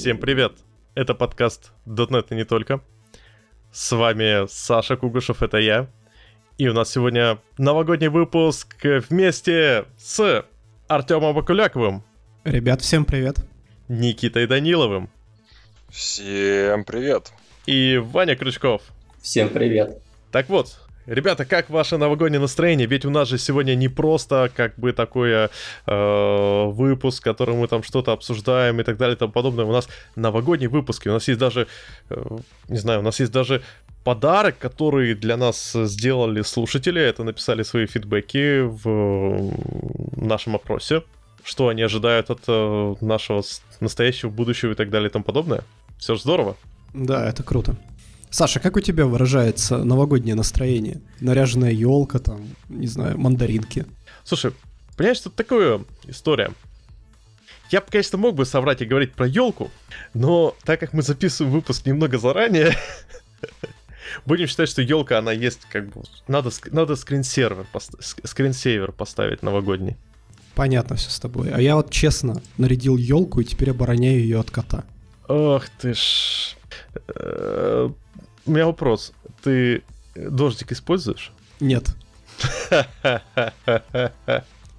Всем привет! Это подкаст .NET и не только. С вами Саша Кугушев, это я. И у нас сегодня новогодний выпуск вместе с Артемом Акуляковым. Ребят, всем привет. Никитой Даниловым. Всем привет. И Ваня Крючков. Всем привет. Так вот, Ребята, как ваше новогоднее настроение? Ведь у нас же сегодня не просто как бы такой э, выпуск, в котором мы там что-то обсуждаем и так далее и тому подобное. У нас новогодний выпуск, и у нас есть даже, э, не знаю, у нас есть даже подарок, который для нас сделали слушатели. Это написали свои фидбэки в нашем опросе. Что они ожидают от э, нашего настоящего, будущего и так далее и тому подобное. Все же здорово. Да, это круто. Саша, как у тебя выражается новогоднее настроение? Наряженная елка, там, не знаю, мандаринки. Слушай, понимаешь, тут такая история. Я бы, конечно, мог бы соврать и говорить про елку, но так как мы записываем выпуск немного заранее, будем считать, что елка, она есть как бы... Надо, надо скринсейвер, скринсейвер поставить новогодний. Понятно все с тобой. А я вот честно нарядил елку и теперь обороняю ее от кота. Ох ты ж... Э, у меня вопрос. Ты дождик используешь? Нет.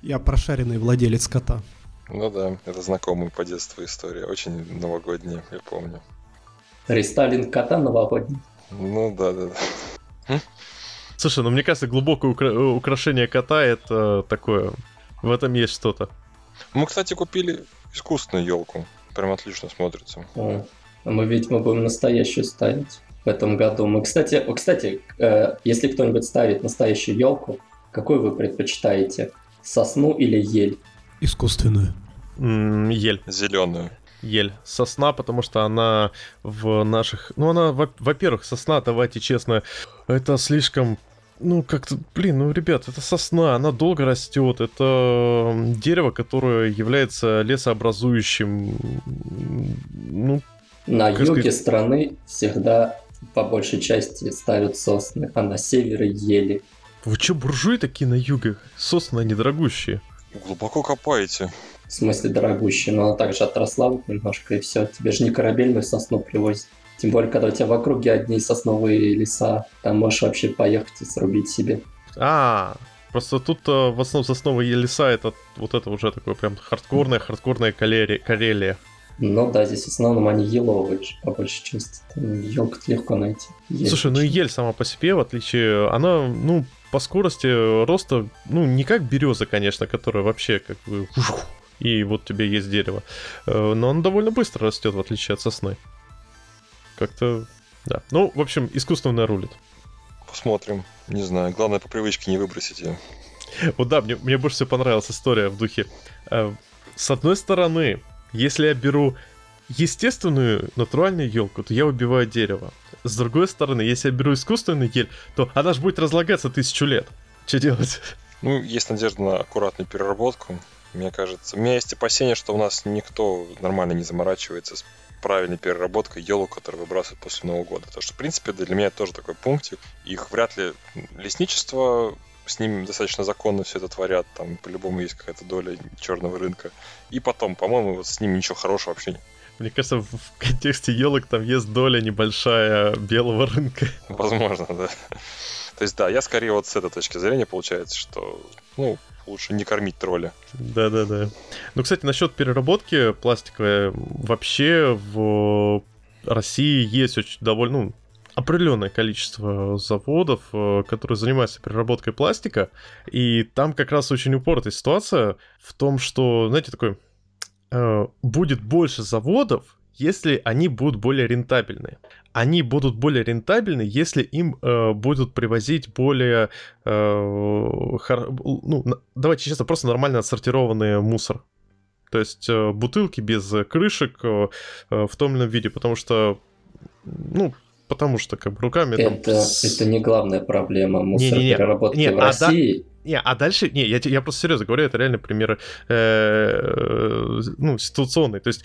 Я прошаренный владелец кота. Ну да, это знакомая по детству история. Очень новогодняя, я помню. Рестайлинг кота новогодний. Ну да, да, да. Слушай, ну мне кажется, глубокое укра- украшение кота это такое. В этом есть что-то. Мы, кстати, купили искусственную елку. Прям отлично смотрится. О, мы, видимо, будем настоящую ставить в этом году. Мы, кстати, кстати, э, если кто-нибудь ставит настоящую елку, какую вы предпочитаете? Сосну или ель? Искусственную. М-м, ель. Зеленую. Ель. Сосна, потому что она в наших... Ну, она, во-первых, сосна, давайте честно, это слишком ну, как-то, блин, ну, ребят, это сосна, она долго растет, это дерево, которое является лесообразующим, ну... На юге сказать... страны всегда по большей части ставят сосны, а на севере ели. Вы что, буржуи такие на юге? Сосны недорогущие. Глубоко копаете. В смысле дорогущие, но она также отросла вот немножко, и все. Тебе же не корабельную сосну привозят. Тем более, когда у тебя в округе одни сосновые леса, там можешь вообще поехать и срубить себе. А, просто тут э, в основном сосновые леса это вот это уже такое прям хардкорная, хардкорная Карелия. Ну да, здесь в основном они еловые по большей части. елка легко найти. Есть Слушай, ну и ель сама по себе, в отличие, она, ну, по скорости роста, ну, не как береза, конечно, которая вообще как бы и вот тебе есть дерево. Э, но она довольно быстро растет, в отличие от сосны. Как-то, да. Ну, в общем, искусственно рулит. Посмотрим. Не знаю. Главное, по привычке не выбросить ее. Вот да, мне, мне больше всего понравилась история в духе. Э, с одной стороны, если я беру естественную натуральную елку, то я убиваю дерево. С другой стороны, если я беру искусственную ель, то она же будет разлагаться тысячу лет. Что делать? Ну, есть надежда на аккуратную переработку. Мне кажется, у меня есть опасение, что у нас никто нормально не заморачивается с правильной переработкой елок, которые выбрасывают после Нового года. Потому что, в принципе, для меня это тоже такой пунктик. Их вряд ли лесничество с ним достаточно законно все это творят, там по-любому есть какая-то доля черного рынка. И потом, по-моему, вот с ним ничего хорошего вообще нет. Мне кажется, в контексте елок там есть доля небольшая белого рынка. Возможно, да. То есть, да, я скорее вот с этой точки зрения получается, что, ну, лучше не кормить тролля. Да-да-да. Ну, кстати, насчет переработки пластиковой, вообще в России есть очень довольно, ну, определенное количество заводов, э, которые занимаются переработкой пластика, и там как раз очень упоротая ситуация в том, что, знаете, такой, э, будет больше заводов, если они будут более рентабельны. Они будут более рентабельны, если им э, будут привозить более, э, хор... ну, давайте честно, просто нормально отсортированный мусор. То есть э, бутылки без крышек э, э в том или ином виде, потому что, ну, потому что как бы руками... Это, там... это не главная проблема мусоропереработки не, не, не. в а России. Да... Не, а дальше, не, я, я просто серьезно говорю, это реально пример, э, ну, ситуационный. То есть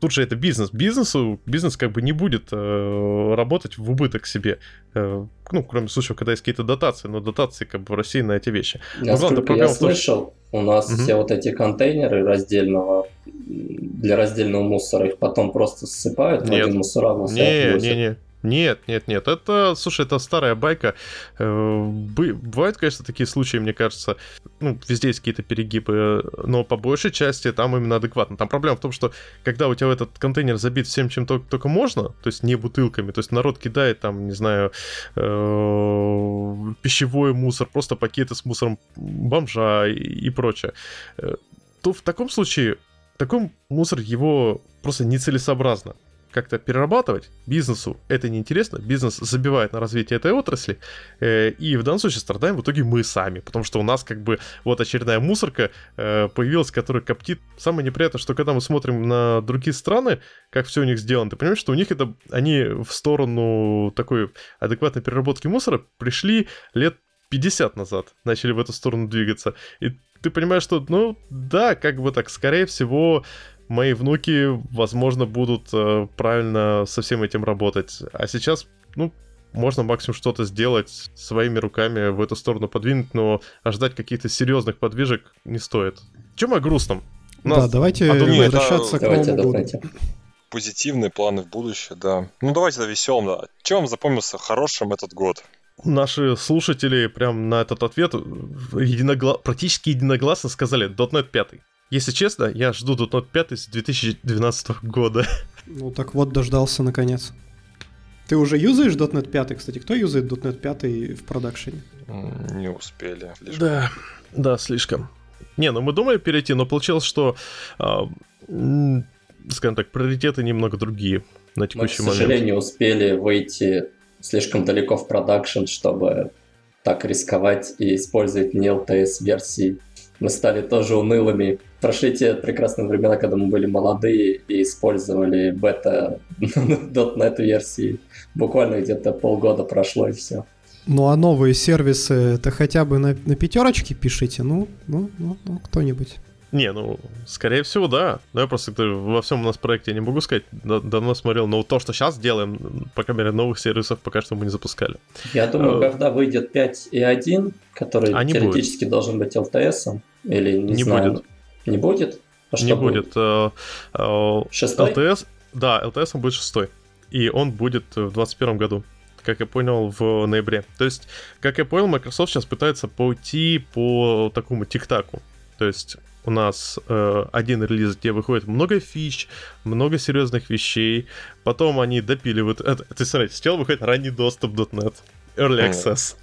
тут же это бизнес. Бизнесу, бизнес как бы не будет э, работать в убыток себе. Э, ну, кроме случаев, когда есть какие-то дотации, но дотации как бы в России на эти вещи. Насколько я слышал, у нас угу. все вот эти контейнеры раздельного для раздельного мусора, их потом просто ссыпают Нет. в один мусоровоз Не, отвозят. не, не. Нет, нет, нет, это, слушай, это старая байка. Э, бы- Бывают, конечно, такие случаи, мне кажется, ну, везде есть какие-то перегибы, но по большей части там именно адекватно. Там проблема в том, что когда у тебя этот контейнер забит всем, чем только, только можно, то есть не бутылками, то есть народ кидает там, не знаю, э, пищевой мусор, просто пакеты с мусором бомжа и, и прочее, э, то в таком случае такой мусор его просто нецелесообразно как-то перерабатывать бизнесу это неинтересно, бизнес забивает на развитие этой отрасли, э, и в данном случае страдаем в итоге мы сами, потому что у нас как бы вот очередная мусорка э, появилась, которая коптит. Самое неприятное, что когда мы смотрим на другие страны, как все у них сделано, ты понимаешь, что у них это, они в сторону такой адекватной переработки мусора пришли лет 50 назад, начали в эту сторону двигаться. И ты понимаешь, что, ну, да, как бы так, скорее всего, мои внуки, возможно, будут э, правильно со всем этим работать. А сейчас, ну, можно максимум что-то сделать своими руками в эту сторону подвинуть, но ждать каких-то серьезных подвижек не стоит. Чем о грустном? У Да, нас давайте а нет, возвращаться к Давайте Новому году. Позитивные планы в будущее, да. Ну, давайте на веселом, да. Чем запомнился хорошим этот год? Наши слушатели прям на этот ответ единогла- практически единогласно сказали .NET 5. Если честно, я жду .NET 5 с 2012 года. Ну так вот, дождался наконец. Ты уже юзаешь .NET 5, кстати? Кто юзает .NET 5 в продакшене? Не успели. слишком. Да, да, слишком. Не, ну мы думали перейти, но получилось, что, а, м, скажем так, приоритеты немного другие на Мы, к текущий момент. сожалению, успели выйти слишком далеко в продакшн, чтобы так рисковать и использовать не LTS-версии. Мы стали тоже унылыми. Прошли те прекрасные времена, когда мы были молодые и использовали бета.NET версии. Буквально где-то полгода прошло и все. Ну а новые сервисы это хотя бы на, на пятерочке пишите, ну, ну, ну, ну, кто-нибудь. Не, ну, скорее всего, да. Но я просто во всем у нас проекте я не могу сказать. Да- давно смотрел, но то, что сейчас делаем, по крайней мере, новых сервисов пока что мы не запускали. Я думаю, Э, когда выйдет 5.1, который А теоретически должен быть LTS, или не, Не знаю, будет. Не будет? А не что будет. э, э, Шестой? LTS, да, LTS он будет шестой. И он будет в 2021 году, как я понял, в ноябре. То есть, как я понял, Microsoft сейчас пытается пойти по такому тик-таку. То есть, у нас э, один релиз, где выходит много фич, много серьезных вещей. Потом они допиливают. Это, ты смотри, сначала выходит ранний доступ .NET. Early. Access.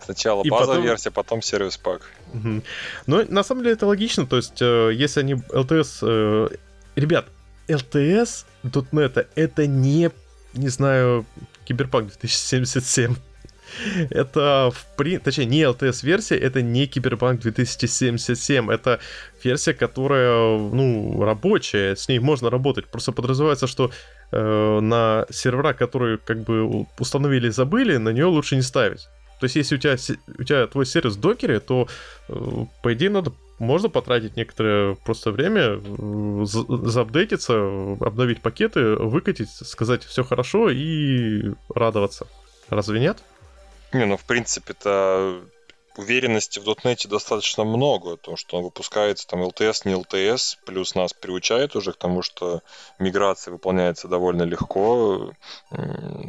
Сначала И базовая потом- версия, потом сервис пак. Мгм. Ну, на самом деле это логично, то есть, э, если они LTS... э, ребят, LTS .NET это не, не знаю, Киберпанк 2077. Это, в при... точнее, не LTS-версия, это не Киберпанк 2077, это версия, которая, ну, рабочая, с ней можно работать. Просто подразумевается, что э, на сервера, которые как бы установили и забыли, на нее лучше не ставить. То есть, если у тебя, у тебя твой сервис в докере, то, э, по идее, надо можно потратить некоторое просто время, э, за- заапдейтиться, обновить пакеты, выкатить, сказать все хорошо и радоваться. Разве нет? Не, ну, в принципе-то уверенности в дотнете достаточно много, потому что он выпускается там LTS, не LTS, плюс нас приучает уже к тому, что миграция выполняется довольно легко,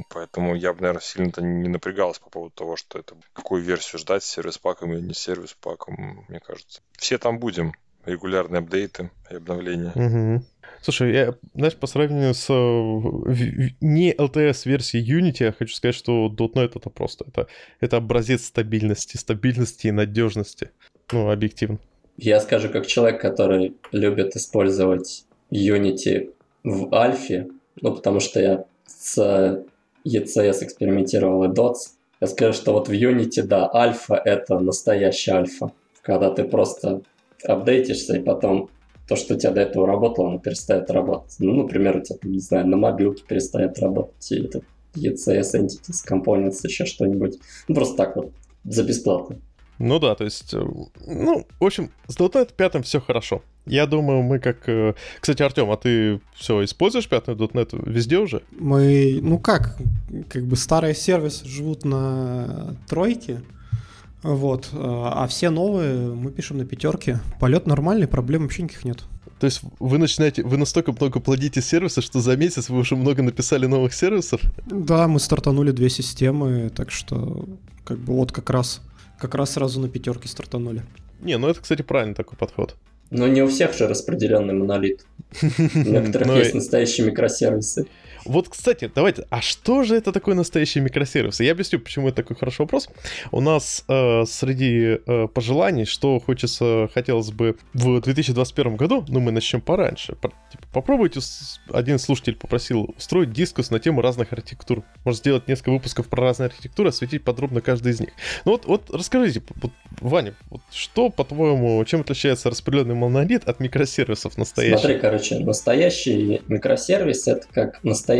поэтому я бы, наверное, сильно-то не напрягался по поводу того, что это какую версию ждать, сервис-паком или не сервис-паком, мне кажется. Все там будем, регулярные апдейты и обновления. Слушай, я, знаешь, по сравнению с э, не LTS-версией Unity, я хочу сказать, что .NET это просто, это, это образец стабильности, стабильности и надежности. Ну, объективно. Я скажу, как человек, который любит использовать Unity в альфе, ну, потому что я с ECS экспериментировал и DOTS, я скажу, что вот в Unity, да, альфа — это настоящая альфа. Когда ты просто апдейтишься, и потом то, что у тебя до этого работало, оно перестает работать. Ну, например, у тебя, не знаю, на мобилке перестает работать, или это ECS, Entities, Components, еще что-нибудь. Ну, просто так вот, за бесплатно. Ну да, то есть, э, ну, в общем, с .NET 5 все хорошо. Я думаю, мы как... э, Кстати, Артем, а ты все используешь пятый .NET везде уже? Мы, ну как, как бы старые сервисы живут на тройке, вот, а все новые мы пишем на пятерке. Полет нормальный, проблем вообще никаких нет. То есть вы начинаете, вы настолько много плодите сервисы, что за месяц вы уже много написали новых сервисов? Да, мы стартанули две системы, так что как бы вот как раз, как раз сразу на пятерке стартанули. Не, ну это, кстати, правильный такой подход. Но не у всех же распределенный монолит. У некоторых Ну есть настоящие микросервисы. Вот, кстати, давайте, а что же это такое настоящий микросервис? Я объясню, почему это такой хороший вопрос. У нас э, среди э, пожеланий, что хочется, хотелось бы в 2021 году, ну мы начнем пораньше. По- типа, попробуйте, один слушатель попросил устроить дискус на тему разных архитектур. Может сделать несколько выпусков про разные архитектуры, осветить подробно каждый из них. Ну вот, вот расскажите, вот, Ваня, вот что, по-твоему, чем отличается распределенный монолит от микросервисов настоящих? Смотри, короче, настоящий микросервис это как настоящий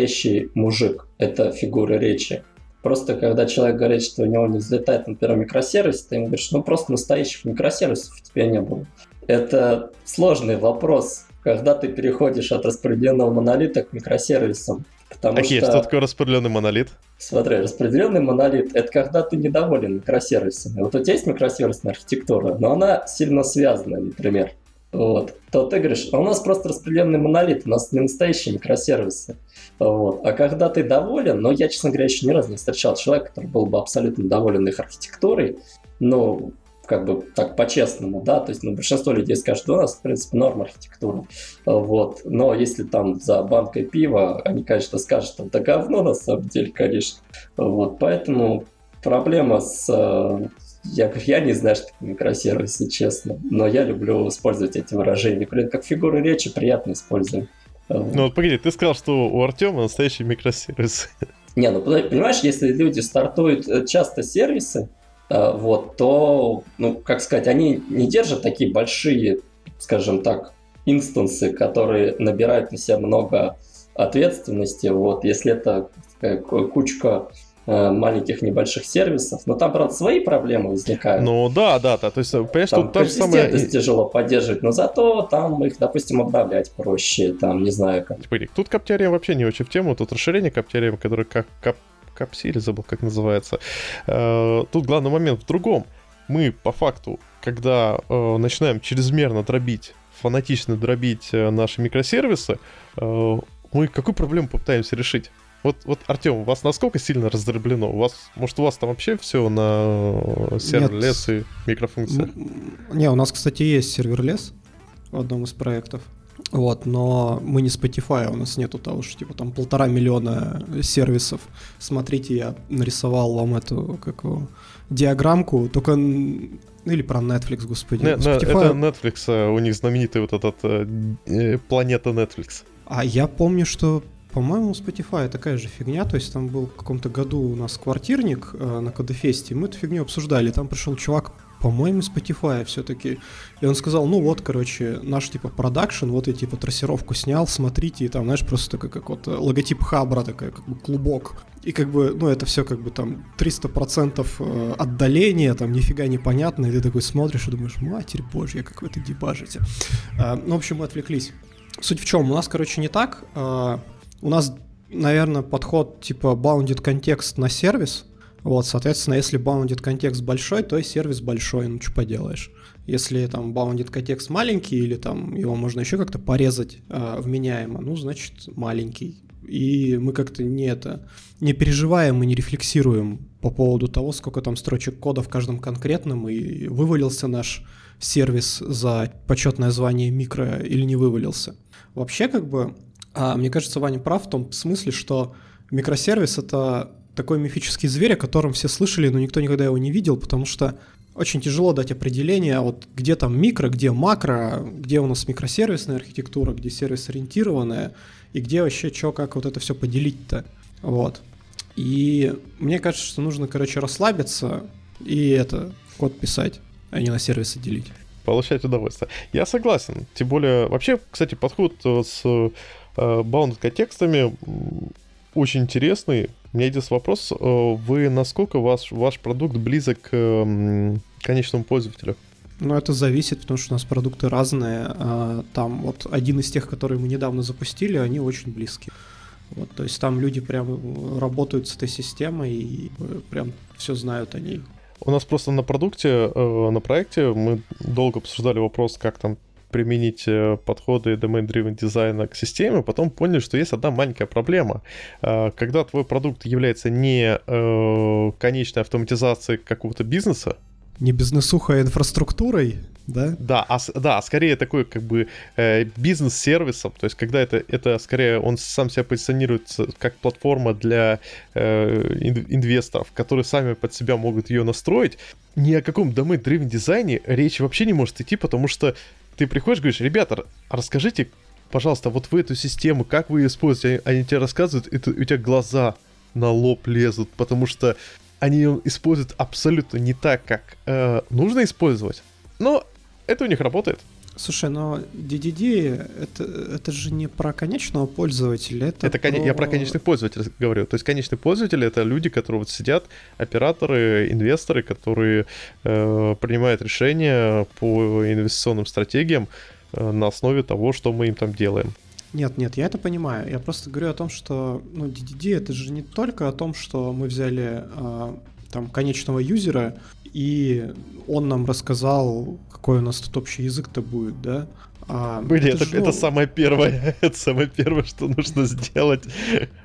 мужик. Это фигура речи. Просто когда человек говорит, что у него не взлетает, например, микросервис, ты ему говоришь, ну просто настоящих микросервисов у тебя не было. Это сложный вопрос, когда ты переходишь от распределенного монолита к микросервисам. Потому Окей, что, что такое распределенный монолит? смотри, распределенный монолит это когда ты недоволен микросервисами. Вот у тебя есть микросервисная архитектура, но она сильно связана, например. Вот. То ты говоришь, а у нас просто распределенный монолит, у нас не настоящие микросервисы. Вот. А когда ты доволен, но я, честно говоря, еще ни разу не встречал человека, который был бы абсолютно доволен их архитектурой, ну, как бы так по-честному, да, то есть ну, большинство людей скажут, «Да у нас, в принципе, норм архитектура, вот, но если там за банкой пива, они, конечно, скажут, что это говно, на самом деле, конечно, вот, поэтому проблема с... э, Я я не знаю, что такое микросервисы, честно, но я люблю использовать эти выражения, блин, как фигуры речи приятно использовать. Ну вот погоди, ты сказал, что у Артема настоящий микросервис. Не, ну понимаешь, если люди стартуют э, часто сервисы, э, вот, то, ну, как сказать, они не держат такие большие, скажем так, инстансы, которые набирают на себя много ответственности. Вот, если это такая ку- кучка э, маленьких небольших сервисов, но там, правда, свои проблемы возникают. Ну да, да, да. То есть, понимаешь, Там тут та же самая... тяжело поддерживать, но зато там их, допустим, обновлять проще, там, не знаю, как. Погоди, Тут CAP theorem вообще не очень в тему, тут расширение CAP theorem, которое как CAP... PACELC, забыл, как называется. Э, Тут главный момент в другом. Мы, по факту, когда э, начинаем чрезмерно дробить, фанатично дробить э, наши микросервисы, э, мы какую проблему попытаемся решить? Вот, вот, Артем, у вас насколько сильно раздроблено? У вас, может, у вас там вообще все на э, serverless и микрофункции? Не, у нас, кстати, есть serverless в одном из проектов. Вот, но мы не Spotify, у нас нету того, что типа там полтора миллиона сервисов. Смотрите, я нарисовал вам эту как его, диаграммку, только ну или про Netflix, господи. Не, Spotify- Это Netflix, э, у них знаменитый вот этот э, э, планета Netflix. А я помню, что, по-моему, у Spotify такая же фигня, то есть там был в каком-то году у нас квартирник э, на Кодефесте, мы эту фигню обсуждали, там пришел чувак, по-моему, Spotify все-таки, и он сказал, ну вот, короче, наш типа продакшн, вот я типа трассировку снял, смотрите, и там, знаешь, просто такой как вот э, логотип Хабра, такой как бы клубок, и как бы, ну это все как бы там 300% э, отдаления, там нифига не понятно, и ты такой смотришь и думаешь, матерь божья, как вы это дебажите. А, ну, в общем, мы отвлеклись. Суть в чем? У нас, короче, не так. А, У нас, наверное, подход типа bounded контекст на сервис. Вот, соответственно, если bounded контекст большой, то и сервис большой, ну что поделаешь. Если там bounded контекст маленький или там его можно еще как-то порезать а, вменяемо, ну, значит, маленький. И мы как-то не это не переживаем и не рефлексируем по поводу того, сколько там строчек кода в каждом конкретном, и вывалился наш сервис за почетное звание микро или не вывалился. Вообще, как бы, а, мне кажется, Ваня прав в том смысле, что микросервис — это такой мифический зверь, о котором все слышали, но никто никогда его не видел, потому что очень тяжело дать определение, вот где там микро, где макро, где у нас микросервисная архитектура, где сервис-ориентированная, и где вообще что, как вот это все поделить-то. Вот. И мне кажется, что нужно, короче, расслабиться и это, код писать, а не на сервисы делить. Получать удовольствие. Я согласен. Тем более, вообще, кстати, подход э, с э, bounded контекстами очень интересный. У меня есть вопрос. Э, Вы насколько ваш, ваш продукт близок к конечному пользователю? Но это зависит, потому что у нас продукты разные. а, Там вот один из тех, которые мы недавно запустили, они очень близкие. Вот, то есть там люди прям э, работают с этой системой и э, прям все знают о ней. У нас просто на продукте, э, на проекте мы долго обсуждали вопрос, как там применить э, подходы domain-driven дизайна к системе, потом поняли, что есть одна маленькая проблема. Э, когда твой продукт является не э, конечной автоматизацией какого-то бизнеса, не бизнесуха, а инфраструктурой, да? Да, а, да, скорее такой как бы э, бизнес-сервисом, то есть когда это, это скорее он сам себя позиционирует как платформа для э, инвесторов, которые сами под себя могут ее настроить, ни о каком domain-driven дизайне речи вообще не может идти, потому что ты приходишь, говоришь, ребята, расскажите, пожалуйста, вот вы эту систему, как вы ее используете, они, они тебе рассказывают, и, ты, у тебя глаза на лоб лезут, потому что они ее используют абсолютно не так, как э, нужно использовать, но это у них работает. Слушай, но DDD это, это же не про конечного пользователя. Это, это про... я про конечных пользователей говорю. То есть конечные пользователи это люди, которые вот сидят, операторы, инвесторы, которые э, принимают решения по инвестиционным стратегиям э, на основе того, что мы им там делаем. Нет, нет, я это понимаю. Я просто говорю о том, что ну, DDD это же не только о том, что мы взяли э, там конечного юзера, и он нам рассказал, какой у нас тут общий язык-то будет, да? А, Были, это, это, же, это самое первое, это самое первое, что нужно сделать.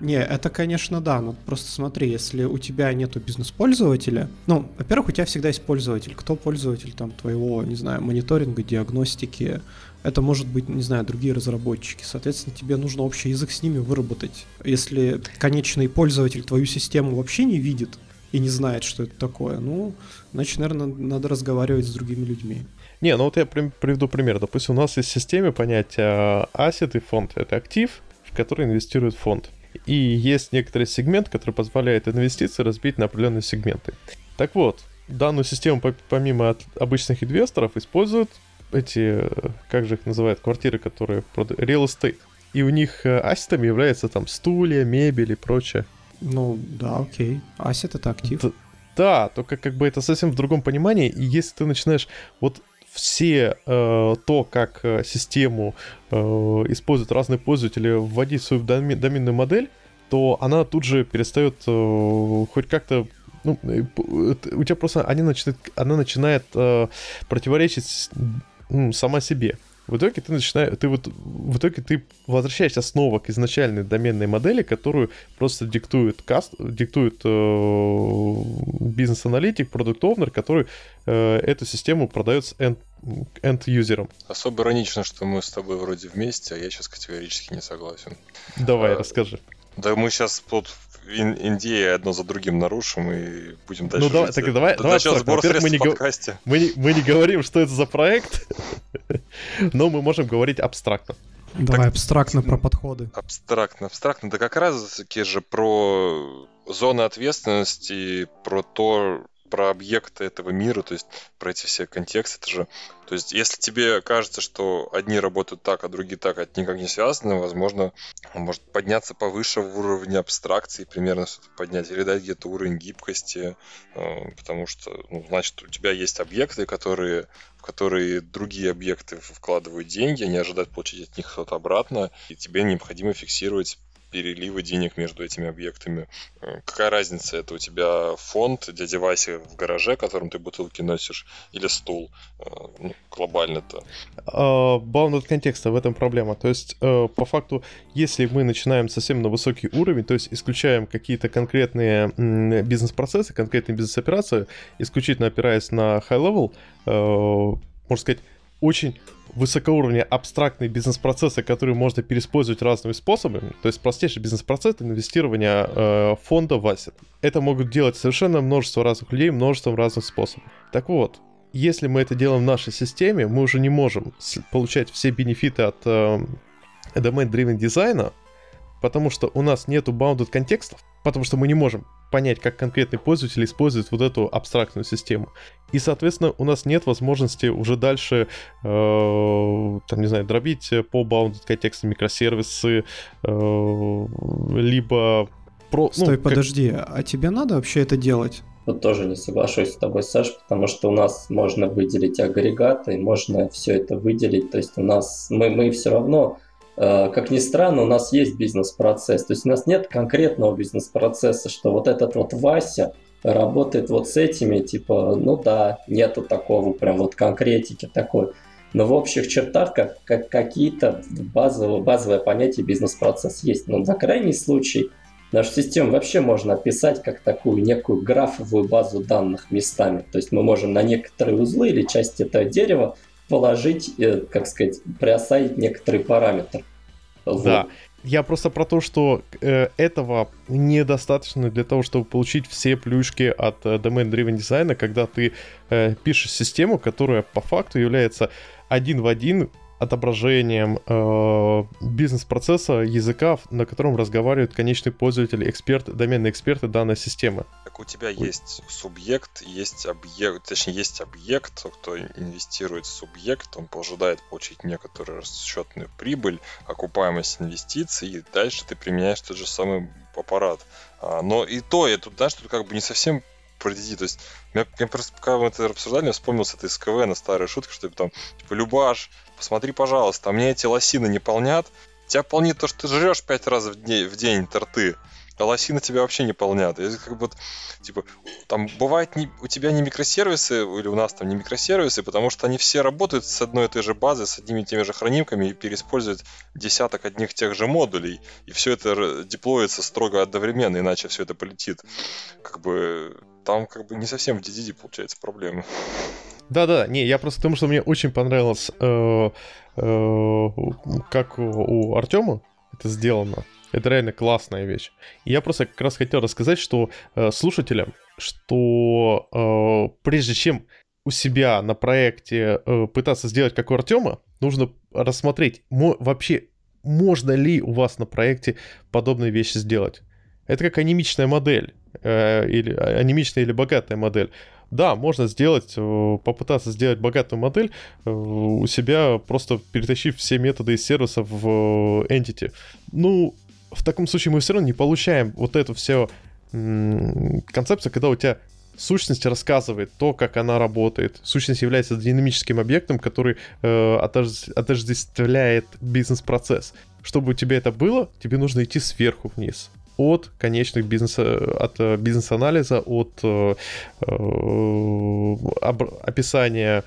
Не, это, конечно, да, но просто смотри, если у тебя нету бизнес-пользователя, ну, во-первых, у тебя всегда есть пользователь. Кто пользователь там твоего, не знаю, мониторинга, диагностики, это может быть, не знаю, другие разработчики. Соответственно, тебе нужно общий язык с ними выработать. Если конечный пользователь твою систему вообще не видит и не знает, что это такое, ну, значит, наверное, надо разговаривать с другими людьми. Не, ну вот я приведу пример. Допустим, у нас есть в системе понятие asset и фонд. Это актив, в который инвестирует фонд. И есть некоторый сегмент, который позволяет инвестиции разбить на определенные сегменты. Так вот, данную систему помимо обычных инвесторов используют эти, как же их называют, квартиры, которые продают, real estate. И у них э, ассетами являются там стулья, мебель и прочее. Ну, да, окей. Ассет это актив. Да, да, только как бы это совсем в другом понимании. И если ты начинаешь вот все э, то, как э, систему э, используют разные пользователи, вводить свою доми- доменную модель, то она тут же перестает э, хоть как-то ну, э, у тебя просто они начинают, она начинает э, противоречить ну, сама себе. В итоге ты начинаешь, ты вот, в итоге ты возвращаешься снова к изначальной доменной модели, которую просто диктует каст, диктует э, бизнес-аналитик, продукт-овнер, который э, эту систему продает с end, end-юзером. Особо иронично, что мы с тобой вроде вместе, а я сейчас категорически не согласен. Давай, а, расскажи. Да мы сейчас тут Индии одно за другим нарушим и будем дальше. Ну давай, так давай, давай Во-первых, мы не, мы, не, мы не говорим, что это за проект, но мы можем говорить абстрактно. Давай так, абстрактно про подходы. Абстрактно, абстрактно. Да как раз таки же про зоны ответственности, про то, про объекты этого мира, то есть про эти все контексты. Это же, то есть если тебе кажется, что одни работают так, а другие так, а это никак не связано, возможно, может подняться повыше в уровне абстракции, примерно что-то поднять, или дать где-то уровень гибкости, э, потому что, ну, значит, у тебя есть объекты, которые в которые другие объекты вкладывают деньги, они ожидают получить от них что-то обратно, и тебе необходимо фиксировать переливы денег между этими объектами. Э, какая разница, это у тебя фонд для девайса в гараже, которым ты бутылки носишь, или стул э, ну, глобально-то? Bounded контекста, в этом проблема. То есть, э, по факту, если мы начинаем совсем на высокий уровень, то есть исключаем какие-то конкретные бизнес-процессы, конкретные бизнес-операции, исключительно опираясь на high-level, можно сказать, очень высокоуровня абстрактные бизнес-процессы, которые можно переиспользовать разными способами. То есть простейший бизнес-процесс — инвестирования э, фонда в асset. Это могут делать совершенно множество разных людей, множеством разных способов. Так вот, если мы это делаем в нашей системе, мы уже не можем получать все бенефиты от э, domain-driven дизайна, потому что у нас нету bounded контекстов, потому что мы не можем понять, как конкретный пользователь использует вот эту абстрактную систему. И, соответственно, у нас нет возможности уже дальше, э, там, не знаю, дробить по bounded контексту микросервисы, э, либо... Про, Стой, ну, подожди, как... а тебе надо вообще это делать? Вот тоже не соглашусь с тобой, Саш, потому что у нас можно выделить агрегаты, можно все это выделить, то есть у нас, мы, мы все равно как ни странно, у нас есть бизнес-процесс. То есть у нас нет конкретного бизнес-процесса, что вот этот вот Вася работает вот с этими, типа, ну да, нету такого прям вот конкретики такой. но в общих чертах как, как какие-то базовые, базовые понятия бизнес-процесс есть. Но на крайний случай нашу систему вообще можно описать как такую некую графовую базу данных местами. То есть мы можем на некоторые узлы или части этого дерева положить, э, как сказать, приосадить некоторый параметр. Да, я просто про то, что э, этого недостаточно для того, чтобы получить все плюшки от э, Domain Driven дизайна, когда ты э, пишешь систему, которая по факту является один в один отображением э, бизнес-процесса языка, на котором разговаривают конечный пользователь, эксперт, доменные эксперты данной системы. Так у тебя Ой. есть субъект, есть объект, точнее есть объект, кто инвестирует в субъект, он ожидает получить некоторую расчетную прибыль, окупаемость инвестиций, и дальше ты применяешь тот же самый аппарат. А, но и то, я тут, знаешь, тут как бы не совсем пройти. То есть, я, я просто пока мы это обсуждали, я вспомнил с этой СКВ на старые шутки, что типа там, типа, Любаш, посмотри, пожалуйста, мне эти лосины не полнят. Тебя полнит то, что ты жрешь пять раз в день, в день торты а лосины тебя вообще не полнят. И как бы, типа, там бывает не, у тебя не микросервисы, или у нас там не микросервисы, потому что они все работают с одной и той же базой, с одними и теми же хранимками и переиспользуют десяток одних тех же модулей. И все это деплоится строго одновременно, иначе все это полетит. Как бы там как бы не совсем в DDD получается проблема. Да-да, не, я просто потому, что мне очень понравилось, э, э, как у Артема это сделано. Это реально классная вещь. И я просто как раз хотел рассказать, что э, слушателям, что э, прежде чем у себя на проекте э, пытаться сделать как у Артема, нужно рассмотреть, мо- вообще можно ли у вас на проекте подобные вещи сделать. Это как анимичная модель, э, или анимичная или богатая модель. Да, можно сделать, э, попытаться сделать богатую модель э, у себя, просто перетащив все методы из сервиса в э, Entity. Ну, в таком случае мы все равно не получаем вот эту все концепцию, когда у тебя сущность рассказывает то, как она работает. Сущность является динамическим объектом, который э, отождествляет бизнес-процесс. Чтобы у тебя это было, тебе нужно идти сверху вниз от конечных бизнес, от э, бизнес-анализа, от э, э, описания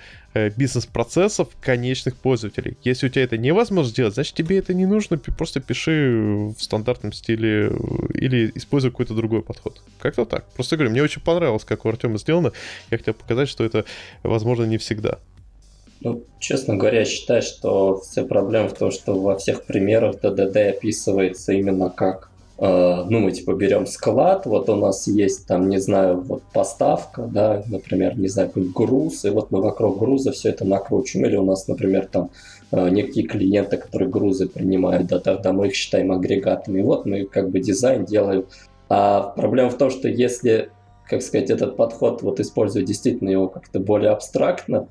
бизнес-процессов конечных пользователей. Если у тебя это невозможно сделать, значит тебе это не нужно, просто пиши в стандартном стиле или используй какой-то другой подход. Как-то так. Просто говорю, мне очень понравилось, как у Артема сделано. Я хотел показать, что это возможно не всегда. Ну, честно говоря, я считаю, что вся проблема в том, что во всех примерах ДДД описывается именно как ну, мы типа берем склад, вот у нас есть там, не знаю, вот поставка, да, например, не знаю, груз, и вот мы вокруг груза все это накручиваем, или у нас, например, там э, некие клиенты, которые грузы принимают, да, тогда мы их считаем агрегатами, вот мы как бы дизайн делаем. А проблема в том, что если, как сказать, этот подход вот использовать действительно его как-то более абстрактно,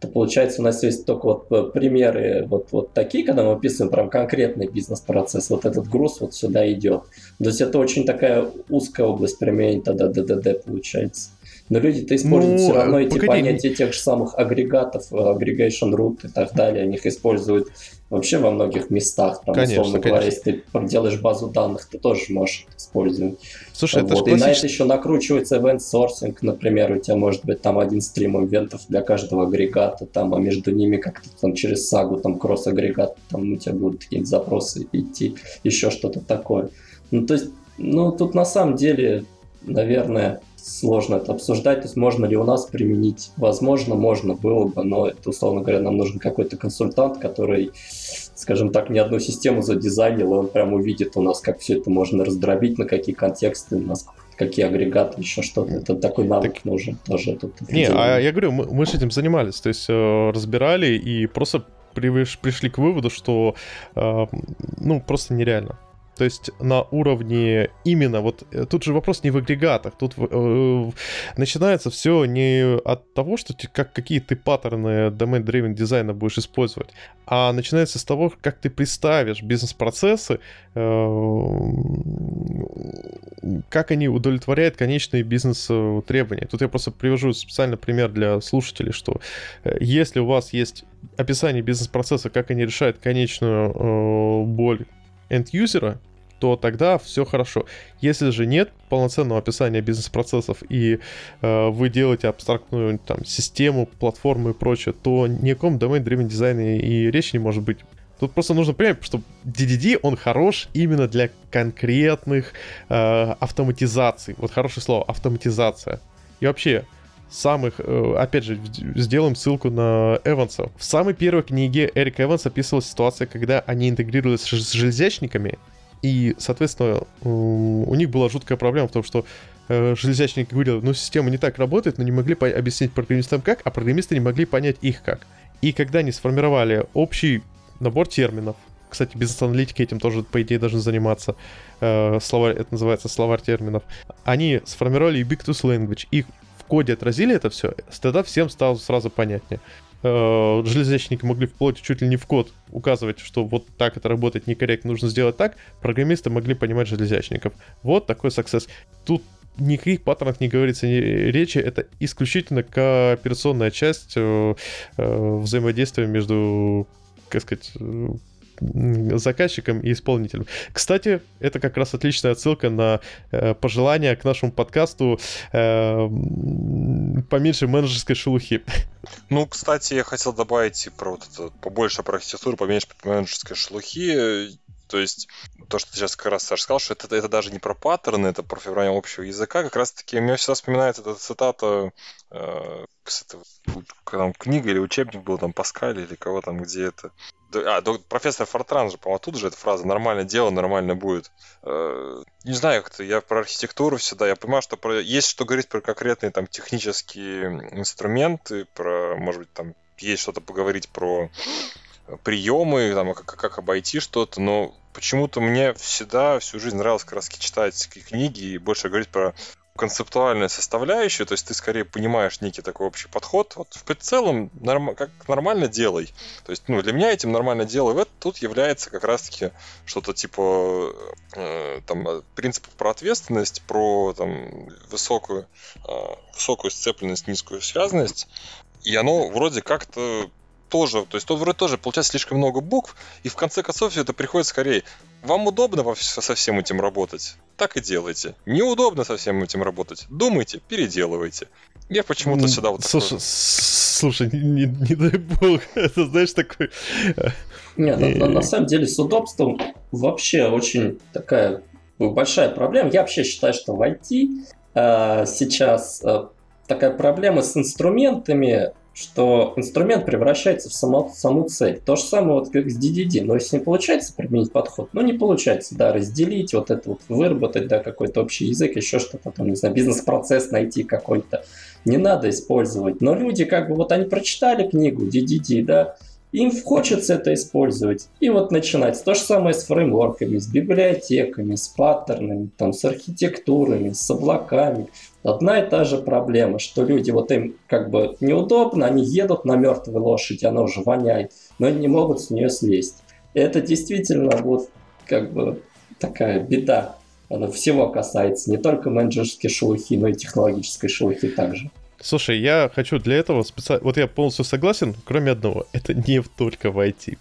то получается у нас есть только вот э, примеры вот, вот такие, когда мы описываем прям конкретный бизнес-процесс, вот этот груз вот сюда идет. То есть это очень такая узкая область применения тогда ДДД получается. Но люди-то используют ну, все равно эти погоди. понятия тех же самых агрегатов, aggregation root и так далее. Они их используют вообще во многих местах. Там, конечно, условно конечно. говоря, если ты проделаешь базу данных, ты тоже можешь использовать. Слушай, вот. это И на это еще накручивается event sourcing, например, у тебя может быть там один стрим ивентов для каждого агрегата, там, а между ними как-то там через сагу, там кросс-агрегат, там у тебя будут какие-то запросы идти, еще что-то такое. Ну, то есть, ну, тут на самом деле, наверное, сложно это обсуждать. То есть можно ли у нас применить? Возможно, можно было бы, но это, условно говоря, нам нужен какой-то консультант, который, скажем так, не одну систему задизайнил, и он прям увидит у нас, как все это можно раздробить, на какие контексты, у нас какие агрегаты, еще что-то. Это такой навык так... нужен тоже. Тут не, а я говорю, мы, мы с этим занимались, то есть э, разбирали и просто пришли к выводу, что э, ну просто нереально. То есть на уровне именно вот э, тут же вопрос не в агрегатах, тут э, начинается все не от того, что ты, как какие ты паттерны domain driven дизайна будешь использовать, а начинается с того, как ты представишь бизнес-процессы, э, как они удовлетворяют конечные бизнес-требования. Тут я просто привожу специально пример для слушателей, что э, если у вас есть описание бизнес-процесса, как они решают конечную э, боль end-юзера, то тогда все хорошо. Если же нет полноценного описания бизнес-процессов и э, вы делаете абстрактную там, систему, платформу и прочее, то ни о каком domain-driven дизайне и речи не может быть. Тут просто нужно понять, что DDD, он хорош именно для конкретных э, автоматизаций. Вот хорошее слово, автоматизация. И вообще, самых, э, опять же, сделаем ссылку на Эванса. В самой первой книге Эрика Эванс описывала ситуация, когда они интегрировались с железячниками, и, соответственно, у них была жуткая проблема в том, что э, железячники говорили, ну, система не так работает, но не могли объяснить программистам как, а программисты не могли понять их как. И когда они сформировали общий набор терминов, кстати, бизнес-аналитики этим тоже, по идее, должны заниматься. Э, словарь, это называется словарь терминов. Они сформировали Ubiquitous Language. Их коде отразили это все, тогда всем стало сразу понятнее. Э, железячники могли вплоть чуть ли не в код указывать, что вот так это работает некорректно, нужно сделать так. Программисты могли понимать железячников. Вот такой success. Тут никаких паттернах не говорится ни речи, это исключительно кооперационная часть э, э, взаимодействия между, как сказать, заказчиком и исполнителем. Кстати, это как раз отличная отсылка на э, пожелания к нашему подкасту э, поменьше менеджерской шелухи. Ну, кстати, я хотел добавить про вот это побольше про архитектуру, поменьше менеджерской шелухи. То есть то, что ты сейчас как раз, Саша, сказал, что это, это даже не про паттерны, это про формирование общего языка. Как раз-таки мне всегда вспоминается эта цитата, э, там книга или учебник был, там Паскаль или кого там, где это. А, профессор Фортран же, по-моему, тут же эта фраза «нормально дело, нормально будет». Э, не знаю, как-то я про архитектуру всегда, я понимаю, что про, есть что говорить про конкретные там технические инструменты, про, может быть, там есть что-то поговорить про приемы, там, как, как обойти что-то, но почему-то мне всегда всю жизнь нравилось как раз читать книги и больше говорить про концептуальная составляющая, то есть ты скорее понимаешь некий такой общий подход. Вот в целом норм, как нормально делай. То есть, ну, для меня этим нормально делай. Вот тут является как раз-таки что-то типа э, там принципов про ответственность, про там высокую, э, высокую сцепленность, низкую связанность. И оно вроде как-то тоже, то есть тут вроде тоже получается слишком много букв, и в конце концов все это приходит скорее. Вам удобно со всем этим работать? Так и делайте. Неудобно со всем этим работать? Думайте, переделывайте. Я почему-то сюда вот Слушай, такой... слушай не, не дай бог, это знаешь такой... Э, Нет, на, на, на самом деле с удобством вообще очень такая большая проблема. Я вообще считаю, что в IT э, сейчас э, такая проблема с инструментами, что инструмент превращается в само, саму цель. То же самое вот как с DDD. Но если не получается применить подход, ну не получается, да, разделить, вот это вот выработать, да, какой-то общий язык, еще что-то там, не знаю, бизнес-процесс найти какой-то. Не надо использовать. Но люди как бы вот они прочитали книгу DDD, да, им хочется это использовать. И вот начинать. То же самое с фреймворками, с библиотеками, с паттернами, там, с архитектурами, с облаками одна и та же проблема, что люди, вот им как бы неудобно, они едут на мертвой лошади, она уже воняет, но они не могут с нее слезть. И это действительно вот как бы такая беда. Она всего касается, не только менеджерской шелухи, но и технологической шелухи также. Слушай, я хочу для этого специально... Вот я полностью согласен, кроме одного. Это не только в IT.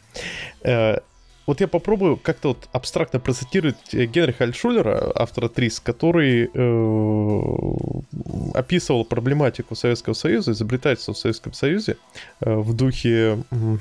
Вот я попробую как-то вот абстрактно процитировать э, Генриха Альшулера, автора ТРИС, который э, описывал проблематику Советского Союза, изобретательства в Советском Союзе э, в духе, э,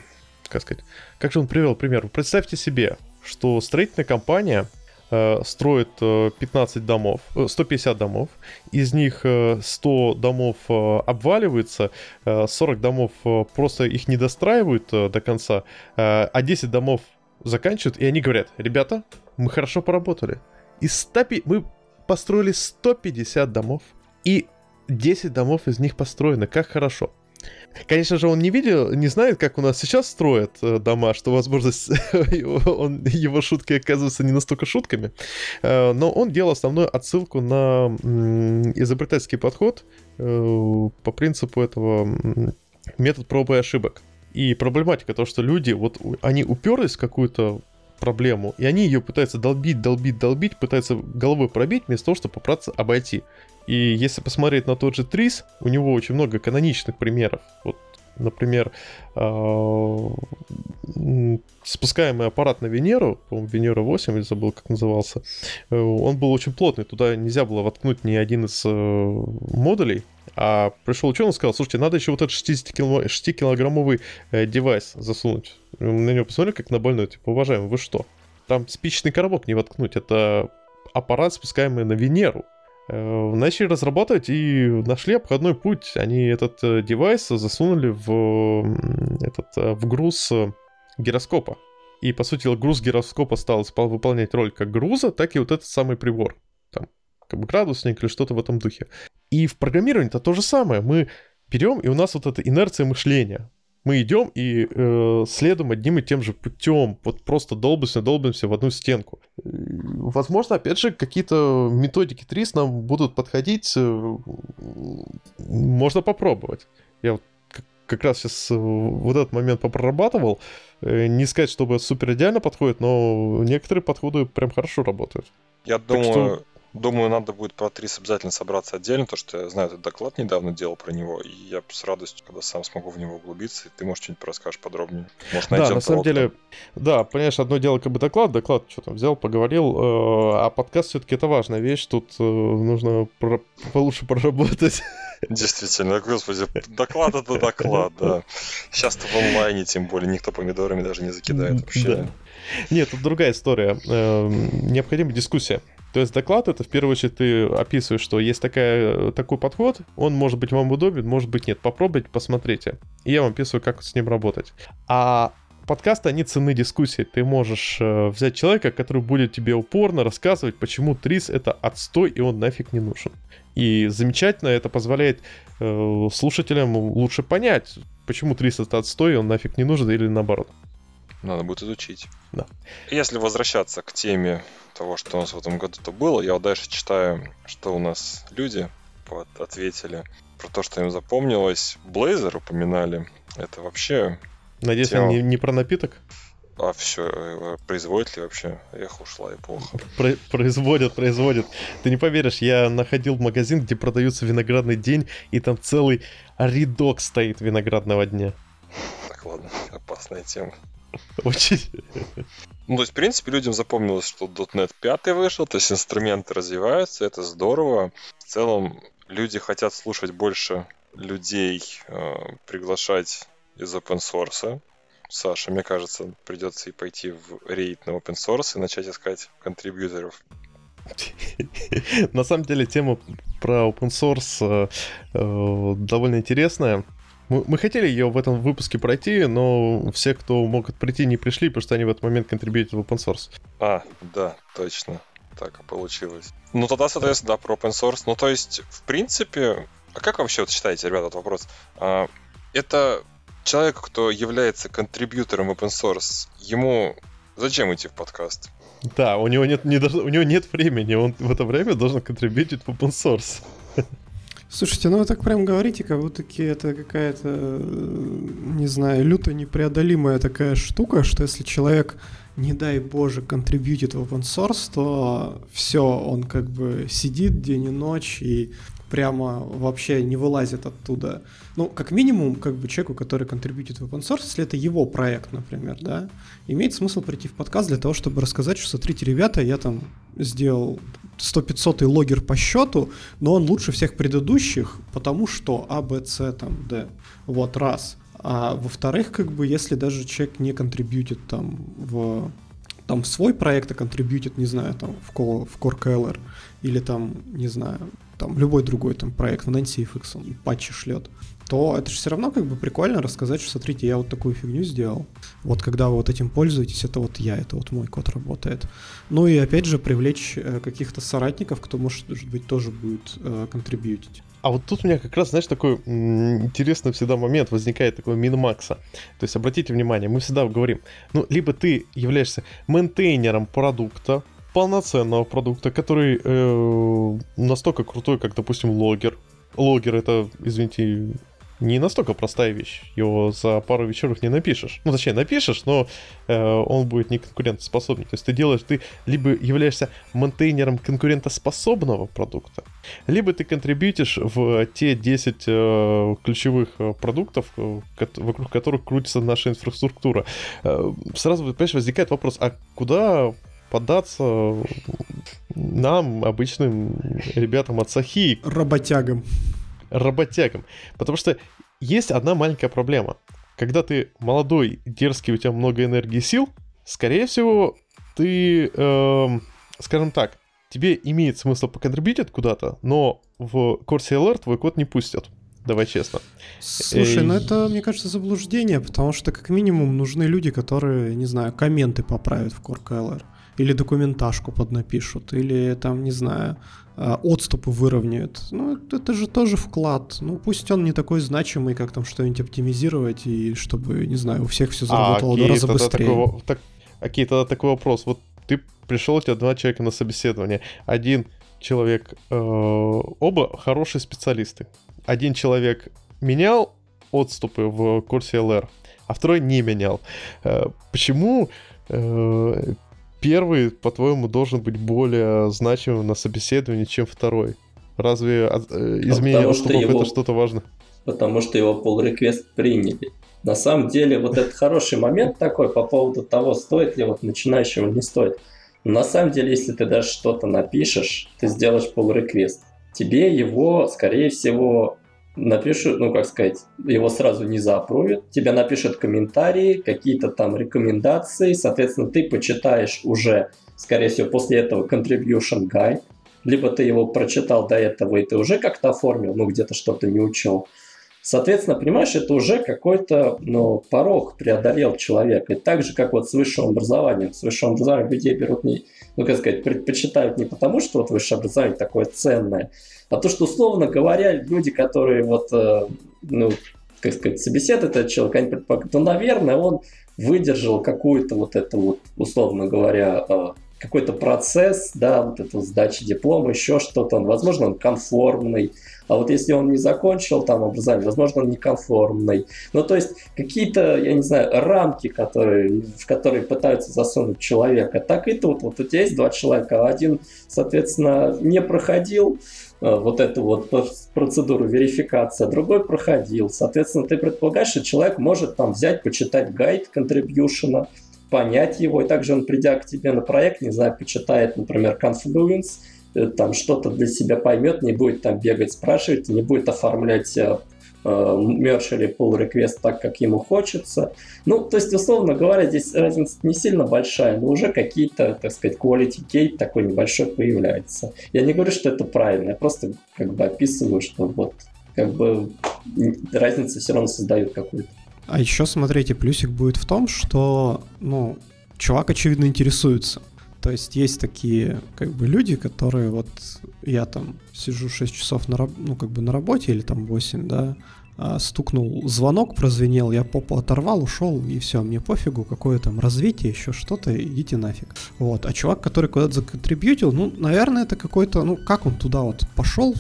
как сказать, как же он привел пример? Представьте себе, что строительная компания э, строит 15 э, домов, 150 домов, из них 100 домов обваливается, 40 домов просто их не достраивают до конца, а 10 домов заканчивают, и они говорят, ребята, мы хорошо поработали. Из 100, мы построили 150 домов, и 10 домов из них построены. Как хорошо. Конечно же, он не видел, не знает, как у нас сейчас строят э, дома, что, возможно, он, его шутки оказываются не настолько шутками. Э, но он делал основную отсылку на изобретательский подход э, по принципу этого метод пробы и ошибок. И проблематика то, что люди, вот они уперлись в какую-то проблему, и они ее пытаются долбить, долбить, долбить, пытаются головой пробить, вместо того, чтобы попытаться обойти. И если посмотреть на тот же Трис, у него очень много каноничных примеров. Вот, например, а, спускаемый аппарат на Венеру, по-моему, Венера 8, или забыл, как назывался, э, он был очень плотный, туда нельзя было воткнуть ни один из э, модулей, а пришел ученый и сказал, слушайте, надо еще вот этот 60-килограммовый э, девайс засунуть. На него посмотрели, как на больной, типа, уважаемый, вы что? Там спичечный коробок не воткнуть, это аппарат, спускаемый на Венеру. Э, начали разрабатывать и нашли обходной путь. Они этот э, девайс засунули в, этот, э, в груз гироскопа. И, по сути, груз гироскопа стал выполнять роль как груза, так и вот этот самый прибор. Там, как бы градусник или что-то в этом духе. И в программировании это то же самое. Мы берем, и у нас вот эта инерция мышления мы идем и э, следуем одним и тем же путем, вот просто долбимся, долбимся в одну стенку. Возможно, опять же, какие-то методики ТРИС нам будут подходить, э, можно попробовать. Я вот как раз сейчас э, вот этот момент попрорабатывал. Э, не сказать, чтобы супер идеально подходит, но некоторые подходы прям хорошо работают. Я думаю, что... Думаю, надо будет про ТРИС обязательно собраться отдельно, то что я знаю, этот доклад недавно делал про него, и я с радостью, когда сам смогу в него углубиться, и ты, может, что-нибудь расскажешь подробнее. Может, да, на самом деле, да, понимаешь, одно дело как бы доклад, доклад что там взял, поговорил, э, а подкаст все-таки это важная вещь, тут э, нужно про- получше проработать. Действительно, господи, доклад это доклад, да. Сейчас-то в онлайне, тем более, никто помидорами даже не закидает вообще. Да. Нет, тут другая история. Эм, необходима дискуссия. То есть доклад это в первую очередь ты описываешь, что есть такая, такой подход, он может быть вам удобен, может быть нет. Попробуйте, посмотрите. И я вам описываю, как с ним работать. А подкасты, они цены дискуссии. Ты можешь э, взять человека, который будет тебе упорно рассказывать, почему ТРИС это отстой и он нафиг не нужен. И замечательно это позволяет э, слушателям лучше понять, почему ТРИС это отстой и он нафиг не нужен или наоборот. Надо будет изучить. Да. Если возвращаться к теме того, что у нас в этом году-то было. Я вот дальше читаю, что у нас люди вот, ответили про то, что им запомнилось. Блейзер упоминали. Это вообще... Надеюсь, тема... не, не про напиток? А все, э, производит ли вообще? Эх, ушла эпоха. Про производят, производят. Ты не поверишь, я находил магазин, где продаются виноградный день, и там целый рядок стоит виноградного дня. Так, ладно, опасная тема. Очень. Ну, то есть, в принципе, людям запомнилось, что .NET 5 вышел, то есть инструменты развиваются, это здорово. В целом, люди хотят слушать больше людей, э, приглашать из open source. Саша, мне кажется, придется и пойти в рейд на open source и начать искать контрибьюторов. На самом деле, тема про open source э, э довольно интересная. Мы, мы хотели ее в этом выпуске пройти, но все, кто могут прийти, не пришли, потому что они в этот момент контрибьютят в open source. А, да, точно. Так и получилось. Ну, тогда, соответственно, да, про open source. Ну, то есть, в принципе, а как вообще вот считаете, ребята, этот вопрос? А, это человек, кто является контрибьютором open source, ему зачем идти в подкаст? Да, у него нет, не, у него нет времени, он в это время должен контрибьютить в open source. Слушайте, ну вы так прям говорите, как будто это какая-то, э, не знаю, люто непреодолимая такая штука, что если человек, не дай боже, контрибьютит в open source, то все, он как бы сидит день и ночь и прямо вообще не вылазит оттуда. Ну, как минимум, как бы человеку, который контрибьютит в open source, если это его проект, например, да, имеет смысл прийти в подкаст для того, чтобы рассказать, что смотрите, ребята, я там сделал 100-500 логер по счету, но он лучше всех предыдущих, потому что А, Б, С, там, Д. Вот, раз. А во-вторых, как бы, если даже человек не контрибьютит там в там в свой проект, а контрибьютит, не знаю, там в, Core, в Core KLR, или там, не знаю, там любой другой там проект в NancyFX, он патчи шлет, то это же все равно как бы прикольно рассказать, что смотрите, я вот такую фигню сделал. Вот когда вы вот этим пользуетесь, это вот я, это вот мой код работает. Ну и опять же привлечь э, каких-то соратников, кто может быть тоже будет э, контрибьютить. А вот тут у меня как раз, знаешь, такой интересный всегда момент возникает, такой мин-макса. То есть, обратите внимание, мы всегда говорим, ну, либо ты являешься мейнтейнером продукта, полноценного продукта, который э, настолько крутой, как, допустим, логер. Логер это, извините, не настолько простая вещь. Его за пару вечеров не напишешь. Ну, точнее, напишешь, но э, он будет не конкурентоспособный. То есть ты делаешь, ты либо являешься монтейнером конкурентоспособного продукта, либо ты контрибьютишь в те 10 э, ключевых э, продуктов, э, вокруг которых крутится наша инфраструктура. Э, сразу, понимаешь, возникает вопрос, а куда поддаться нам, обычным ребятам от Сахи? Работягам работягам. Потому что есть одна маленькая проблема. Когда ты молодой, дерзкий, у тебя много энергии и сил, скорее всего, ты, эм, скажем так, тебе имеет смысл поконтрибьютить куда-то, но в Corsi LR твой код не пустят. Давай честно. Слушай, ну это, мне кажется, заблуждение, потому что как минимум нужны люди, которые, не знаю, комменты поправят в Core KLR. Или документашку поднапишут, или там, не знаю, а, отступы выровняют. Ну, это же тоже вклад. Ну, пусть он не такой значимый, как там что-нибудь оптимизировать, и чтобы, не знаю, у всех все заработало а, окей, два раза быстрее. Такой, так, окей, тогда такой вопрос. Вот ты пришел, у тебя два человека на собеседование. Один человек, э, оба хорошие специалисты. Один человек менял отступы в курсе ЛР, а второй не менял. Э, почему э, первый, по-твоему, должен быть более значимым на собеседовании, чем второй? Разве э, изменение отступов его... это что-то важно? Потому что его pull request приняли. На самом деле, вот этот хороший момент такой по поводу того, стоит ли вот начинающему не стоит. на самом деле, если ты даже что-то напишешь, ты сделаешь pull request, тебе его, скорее всего, напишут, ну, как сказать, его сразу не заапрувят, тебе напишут комментарии, какие-то там рекомендации, соответственно, ты почитаешь уже, скорее всего, после этого contribution guide, либо ты его прочитал до этого, и ты уже как-то оформил, ну, где-то что-то не учел. Соответственно, понимаешь, это уже какой-то ну, порог преодолел человек. И так же, как вот с высшим образованием. С высшим образованием людей берут не, ну, как сказать, предпочитают не потому, что вот высшее образование такое ценное, а то, что, условно говоря, люди, которые вот, э, ну, как сказать, собеседуют этот человек, они предполагают, ну, наверное, он выдержал какую-то вот эту вот, условно говоря, э, какой-то процесс, да, вот эту сдачи диплома, еще что-то, возможно, он конформный, а вот если он не закончил там образование, возможно, он неконформный. Ну, то есть какие-то, я не знаю, рамки, которые, в которые пытаются засунуть человека. Так и тут. Вот у тебя есть два человека. Один, соответственно, не проходил, Э, вот эту вот процедуру верификации, а другой проходил. Соответственно, ты предполагаешь, что человек может там взять, почитать гайд контрибьюшена, понять его, и также он, придя к тебе на проект, не знаю, почитает, например, Confluence, там что-то для себя поймет, не будет там бегать, спрашивать, не будет оформлять э, мерч или pull request так, как ему хочется. Ну, то есть, условно говоря, здесь разница не сильно большая, но уже какие-то, так сказать, quality gate такой небольшой появляется. Я не говорю, что это правильно, я просто как бы описываю, что вот как бы разница все равно создает какую-то. А еще, смотрите, плюсик будет в том, что, ну, чувак, очевидно, интересуется. То есть есть такие как бы люди, которые вот я там сижу 6 часов на, ну, как бы на работе или там 8, да, а, стукнул звонок, прозвенел, я попу оторвал, ушел, и все, мне пофигу, какое там развитие, еще что-то, идите нафиг. Вот, а чувак, который куда-то законтрибьютил, ну, наверное, это какой-то, ну, как он туда вот пошел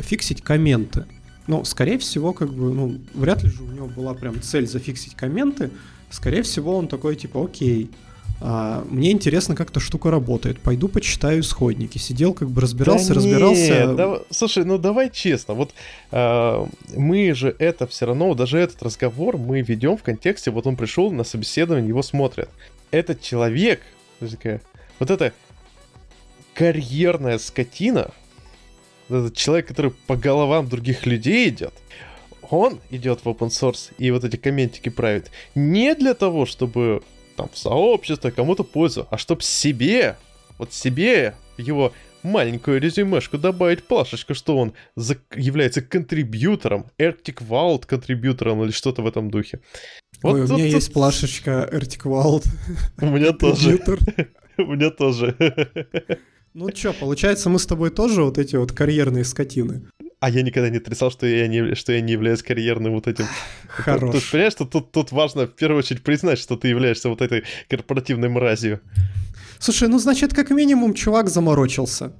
фиксить комменты. Ну, скорее всего, как бы, ну, вряд ли же у него была прям цель зафиксить комменты. Скорее всего, он такой, типа, окей, а, мне интересно, как эта штука работает. Пойду почитаю исходники. Сидел, как бы разбирался, да разбирался. Нет, да, слушай, ну давай честно. Вот э, мы же это все равно, даже этот разговор мы ведем в контексте, вот он пришел на собеседование, его смотрят. Этот человек, вот это карьерная скотина, этот человек, который по головам других людей идет, он идет в open source и вот эти комментики правит не для того, чтобы там в сообщество, кому-то пользу, а чтоб себе, вот себе его маленькую резюмешку добавить плашечку, что он за... является контрибьютором, Arctic Vault контрибьютором или что-то в этом духе. Вот Ой, у меня тут... есть плашечка Arctic Vault. У меня тоже. У меня тоже. Ну что, получается, мы с тобой тоже вот эти вот карьерные скотины. А я никогда не отрицал, что я не, что я не являюсь карьерным вот этим. Хорош. Тут, понимаешь, что тут, тут важно в первую очередь признать, что ты являешься вот этой корпоративной мразью. Слушай, ну значит, как минимум, чувак заморочился.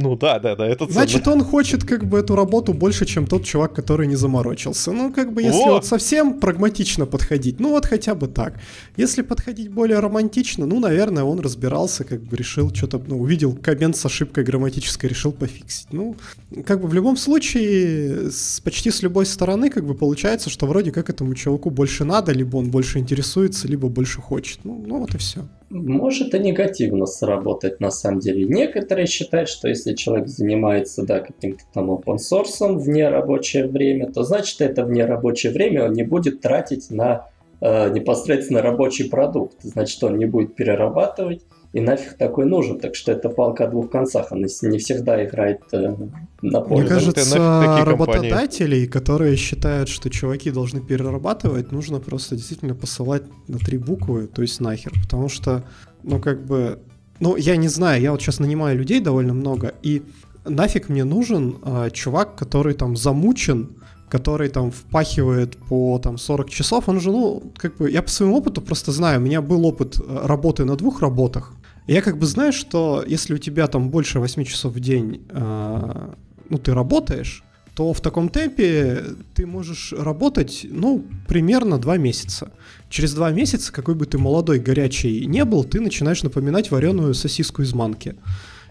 Ну да, да, да, это Значит, он хочет как бы эту работу больше, чем тот чувак, который не заморочился. Ну, как бы, если Во! вот совсем прагматично подходить, ну вот хотя бы так. Если подходить более романтично, ну, наверное, он разбирался, как бы решил что-то, ну, увидел коммент с ошибкой грамматической, решил пофиксить. Ну, как бы в любом случае, с, почти с любой стороны, как бы получается, что вроде как этому чуваку больше надо, либо он больше интересуется, либо больше хочет. Ну, ну вот и все. Может и негативно сработать на самом деле. Некоторые считают, что если человек занимается да, каким-то там open source в нерабочее время, то значит это в нерабочее время он не будет тратить на э, непосредственно рабочий продукт. Значит, он не будет перерабатывать, и нафиг такой нужен. Так что это палка о двух концах. Она не всегда играет э, на пользу. Мне кажется, такие компании? работодателей, которые считают, что чуваки должны перерабатывать, нужно просто действительно посылать на три буквы, то есть нахер. Потому что, ну, как бы... Ну, я не знаю, я вот сейчас нанимаю людей довольно много, и нафиг мне нужен а, чувак, который там замучен, который там впахивает по там 40 часов, он же, ну, как бы, я по своему опыту просто знаю, у меня был опыт э, работы на двух работах, и я как бы знаю, что если у тебя там больше 8 часов в день, э, ну, ты работаешь, то в таком темпе ты можешь работать, ну, примерно 2 месяца. Через 2 месяца, какой бы ты молодой, горячий не был, ты начинаешь напоминать вареную сосиску из манки.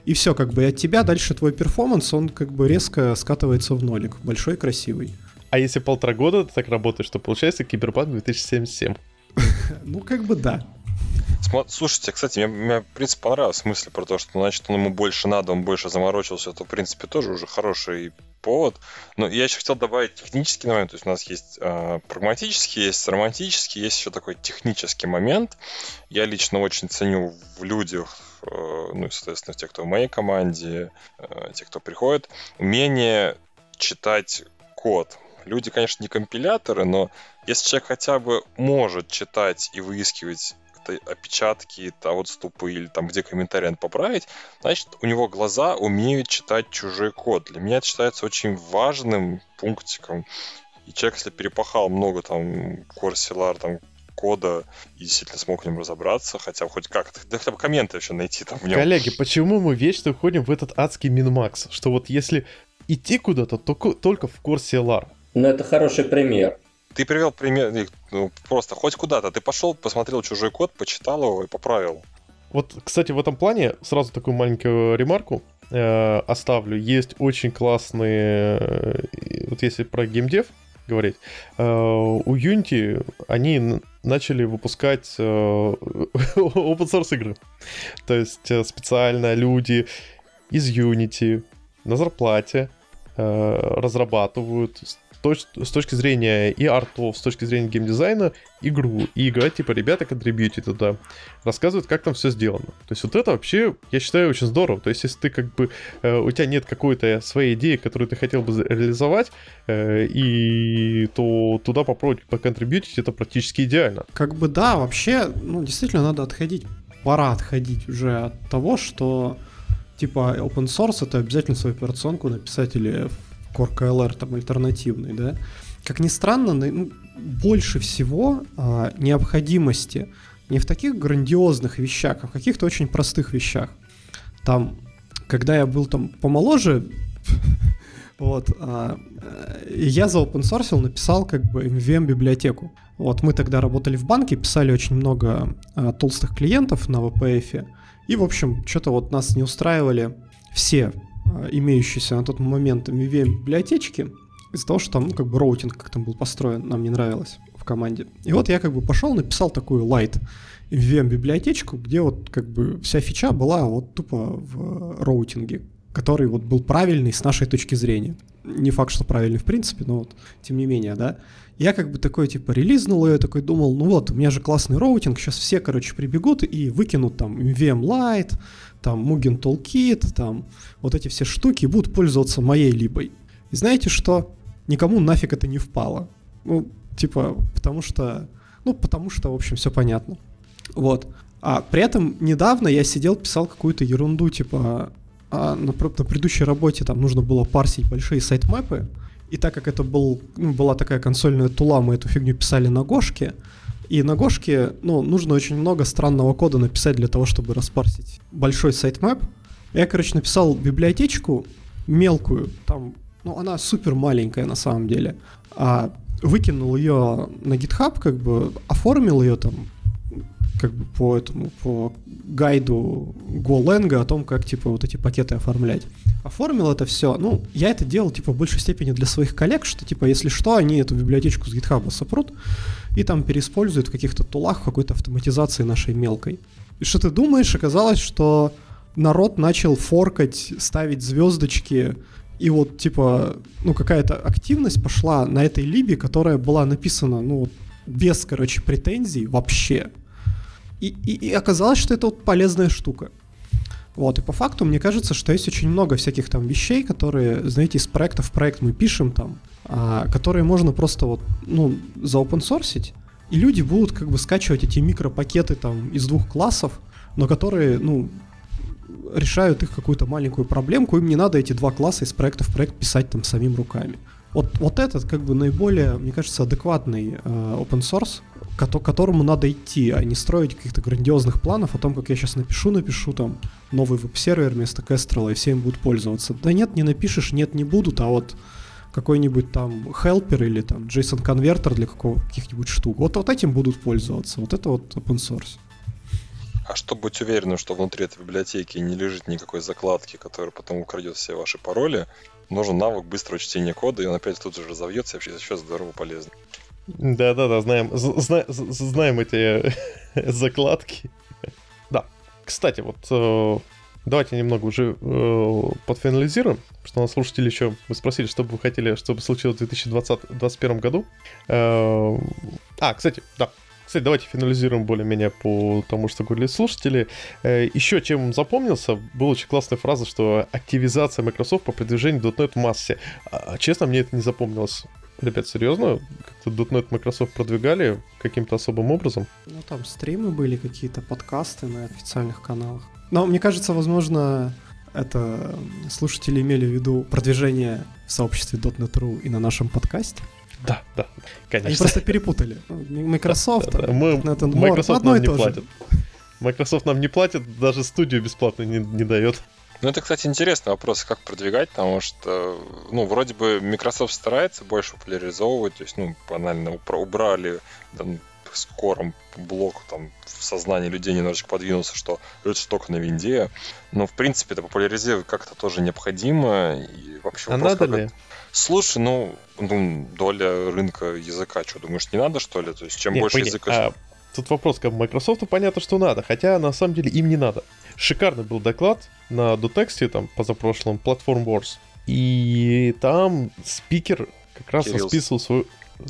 И все, как бы, и от тебя дальше твой перформанс, он как бы резко скатывается в нолик. Большой, красивый. А если полтора года ты так работаешь, то получается Киберпанк 2077. Ну, как бы да. Слушайте, кстати, мне, мне, в принципе, понравилась мысль про то, что, значит, он ему больше надо, он больше заморочился. Это, в принципе, тоже уже хороший повод. Но я еще хотел добавить технический момент. То есть у нас есть э, прагматический, есть романтический, есть еще такой технический момент. Я лично очень ценю в людях, э, ну и, соответственно, те, кто в моей команде, э, те, кто приходит, умение читать код. Люди, конечно, не компиляторы, но если человек хотя бы может читать и выискивать опечатки, а вот ступы или там где комментарий надо поправить, значит, у него глаза умеют читать чужой код. Для меня это считается очень важным пунктиком. И человек, если перепахал много там Corsilar, там кода и действительно смог в нем разобраться, хотя бы хоть как-то, да хотя бы комменты еще найти там в нем. Коллеги, почему мы вечно уходим в этот адский минмакс? Что вот если идти куда-то, то ко- только в курсе LAR. Но это хороший пример. Ты привел пример, ну, просто хоть куда-то. Ты пошел, посмотрел чужой код, почитал его и поправил. Вот, кстати, в этом плане сразу такую маленькую ремарку э, оставлю. Есть очень классные, э, вот если про геймдев говорить, э, у Unity они начали выпускать э, open source игры. То есть э, специально люди из Unity на зарплате э, разрабатывают точ- с точки зрения и артов, с точки зрения геймдизайна игру. И играть, типа, ребята контрибьюти туда. Рассказывают, как там все сделано. То есть вот это вообще, я считаю, очень здорово. То есть если ты как бы, э, у тебя нет какой-то своей идеи, которую ты хотел бы реализовать, э, и то туда попробовать поконтрибьютить, это практически идеально. Как бы да, вообще, ну, действительно надо отходить, пора отходить уже от того, что типа open source это обязательно свою операционку написать или Core KLR там альтернативный, да. Как ни странно, ну, больше всего а, необходимости не в таких грандиозных вещах, а в каких-то очень простых вещах. Там, когда я был там помоложе, вот, а, э, я за open написал как бы MVVM библиотеку. Вот мы тогда работали в банке, писали очень много а, толстых клиентов на WPF. И, в общем, что-то вот нас не устраивали все а, имеющиеся на тот момент MVVM библиотечки из-за того, что там, ну, как бы роутинг как там был построен, нам не нравилось в команде. И вот я как бы пошел, написал такую light MVVM библиотечку, где вот как бы вся фича была вот тупо в роутинге, который вот был правильный с нашей точки зрения. Не факт, что правильный в принципе, но вот тем не менее, да. Я как бы такой, типа, релизнул ее, такой думал, ну вот, у меня же классный роутинг, сейчас все, короче, прибегут и выкинут там MVM Lite, там Mugen Toolkit, там вот эти все штуки будут пользоваться моей либой. И знаете что? Никому нафиг это не впало. Ну, типа, потому что, ну, потому что, в общем, все понятно. Вот. А при этом недавно я сидел, писал какую-то ерунду, типа, а на, на предыдущей работе там нужно было парсить большие сайтмэпы, и так как это был, ну, была такая консольная тула, мы эту фигню писали на Гошке, и на Гошке, ну, нужно очень много странного кода написать для того, чтобы распарсить большой сайтмэп, Я, короче, написал библиотечку мелкую, там, ну, она супер маленькая на самом деле, а выкинул ее на GitHub, как бы оформил ее там как бы по этому, по гайду GoLang о том, как, типа, вот эти пакеты оформлять. Оформил это все. Ну, я это делал, типа, в большей степени для своих коллег, что, типа, если что, они эту библиотечку с GitHub сопрут и там переиспользуют в каких-то тулах, в какой-то автоматизации нашей мелкой. И что ты думаешь, оказалось, что народ начал форкать, ставить звездочки, и вот, типа, ну, какая-то активность пошла на этой либе, которая была написана, ну, без, короче, претензий вообще. И, и, и оказалось, что это вот полезная штука. Вот, и по факту мне кажется, что есть очень много всяких там вещей, которые, знаете, из проекта в проект мы пишем там, которые можно просто вот, ну, за open source, и люди будут как бы скачивать эти микропакеты там из двух классов, но которые, ну, решают их какую-то маленькую проблемку, им не надо эти два класса из проекта в проект писать там самим руками. Вот, вот этот как бы наиболее, мне кажется, адекватный э, open source, к которому надо идти, а не строить каких-то грандиозных планов о том, как я сейчас напишу, напишу там новый веб-сервер вместо Kestrel, и все им будут пользоваться. Да нет, не напишешь, нет, не будут, а вот какой-нибудь там helper или там JSON конвертер для каких-нибудь штук. Вот, вот этим будут пользоваться. Вот это вот open source. А чтобы быть уверенным, что внутри этой библиотеки не лежит никакой закладки, которая потом украдет все ваши пароли, нужен навык быстрого чтения кода, и он опять тут же разовьется, и вообще еще здорово полезно. Да-да-да, знаем, зна, знаем эти закладки. Да. Кстати, вот э, давайте немного уже э, подфинализируем, что у нас слушатели еще, вы спросили, что бы вы хотели, чтобы случилось в 2020-2021 году. Э, а, кстати, да, кстати, давайте финализируем более-менее по тому, что говорили слушатели. Э, Еще чем запомнился, была очень классная фраза, что активизация Microsoft по продвижению .NET в массе. А, честно, мне это не запомнилось. Ребят, серьезно? Как-то .NET Microsoft продвигали каким-то особым образом? Ну, там стримы были, какие-то подкасты на официальных каналах. Но мне кажется, возможно, это слушатели имели в виду продвижение в сообществе .NET.ru и на нашем подкасте. Да, да, конечно. Они просто перепутали. Microsoft, да, да, Мы, Microsoft нам не платит. Microsoft нам не платит, даже студию бесплатно не, не дает. Ну, это, кстати, интересный вопрос, как продвигать, потому что, ну, вроде бы Microsoft старается больше популяризовывать, то есть, ну, банально убрали там, скором блок там в сознании людей немножечко подвинулся, что это только на винде. Но, в принципе, это популяризировать как-то тоже необходимо. И вообще а надо ли? Слушай, ну, ну, доля рынка языка, что, думаешь, не надо, что ли? То есть, чем Нет, больше понятно. языка... А, тут вопрос, как Microsoft понятно, что надо, хотя на самом деле им не надо. Шикарный был доклад на Дотексте, там, позапрошлом, Platform Wars. И там спикер как раз Кирилл, расписывал свою...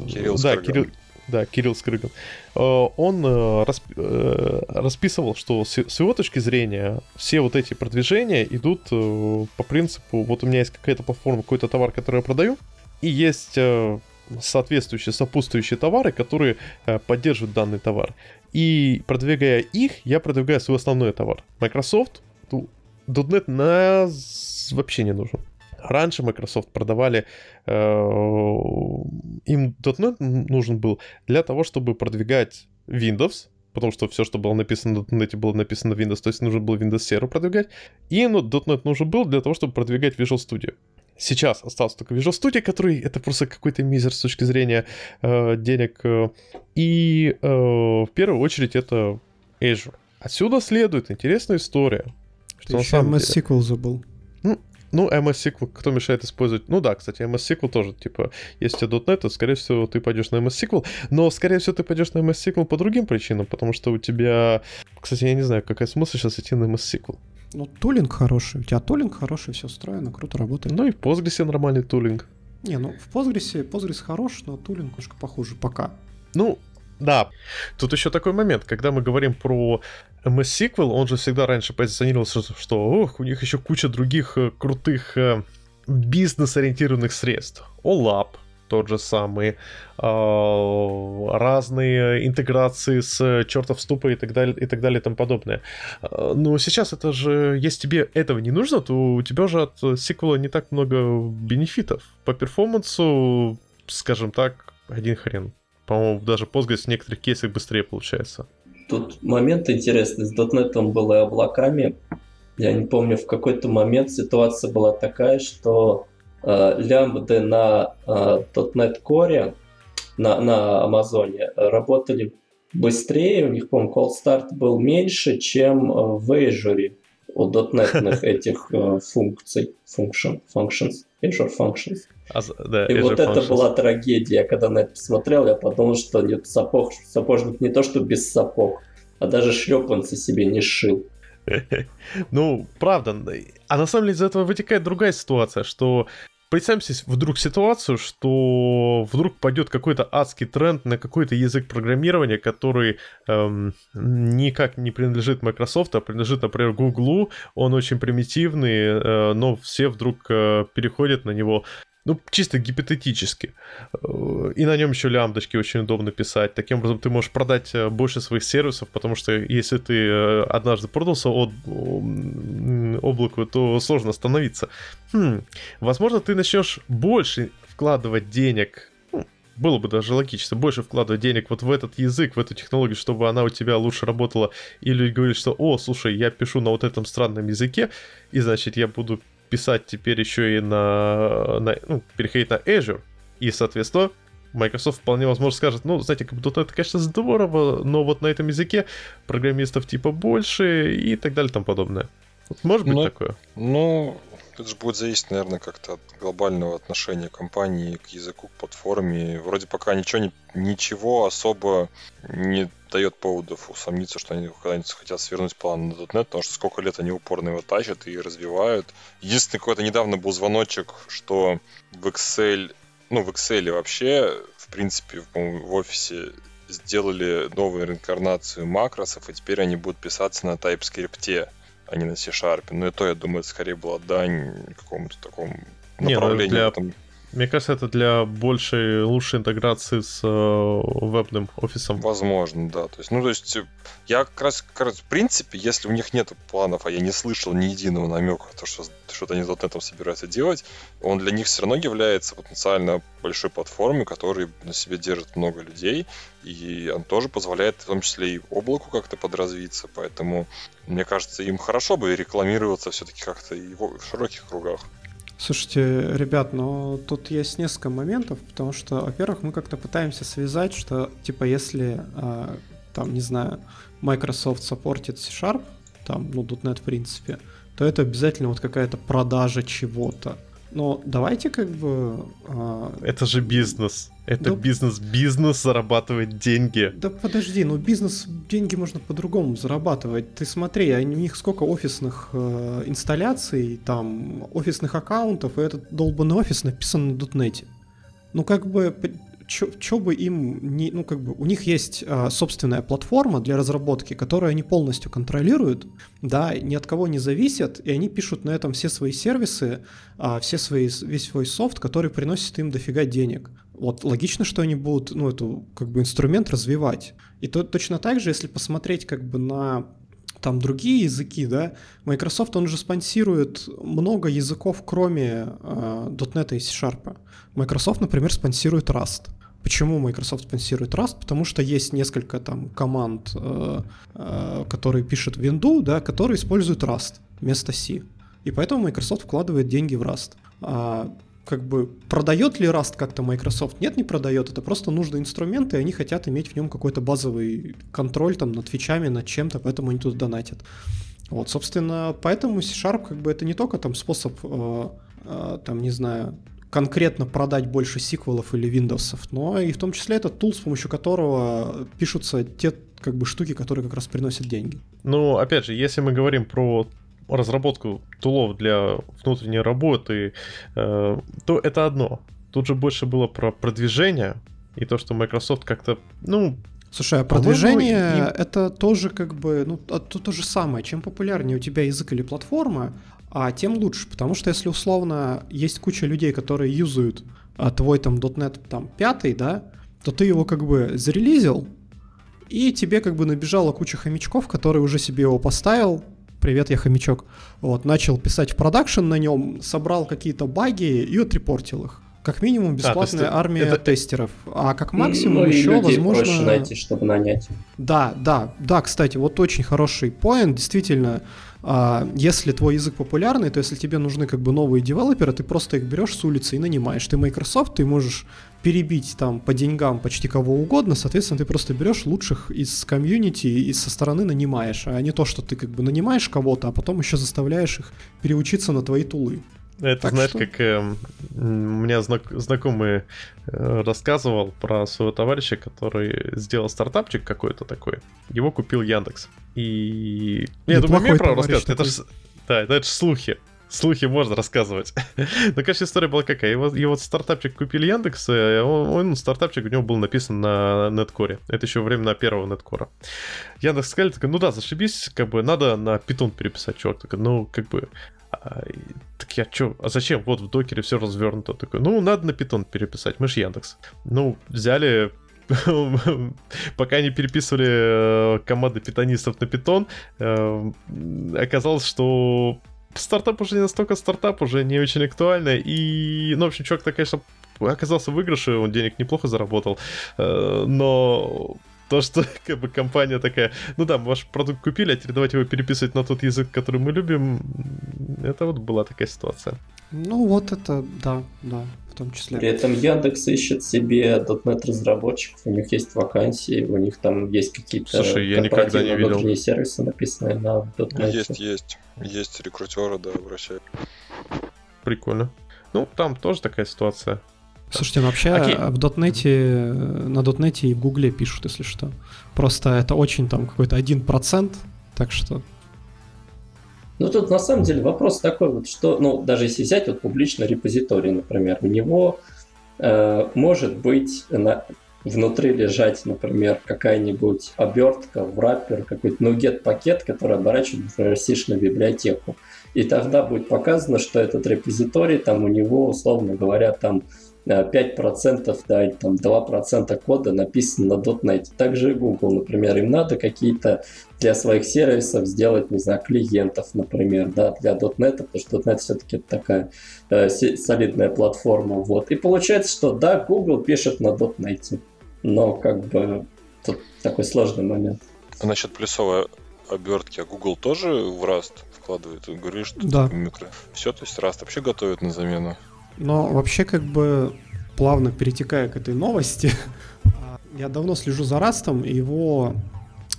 Кирилл да, Кирилл, да, Кирилл Скрыган. Э, он э, э, расписывал, что с его точки зрения все вот эти продвижения идут по принципу, вот у меня есть какая-то платформа, какой-то товар, который я продаю, и есть соответствующие, сопутствующие товары, которые поддерживают данный товар. И продвигая их, я продвигаю свой основной товар. Microsoft, .NET нас вообще не нужен. Раньше Microsoft продавали, э, им .NET нужен был для того, чтобы продвигать Windows, потому что все, что было написано на .NET, было написано в Windows, то есть нужно было Windows Server продвигать, и ну, .NET нужен был для того, чтобы продвигать Visual Studio. Сейчас остался только Visual Studio, который это просто какой-то мизер с точки зрения э, денег. И э, в первую очередь это Azure. Отсюда следует интересная история. Что еще MS SQL забыл. Ну, ну, MS SQL, кто мешает использовать? Ну да, кстати, MS SQL тоже, типа, если у тебя .NET, то, скорее всего, ты пойдешь на MS SQL, но, скорее всего, ты пойдешь на MS SQL по другим причинам, потому что у тебя... Кстати, я не знаю, какая смысл сейчас идти на MS SQL. Ну, тулинг хороший, у тебя тулинг хороший, все устроено, круто работает. Ну и в Postgres нормальный тулинг. Не, ну в Postgres, Postgres хорош, но тулинг немножко похуже пока. Ну, да. Тут еще такой момент, когда мы говорим про MS SQL, он же всегда раньше позиционировался, что ох, у них еще куча других э, крутых э, бизнес-ориентированных средств. OLAP, тот же самый, э, разные интеграции с чертов ступа и так далее, и так далее и тому подобное. Но сейчас это же, если тебе этого не нужно, то у тебя же от сиквела не так много бенефитов. По перформансу, скажем так, один хрен. По-моему, даже Postgres в некоторых кейсах быстрее получается. Тут момент интересный. С .NET был и облаками, я не помню, в какой-то момент ситуация была такая, что э, лямбды на э, .NET Core на, на Амазоне работали быстрее, у них, по-моему, call start был меньше, чем э, в Azure у .NET этих э, функций, function, functions, Azure Functions. А, да, и вот это была трагедия. Когда на это посмотрел, я подумал, что нет, сапог, сапожник не то, что без сапог, а даже шлепанцы себе не шил. Ну, правда. А на самом деле из этого вытекает другая ситуация, что Представим себе вдруг ситуацию, что вдруг пойдет какой-то адский тренд на какой-то язык программирования, который эм, никак не принадлежит Microsoft, а принадлежит, например, Google. Он очень примитивный, э, но все вдруг э, переходят на него ну, чисто гипотетически. Э, и на нем еще лямбдочки очень удобно писать. Таким образом, ты можешь продать э, больше своих сервисов, потому что если ты э, однажды продался от облаку, то сложно остановиться. Хм, возможно, ты начнешь больше вкладывать денег ну, было бы даже логично, больше вкладывать денег вот в этот язык, в эту технологию, чтобы она у тебя лучше работала, или говоришь, что, о, слушай, я пишу на вот этом странном языке, и значит я буду писать теперь еще и на, на ну, переходить на Azure. И, соответственно, Microsoft вполне возможно скажет, ну, знаете, как будто это, конечно, здорово, но вот на этом языке программистов типа больше и так далее и тому подобное. Вот может быть ну, такое? Ну, это же будет зависеть, наверное, как-то от глобального отношения компании к языку, к платформе. Вроде пока ничего, не, ничего особо не дает поводов усомниться, что они когда-нибудь хотят свернуть план на .NET, потому что сколько лет они упорно его тащат и развивают. Единственный какой-то недавно был звоночек, что в Excel, ну, в Excel вообще, в принципе, в, офисе сделали новую реинкарнацию макросов, и теперь они будут писаться на TypeScript а не на C-Sharp. Но и то, я думаю, это скорее была дань какому-то такому ну, направлению. Не, для... этом. Мне кажется, это для большей, лучшей интеграции с э, вебным офисом. Возможно, да. То есть, ну, то есть, я как раз, как раз, в принципе, если у них нет планов, а я не слышал ни единого намека, то, что что-то они вот этом собираются делать, он для них все равно является потенциально большой платформой, которая на себе держит много людей, и он тоже позволяет, в том числе и облаку как-то подразвиться, поэтому, мне кажется, им хорошо бы рекламироваться все-таки как-то и в широких кругах. Слушайте, ребят, но тут есть несколько моментов, потому что, во-первых, мы как-то пытаемся связать, что, типа, если, э, там, не знаю, Microsoft саппортит C-Sharp, там, ну, .NET в принципе, то это обязательно вот какая-то продажа чего-то. Но давайте как бы... А... Это же бизнес. Это да... бизнес. Бизнес зарабатывает деньги. Да подожди, ну бизнес деньги можно по-другому зарабатывать. Ты смотри, у них сколько офисных э, инсталляций, там, офисных аккаунтов, и этот долбанный офис написан на дотнете. Ну как бы что бы им не, ну как бы у них есть а, собственная платформа для разработки, которую они полностью контролируют, да, ни от кого не зависят, и они пишут на этом все свои сервисы, а, все свои весь свой софт, который приносит им дофига денег. Вот логично, что они будут, ну эту как бы инструмент развивать. И то, точно так же, если посмотреть как бы на там другие языки, да, Microsoft, он же спонсирует много языков, кроме э, .NET и C-Sharp. Microsoft, например, спонсирует Rust. Почему Microsoft спонсирует Rust? Потому что есть несколько там команд, э, э, которые пишут Windows, да, которые используют Rust вместо C. И поэтому Microsoft вкладывает деньги в Rust. А, как бы продает ли Rust как-то Microsoft? Нет, не продает. Это просто нужны инструменты, и они хотят иметь в нем какой-то базовый контроль там над фичами, над чем-то, поэтому они тут донатят. Вот, собственно, поэтому C-Sharp как бы это не только там способ, э, э, там, не знаю, конкретно продать больше сиквелов или Windows, но и в том числе это тул, с помощью которого пишутся те как бы штуки, которые как раз приносят деньги. Ну, опять же, если мы говорим про разработку тулов для внутренней работы, э, то это одно. Тут же больше было про продвижение и то, что Microsoft как-то, ну, Слушай, а продвижение им... это тоже как бы, ну, то, то же самое. Чем популярнее у тебя язык или платформа, а тем лучше, потому что если условно есть куча людей, которые юзают а, твой там .NET там пятый, да, то ты его как бы зарелизил, и тебе как бы набежала куча хомячков, которые уже себе его поставил, привет, я хомячок, вот, начал писать в продакшн на нем, собрал какие-то баги и отрепортил их. Как минимум бесплатная это- армия это- тестеров, а как максимум ну, еще людей возможно. проще найти, чтобы нанять. Да, да, да, кстати, вот очень хороший поинт. Действительно, а, если твой язык популярный, то если тебе нужны как бы новые девелоперы, ты просто их берешь с улицы и нанимаешь. Ты Microsoft, ты можешь перебить там по деньгам почти кого угодно, соответственно, ты просто берешь лучших из комьюнити и со стороны нанимаешь, а не то, что ты как бы нанимаешь кого-то, а потом еще заставляешь их переучиться на твои тулы. Это Так знаешь, что- как м, у меня знак- знакомый э, рассказывал про своего товарища, который сделал стартапчик какой-то такой. Его купил Яндекс. И... Я думаю, Неплохой имею право товарищ рассказывать. Это ж... Да, это же слухи. Слухи можно рассказывать. Но, конечно, история была какая. Его, его стартапчик купили Яндекс, э, он, он- стартапчик у него был написан на неткоре. Это еще времена первого неткора. Яндекс сказали, такой, ну да, зашибись, как бы надо на питон переписать. Чувак такой, ну, как бы, а, так я чё, а зачем? Вот в докере все развернуто. Такой, ну, надо на питон переписать, мы ж Яндекс. Ну, взяли пока не переписывали э, команды питонистов на питон, э, оказалось, что стартап уже не настолько стартап, уже не очень актуально. И, ну, в общем, чувак, конечно, оказался в выигрыше, он денег неплохо заработал, э, но то, что как бы компания такая, ну да, мы ваш продукт купили, а теперь давайте его переписывать на тот язык, который мы любим, это вот была такая ситуация. Ну вот это, да, да, в том При числе. этом Яндекс ищет себе .NET разработчиков, у них есть вакансии, у них там есть какие-то Слушай, я никогда не видел. сервисы, написанные на .NET. Есть, есть. Есть рекрутеры, да, обращаются. Прикольно. Ну, там тоже такая ситуация. Слушайте, ну вообще Окей. в дотнете, э, на дотнете и в гугле пишут, если что. Просто это очень там какой-то один процент, так что... Ну, тут на самом деле вопрос такой вот, что, ну, даже если взять вот публичный репозиторий, например, у него э, может быть на- внутри лежать, например, какая-нибудь обертка, враппер, какой-то нугет-пакет, который оборачивает, например, сишную библиотеку. И тогда будет показано, что этот репозиторий, там у него, условно говоря, там 5%, да, или там 2% кода написано на .NET. Также и Google, например, им надо какие-то для своих сервисов сделать, не знаю, клиентов, например, да, для .NET, потому что .NET все-таки это такая э, солидная платформа, вот. И получается, что да, Google пишет на .NET, но как бы тут такой сложный момент. А насчет плюсовой обертки, а Google тоже в Rust вкладывает? Вы говорили, что Да. микро. Все, то есть Rust вообще готовят на замену. Но вообще как бы плавно перетекая к этой новости, я давно слежу за Растом, и его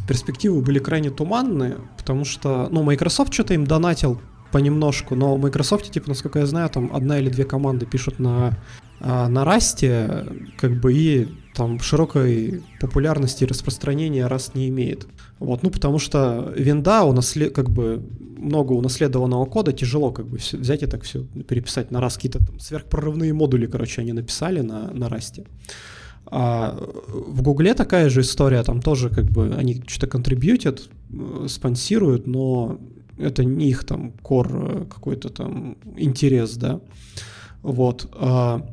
перспективы были крайне туманные, потому что, ну, Microsoft что-то им донатил понемножку, но в Microsoft, типа, насколько я знаю, там одна или две команды пишут на, а, на Расте, как бы, и там широкой популярности и распространения Rust не имеет. Вот, ну, потому что винда, унаслед... как бы, много унаследованного кода, тяжело как бы взять и так все переписать на Rust. Какие-то там сверхпрорывные модули, короче, они написали на, на Rust. А в Гугле такая же история, там тоже как бы они что-то контрибьютят, э, спонсируют, но это не их там кор э, какой-то там интерес, да. Вот. а,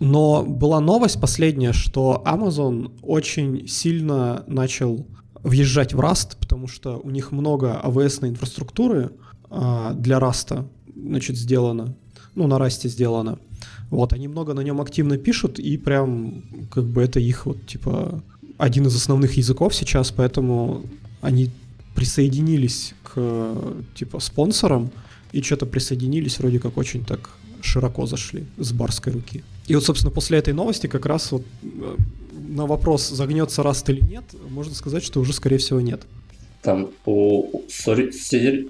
Но была новость последняя, что Amazon очень сильно начал въезжать в Rust, потому что у них много AWS инфраструктуры а, для Rust, значит, сделано. Ну, на Rust сделано. Вот, они много на нем активно пишут, и прям, как бы, это их, вот, типа, один из основных языков сейчас, поэтому они присоединились к, типа, спонсорам, и что-то присоединились вроде как очень так широко зашли с барской руки. И вот, собственно, после этой новости как раз вот э, на вопрос, загнется Раст или нет, можно сказать, что уже, скорее всего, нет. Там у,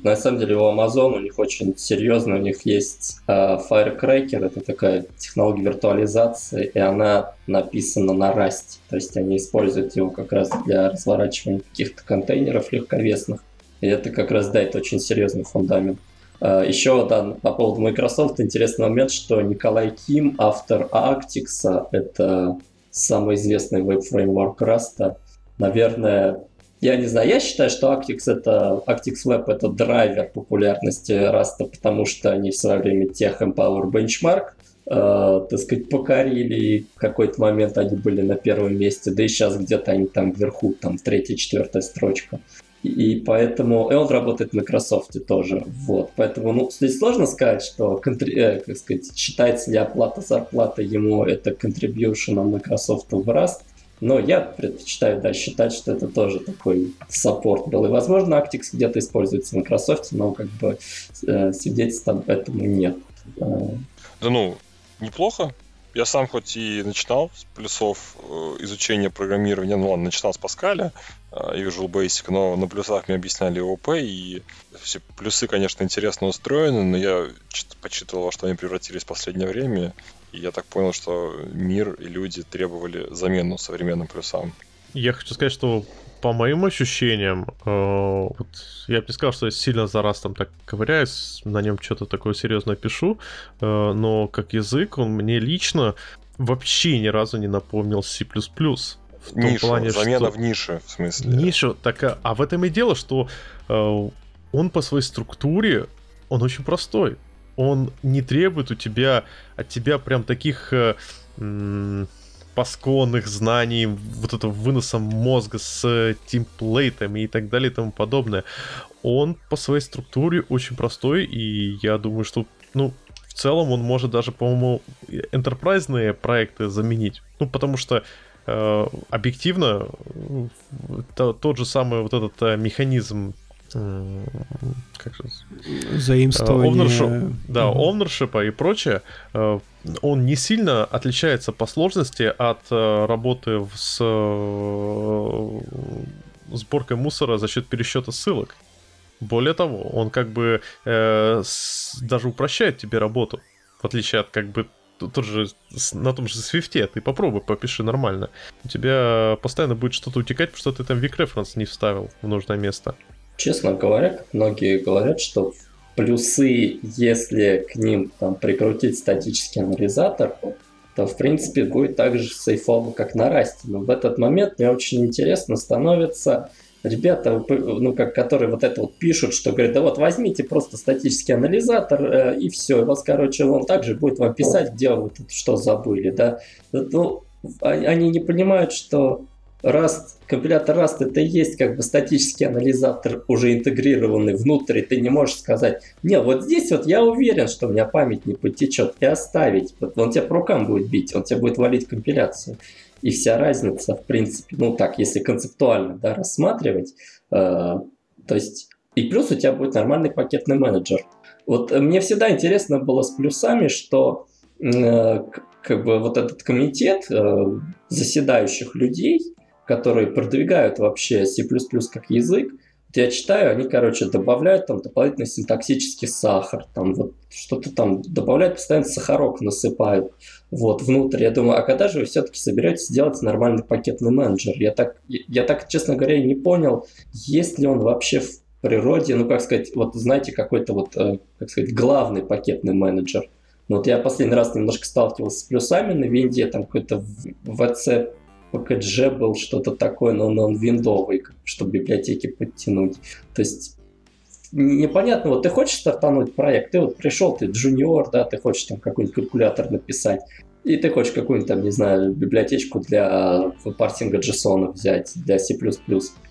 на самом деле у Amazon у них очень серьезно, у них есть э, Firecracker, это такая технология виртуализации, и она написана на Rust. То есть они используют его как раз для разворачивания каких-то контейнеров легковесных. И это как раз, да, это очень серьезный фундамент. Э, Еще, да, по поводу Microsoft интересный момент, что Николай Ким, автор Actix, это самый известный веб-фреймворк Rust, наверное, я не знаю, я считаю, что Actix это Actix Web это драйвер популярности Rust, потому что они в свое время Tech Empower Benchmark, э, так сказать, покорили, и в какой-то момент они были на первом месте, да и сейчас где-то они там вверху, там третья, четвертая строчка. И поэтому и он работает в Microsoft тоже, вот, поэтому, ну, здесь сложно сказать, что, контри, э, как сказать, считается ли оплата зарплаты ему это contribution Microsoft в Rust, но я предпочитаю, да, считать, что это тоже такой саппорт был. И, возможно, Actix где-то используется в Microsoft, но как бы э, свидетельств об этом нет. Да ну, неплохо. Я сам хоть и начинал с плюсов э, изучения программирования, ну ладно, начинал с Паскаля э, и Visual Basic, но на плюсах мне объясняли ОП, и все плюсы, конечно, интересно устроены, но я почитывал, что они превратились в последнее время, и я так понял, что мир и люди требовали замену современным плюсам. Я хочу сказать, что по моим ощущениям, э, вот я бы не сказал, что я сильно за раз там так ковыряюсь, на нем что-то такое серьезное пишу, э, но как язык он мне лично вообще ни разу не напомнил C++. В том нишу, плане, замена что... в нише, в смысле. Нишу, так, а, а в этом и дело, что э, он по своей структуре, он очень простой. Он не требует у тебя, от тебя прям таких... Э, пасконных знаний, вот этого выноса мозга с темплейтами и так далее и тому подобное. Он по своей структуре очень простой, и я думаю, что, ну, в целом он может даже, по-моему, энтерпрайзные проекты заменить. Ну, потому что э, объективно то, тот же самый вот этот э, механизм как же... Заимствование. Ownership, да, ownership и прочее, э, он не сильно отличается по сложности от э, работы с э, сборкой мусора за счет пересчета ссылок. Более того, он как бы э, с, даже упрощает тебе работу, в отличие от как бы тот же, на том же свифте, ты попробуй, попиши нормально. У тебя постоянно будет что-то утекать, потому что ты там reference не вставил в нужное место. Честно говоря, многие говорят, что плюсы, если к ним там, прикрутить статический анализатор, то в принципе будет так же сейфово, как на расте. Но в этот момент мне очень интересно становится ребята, ну, как, которые вот это вот пишут, что говорят, да вот возьмите просто статический анализатор э, и все, и вас, короче, он также будет вам писать, где вы тут что забыли, да. Ну, они не понимают, что Rust, компилятор Rust это и есть как бы статический анализатор, уже интегрированный внутрь, и ты не можешь сказать, не, вот здесь вот я уверен, что у меня память не потечет, и оставить. Он тебя по рукам будет бить, он тебя будет валить компиляцию. И вся разница, в принципе, ну так, если концептуально да, рассматривать, э, то есть, и плюс у тебя будет нормальный пакетный менеджер. Вот мне всегда интересно было с плюсами, что э, как бы вот этот комитет э, заседающих людей, которые продвигают вообще C++ как язык, я читаю, они, короче, добавляют там дополнительный синтаксический сахар, там вот что-то там добавляют, постоянно сахарок насыпают вот внутрь. Я думаю, а когда же вы все-таки соберетесь сделать нормальный пакетный менеджер? Я так, я так, честно говоря, не понял, есть ли он вообще в природе, ну, как сказать, вот знаете, какой-то вот, э, как сказать, главный пакетный менеджер. Ну, вот я последний раз немножко сталкивался с плюсами на винде, там какой-то VC PKG был что-то такое, но он виндовый, чтобы библиотеки подтянуть. То есть непонятно, вот ты хочешь стартануть проект, ты вот пришел, ты джуниор, да, ты хочешь там какой-нибудь калькулятор написать, и ты хочешь какую-нибудь там, не знаю, библиотечку для парсинга JSON взять, для C++,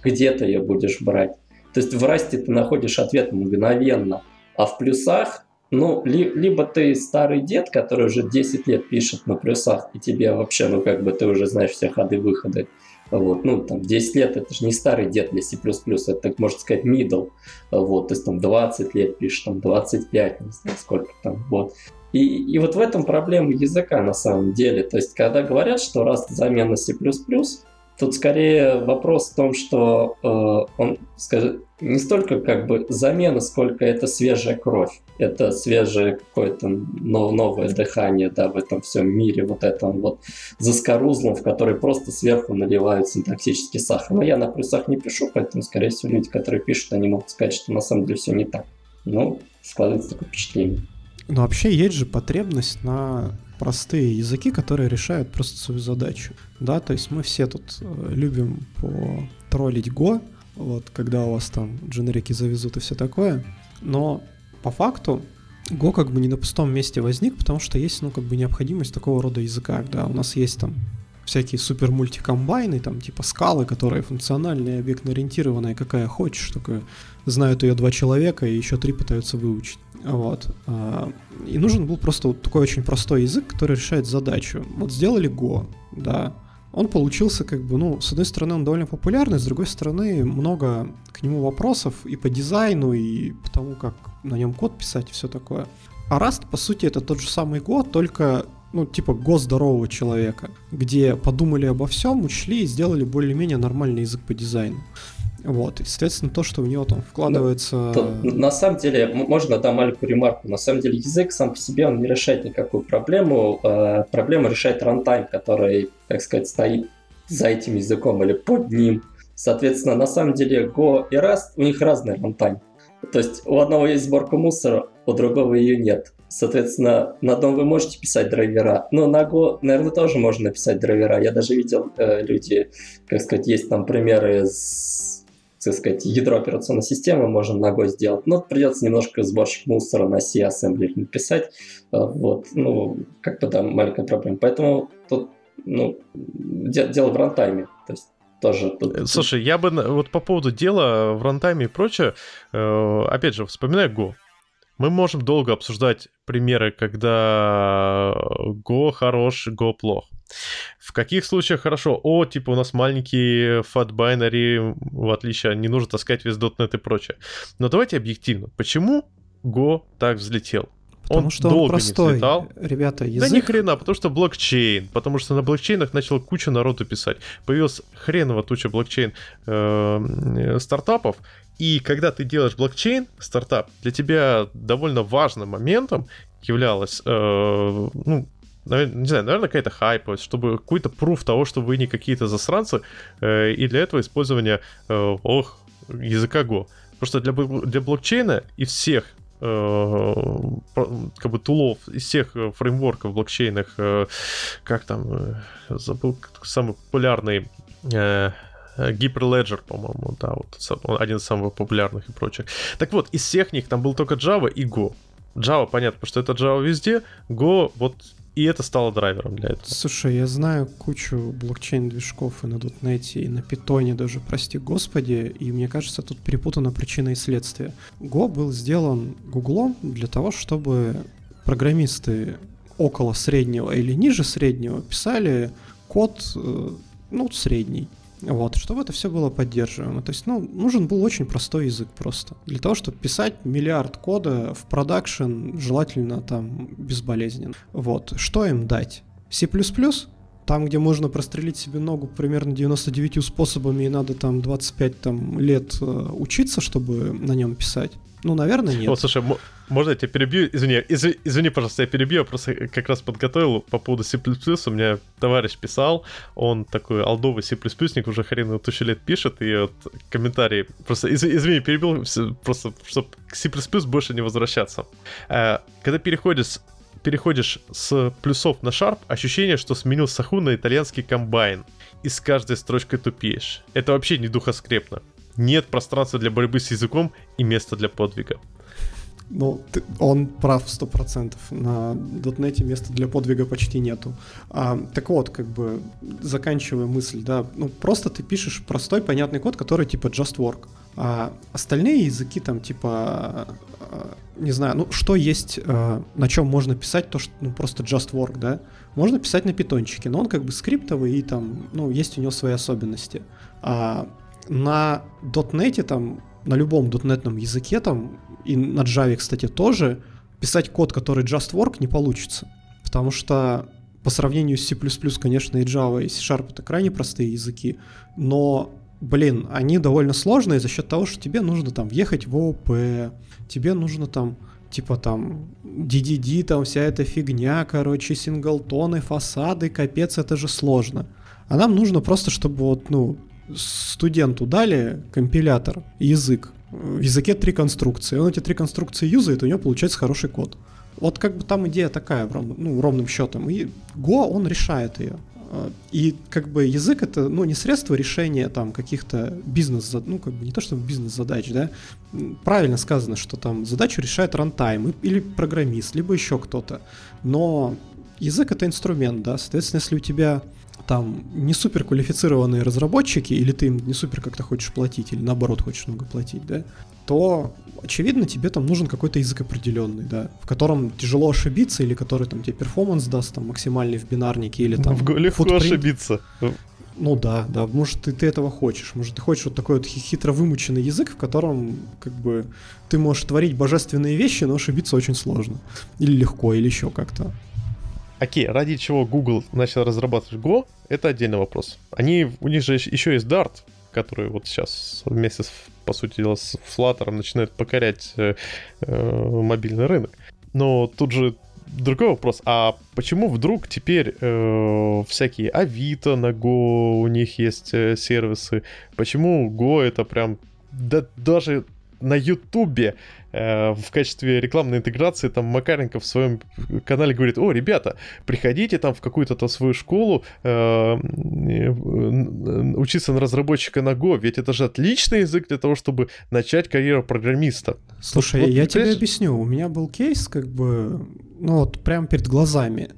где ты ее будешь брать? То есть в расте ты находишь ответ мгновенно, а в плюсах ну, ли, либо ты старый дед, который уже 10 лет пишет на плюсах, и тебе вообще, ну, как бы ты уже знаешь все ходы-выходы. Вот, ну, там, 10 лет это же не старый дед для C++, это, так можно сказать, middle. Вот, то есть там 20 лет пишешь, там 25, не знаю, сколько там, вот. И, и вот в этом проблема языка на самом деле. То есть, когда говорят, что раз замена C++, Тут скорее вопрос в том, что э, он, скажем, не столько как бы замена, сколько это свежая кровь. Это свежее какое-то новое дыхание да, в этом всем мире, вот этом вот заскорузлом, в который просто сверху наливают синтаксический сахар. Но я на плюсах не пишу, поэтому, скорее всего, люди, которые пишут, они могут сказать, что на самом деле все не так. Ну, складывается такое впечатление. Но вообще есть же потребность на простые языки, которые решают просто свою задачу. Да, то есть мы все тут э, любим потроллить Go, вот, когда у вас там дженерики завезут и все такое, но по факту Go как бы не на пустом месте возник, потому что есть, ну, как бы необходимость такого рода языка, да, у нас есть там всякие супер мультикомбайны, там типа скалы, которые функциональные, объектно-ориентированные, какая хочешь, только знают ее два человека и еще три пытаются выучить. Вот. А, и нужен был просто вот такой очень простой язык, который решает задачу. Вот сделали Go, да, он получился как бы, ну, с одной стороны, он довольно популярный, с другой стороны, много к нему вопросов и по дизайну, и по тому, как на нем код писать и все такое. А Rust, по сути, это тот же самый Go, только ну, типа го здорового человека, где подумали обо всем, учли и сделали более-менее нормальный язык по дизайну. Вот, и, соответственно, то, что в него там вкладывается... Ну, то, на самом деле, можно дать маленькую ремарку. На самом деле, язык сам по себе, он не решает никакую проблему. Э, проблему решает рантайм, который, так сказать, стоит за этим языком или под ним. Соответственно, на самом деле, Go и Rust, у них разный рантайм. То есть у одного есть сборка мусора, у другого ее нет. Соответственно, на одном вы можете писать драйвера, но на Go, наверное, тоже можно написать драйвера. Я даже видел э, люди, как сказать, есть там примеры с, так сказать, ядро операционной системы можно на Go сделать, но придется немножко сборщик мусора на C-ассемблер написать. Э, вот, ну, как бы там маленькая проблема. Поэтому тут, ну, де- дело в рантайме. То есть тоже. Тут... Слушай, я бы вот по поводу дела в рантайме и прочее, э, опять же, вспоминаю Go. Мы можем долго обсуждать примеры, когда Go хорош, Go плох. В каких случаях хорошо? О, типа у нас маленькие fat binary, в отличие, не нужно таскать весь .NET и прочее. Но давайте объективно. Почему Go так взлетел? Потому он что долго он простой, не взлетал. ребята, язык... Да ни хрена, потому что блокчейн. Потому что на блокчейнах начала куча народу писать. Появилась хреново туча блокчейн э, стартапов, и когда ты делаешь блокчейн, стартап, для тебя довольно важным моментом являлось, э, ну, наверное, не знаю, наверное, какая-то хайповость, чтобы какой-то пруф того, что вы не какие-то засранцы, э, и для этого использование, э, ох, языка Go. Что для, для блокчейна и всех э, как бы тулов из всех э, фреймворков в блокчейнах, э, как там, забыл самый популярный Hyperledger, по-моему, да, вот один из самых популярных и прочих. Так вот, из всех них там был только Java и Go. Java, понятно, потому что это Java везде, Go вот и это стало драйвером для этого. Слушай, я знаю кучу блокчейн-движков и на .NET, и на питоне даже, прости господи, и мне кажется, тут перепутана причина и следствие. Go был сделан Гуглом для того, чтобы программисты около среднего или ниже среднего писали код, э, ну, средний. Вот, чтобы это все было поддерживаемо. То есть, ну, нужен был очень простой язык просто. Для того, чтобы писать миллиард кода в продакшн, желательно там безболезненно. Вот, что им дать? C++? Там, где можно прострелить себе ногу примерно 99 способами и надо там 25 там, лет э, учиться, чтобы на нем писать. Ну, наверное, нет. Вот, слушай, можно я тебя перебью? Извини, извини, извини, пожалуйста, я перебью, я просто как раз подготовил по поводу C++, у меня товарищ писал, он такой алдовый C++, уже хрен тысячу лет пишет, и вот комментарий, просто из, извини, перебил, просто, чтобы к C++ больше не возвращаться. Э, когда переходишь переходишь с плюсов на Sharp, ощущение, что сменил саху на итальянский комбайн. И с каждой строчкой тупеешь. Это вообще не духоскрепно нет пространства для борьбы с языком и места для подвига. Ну, ты, он прав сто процентов. На дотнете места для подвига почти нету. А, так вот, как бы, заканчивая мысль, да, ну, просто ты пишешь простой, понятный код, который типа just work. А остальные языки там типа, а, не знаю, ну, что есть, а, на чем можно писать, то, что, ну, просто just work, да, можно писать на питончике, но он как бы скриптовый и там, ну, есть у него свои особенности. А на .NET, там, на любом .NET языке, там, и на Java, кстати, тоже, писать код, который just work, не получится. Потому что по сравнению с C++, конечно, и Java, и C-Sharp это крайне простые языки, но, блин, они довольно сложные за счет того, что тебе нужно там въехать в ООП, тебе нужно там типа там DDD, там вся эта фигня, короче, синглтоны, фасады, капец, это же сложно. А нам нужно просто, чтобы вот, ну, студенту дали компилятор, язык, в языке три конструкции. Он эти три конструкции юзает, у него получается хороший код. Вот как бы там идея такая, ну, ровным счетом. И Go, он решает ее. И как бы язык это, ну, не средство решения там каких-то бизнес, ну, как бы не то чтобы бизнес-задач, да, правильно сказано, что там задачу решает рантайм или программист, либо еще кто-то. Но язык это инструмент, да, соответственно, если у тебя там не супер квалифицированные разработчики, или ты им не супер как-то хочешь платить, или наоборот хочешь много платить, да, то, очевидно, тебе там нужен какой-то язык определенный, да, в котором тяжело ошибиться, или который там тебе перформанс даст там максимальный в бинарнике, или там... В легко footprint. ошибиться. Ну да, да, может ты, ты этого хочешь, может ты хочешь вот такой вот хитро вымученный язык, в котором как бы ты можешь творить божественные вещи, но ошибиться очень сложно. Или легко, или еще как-то. Окей, ради чего Google начал разрабатывать Go, это отдельный вопрос. Они, у них же еще есть Dart, который вот сейчас вместе, с, по сути дела, с Flutter начинает покорять э, э, мобильный рынок. Но тут же другой вопрос, а почему вдруг теперь э, всякие Авито на Go, у них есть э, сервисы, почему Go это прям, да даже на Ютубе э, в качестве рекламной интеграции там Макаренко в своем канале говорит, о, ребята, приходите там в какую-то там свою школу э, учиться на разработчика на Go, ведь это же отличный язык для того, чтобы начать карьеру программиста. Слушай, вот, я тебе объясню, у меня был кейс, как бы, ну вот прямо перед глазами.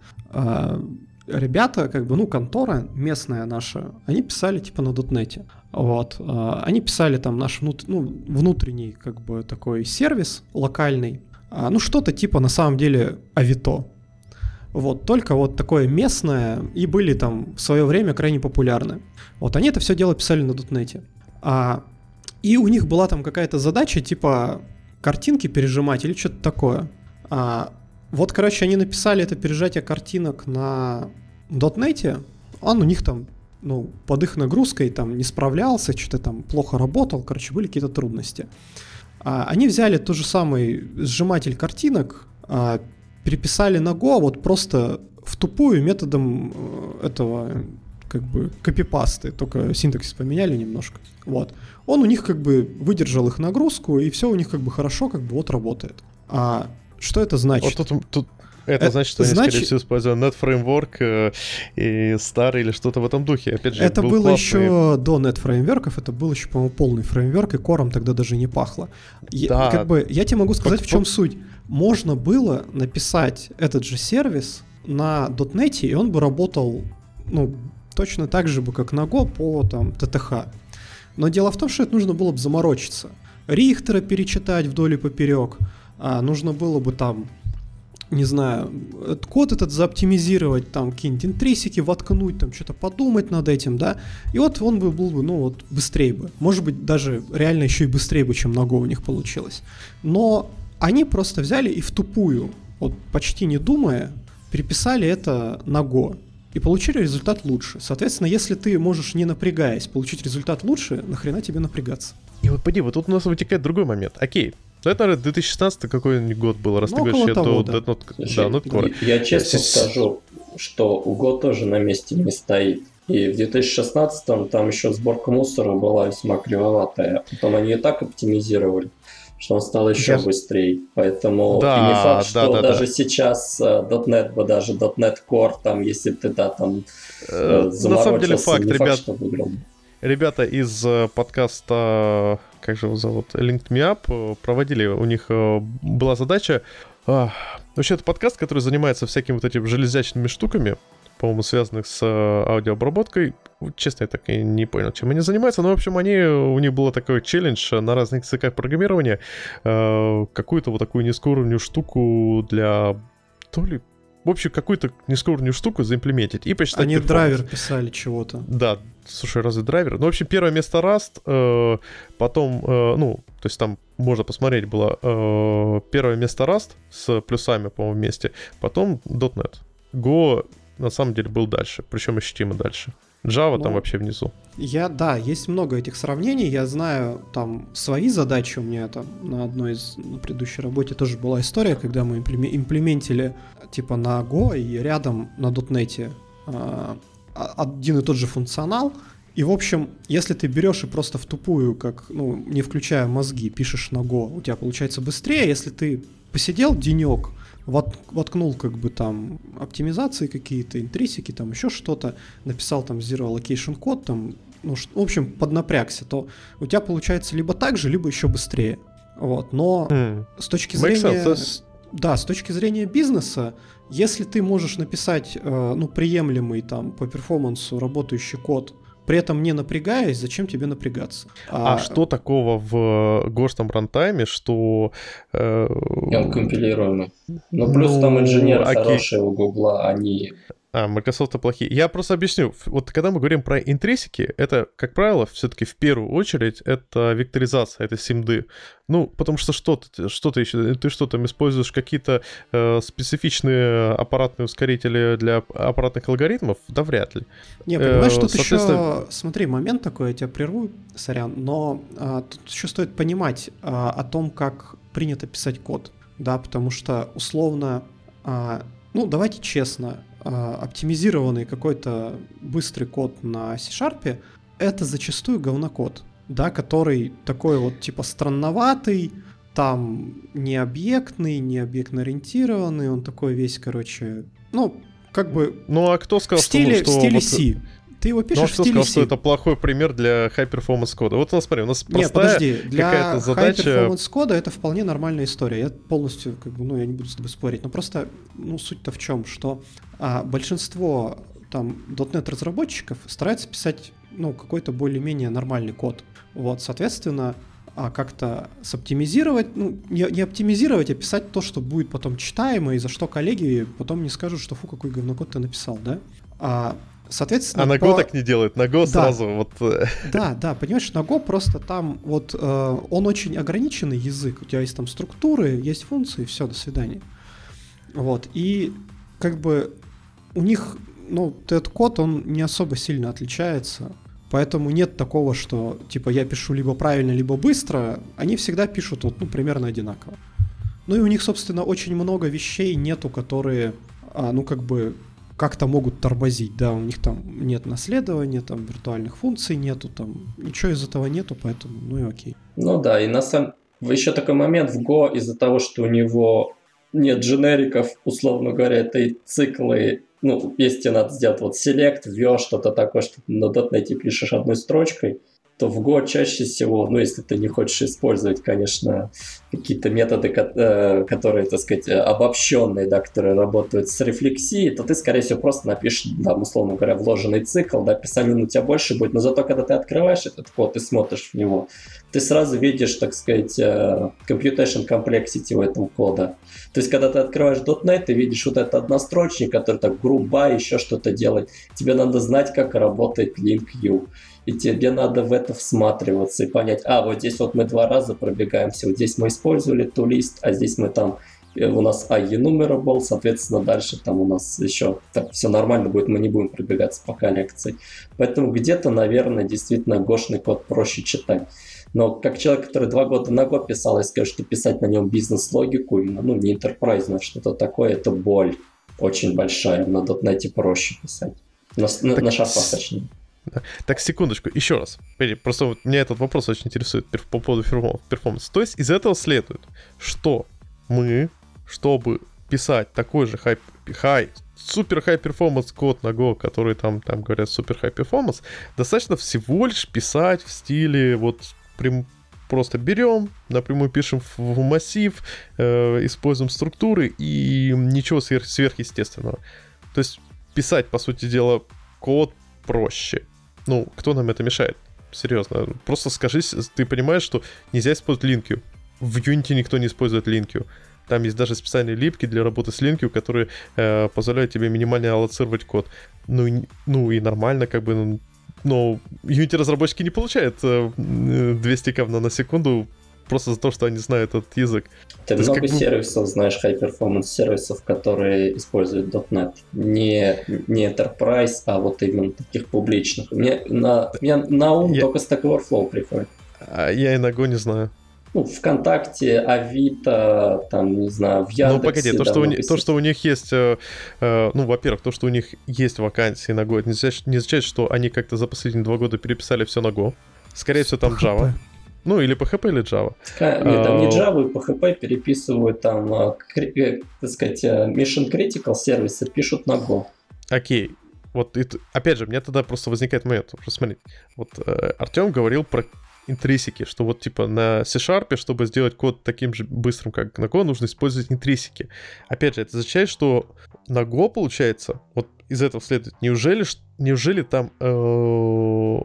Ребята, как бы, ну, контора местная наша, они писали типа на дотнете. Вот. А, они писали там наш внут... ну, внутренний как бы такой сервис локальный. А, ну, что-то типа на самом деле Авито. Вот, только вот такое местное, и были там в свое время крайне популярны. Вот, они это все дело писали на дотнете. А, и у них была там какая-то задача, типа картинки пережимать или что-то такое. А, вот, короче, они написали это пережатие картинок на дотнете, он у них там, ну, под их нагрузкой там не справлялся, что-то там плохо работал, короче, были какие-то трудности. А, они взяли тот же самый сжиматель картинок, а, переписали на Go вот просто в тупую методом э, этого как бы копипасты, только синтаксис поменяли немножко. Вот. Он у них как бы выдержал их нагрузку, и все у них как бы хорошо, как бы вот работает. А что это значит? Вот тут, тут это, это значит, что значит... они, скорее всего, используют Net Framework э, и старый или что-то в этом духе. Опять же, это был было классный... еще до Net фреймворков, это был еще, по-моему, полный фреймворк, и кором тогда даже не пахло. Я, да. как бы, я тебе могу сказать, в чем суть. Можно было написать этот же сервис на .NET, и он бы работал ну, точно так же, бы, как на Go по там, ТТХ. Но дело в том, что это нужно было бы заморочиться. Рихтера перечитать вдоль и поперек – а, нужно было бы там не знаю, код этот заоптимизировать, там какие-нибудь интрисики воткнуть, там что-то подумать над этим, да, и вот он бы был бы, ну вот, быстрее бы. Может быть, даже реально еще и быстрее бы, чем Go у них получилось. Но они просто взяли и в тупую, вот почти не думая, переписали это на Go и получили результат лучше. Соответственно, если ты можешь, не напрягаясь, получить результат лучше, нахрена тебе напрягаться? И вот поди, вот тут у нас вытекает другой момент. Окей, ну, это, наверное, 2016 какой-нибудь год был, раз ну, ты говоришь, того, да. Dead Note, Слушай, да, Note Я честно скажу, что УГО тоже на месте не стоит. И в 2016 там еще сборка мусора была весьма кривоватая. Потом они и так оптимизировали, что он стал еще Я... быстрее. Поэтому да, и не факт, что да, да, даже да. сейчас uh, .NET бы даже .NET Core, там, если ты да, там uh, На самом деле факт, ребят. Факт, ребята из э, подкаста как же его зовут, Linked Me Up, э, проводили, у них э, была задача... А, вообще, это подкаст, который занимается всякими вот этими железячными штуками, по-моему, связанных с аудиообработкой. Честно, я так и не понял, чем они занимаются. Но, в общем, они, у них был такой челлендж на разных языках программирования какую-то вот такую низкоуровневую штуку для то ли в общем, какую-то низкоуровневую штуку заимплементить и посчитать Они драйвер писали чего-то. Да, слушай, разве драйвер? Ну, в общем, первое место Rust, э, потом, э, ну, то есть там можно посмотреть было э, первое место Rust с плюсами, по-моему, вместе, потом .NET. Go на самом деле был дальше, причем ощутимо дальше. Java ну, там вообще внизу. Я, да, есть много этих сравнений. Я знаю там свои задачи. У меня там на одной из на предыдущей работе тоже была история, когда мы имплементили типа на Go и рядом на .NET а, один и тот же функционал. И, в общем, если ты берешь и просто в тупую, как, ну, не включая мозги, пишешь на Go, у тебя получается быстрее. Если ты посидел денек, воткнул как бы там оптимизации какие-то, интрисики, там еще что-то, написал там zero allocation код, там, ну, в общем, поднапрягся, то у тебя получается либо так же, либо еще быстрее. Вот, но mm. с точки зрения... да, с точки зрения бизнеса, если ты можешь написать, э, ну, приемлемый там по перформансу работающий код, при этом не напрягаясь, зачем тебе напрягаться? А, а что такого в гостном рантайме, что... Э... Он компилируемый. Ну, плюс ну, там инженеры окей. хорошие у Гугла, они а, Microsoft плохие. Я просто объясню. Вот когда мы говорим про интрисики, это, как правило, все-таки в первую очередь это векторизация, это симды. Ну, потому что что ты, что ты еще, ты что там используешь какие-то э, специфичные аппаратные ускорители для аппаратных алгоритмов? Да вряд ли. Не, понимаешь, э, тут соответственно... еще, смотри, момент такой, я тебя прерву, сорян, но а, тут еще стоит понимать а, о том, как принято писать код, да, потому что условно, а, ну, давайте честно, оптимизированный какой-то быстрый код на C-Sharp, это зачастую говнокод, да, который такой вот типа странноватый, там не объектный, не объектно ориентированный, он такой весь, короче, ну, как бы... Ну, а кто сказал, в стиле, что... В стиле вот... C. Ты его пишешь ну, а в стиле сказал, C. что это плохой пример для high performance кода. Вот у нас, смотри, у нас Нет, подожди, для какая-то задача... high performance кода это вполне нормальная история. Я полностью, как бы, ну, я не буду с тобой спорить, но просто, ну, суть-то в чем, что а, большинство там .NET разработчиков стараются писать, ну, какой-то более-менее нормальный код. Вот, соответственно, а как-то соптимизировать, ну, не, не оптимизировать, а писать то, что будет потом читаемо, и за что коллеги потом не скажут, что фу, какой говнокод ты написал, да? А Соответственно, а на Go так не делает, на Go да. сразу вот... Э, да, да, понимаешь, на Go просто там вот э, он очень ограниченный язык, у тебя есть там структуры, есть функции, все, до свидания. Вот, и как бы у них, ну, этот код, он не особо сильно отличается, поэтому нет такого, что, типа, я пишу либо правильно, либо быстро, они всегда пишут вот, ну, примерно одинаково. Ну и у них, собственно, очень много вещей нету, которые, а, ну, как бы как-то могут тормозить, да, у них там нет наследования, там виртуальных функций нету, там ничего из этого нету, поэтому, ну и окей. Ну да, и на самом еще такой момент в Go из-за того, что у него нет дженериков, условно говоря, это и циклы, ну, если тебе надо сделать вот селект, ввел что-то такое, что на .NET пишешь одной строчкой, то в Go чаще всего, ну, если ты не хочешь использовать, конечно, какие-то методы, э, которые, так сказать, обобщенные, да, которые работают с рефлексией, то ты, скорее всего, просто напишешь, да, условно говоря, вложенный цикл, да, писанин у тебя больше будет, но зато, когда ты открываешь этот код и смотришь в него, ты сразу видишь, так сказать, э, computation complexity в этом кода. То есть, когда ты открываешь .NET, ты видишь вот этот однострочник, который так грубо еще что-то делает. Тебе надо знать, как работает link и тебе надо в это всматриваться и понять, а, вот здесь вот мы два раза пробегаемся, вот здесь мы использовали тулист, а здесь мы там э, у нас AE номер был, соответственно, дальше там у нас еще так, все нормально будет, мы не будем пробегаться по коллекции. Поэтому где-то, наверное, действительно гошный код проще читать. Но как человек, который два года на год писал, я скажу, что писать на нем бизнес-логику, ну, не enterprise, но что-то такое, это боль очень большая. На .NET проще писать. На, на, на шарпах, точнее. Так, секундочку, еще раз. Просто вот меня этот вопрос очень интересует по поводу перформанса. То есть из этого следует, что мы, чтобы писать такой же хай, high супер high performance код на Go, который там, там говорят супер high performance, достаточно всего лишь писать в стиле вот прям просто берем, напрямую пишем в, массив, э, используем структуры и ничего сверх, сверхъестественного. То есть писать, по сути дела, код проще. Ну, кто нам это мешает? Серьезно. Просто скажи, ты понимаешь, что нельзя использовать LINQ. В Unity никто не использует линкью. Там есть даже специальные липки для работы с линкью, которые э, позволяют тебе минимально аллоцировать код. Ну, ну и нормально, как бы, ну, но Unity разработчики не получают э, 200 кавна на секунду просто за то, что они знают этот язык. Ты то много как сервисов знаешь, high-performance сервисов, которые используют .NET. Не, не Enterprise, а вот именно таких публичных. Мне на, мне на ум я... только Stack Overflow приходит. А я и на Go не знаю. Ну, ВКонтакте, Авито, там, не знаю, в Яндексе. Ну, погоди, то, что у, них, то, что у них есть, э, э, ну, во-первых, то, что у них есть вакансии на Go, не означает, не означает, что они как-то за последние два года переписали все на Go. Скорее всего, там Java. Ну, или PHP, или Java. Нет, там не а, Java, и PHP переписывают там, а, э, так сказать, э, Mission Critical сервисы пишут на Go. Окей. Вот, это, опять же, мне тогда просто возникает момент, просто смотри, вот э, Артем говорил про интрисики, что вот типа на C-Sharp, чтобы сделать код таким же быстрым, как на Go, нужно использовать интрисики. Опять же, это означает, что на Go, получается, вот из этого следует, неужели, неужели там э,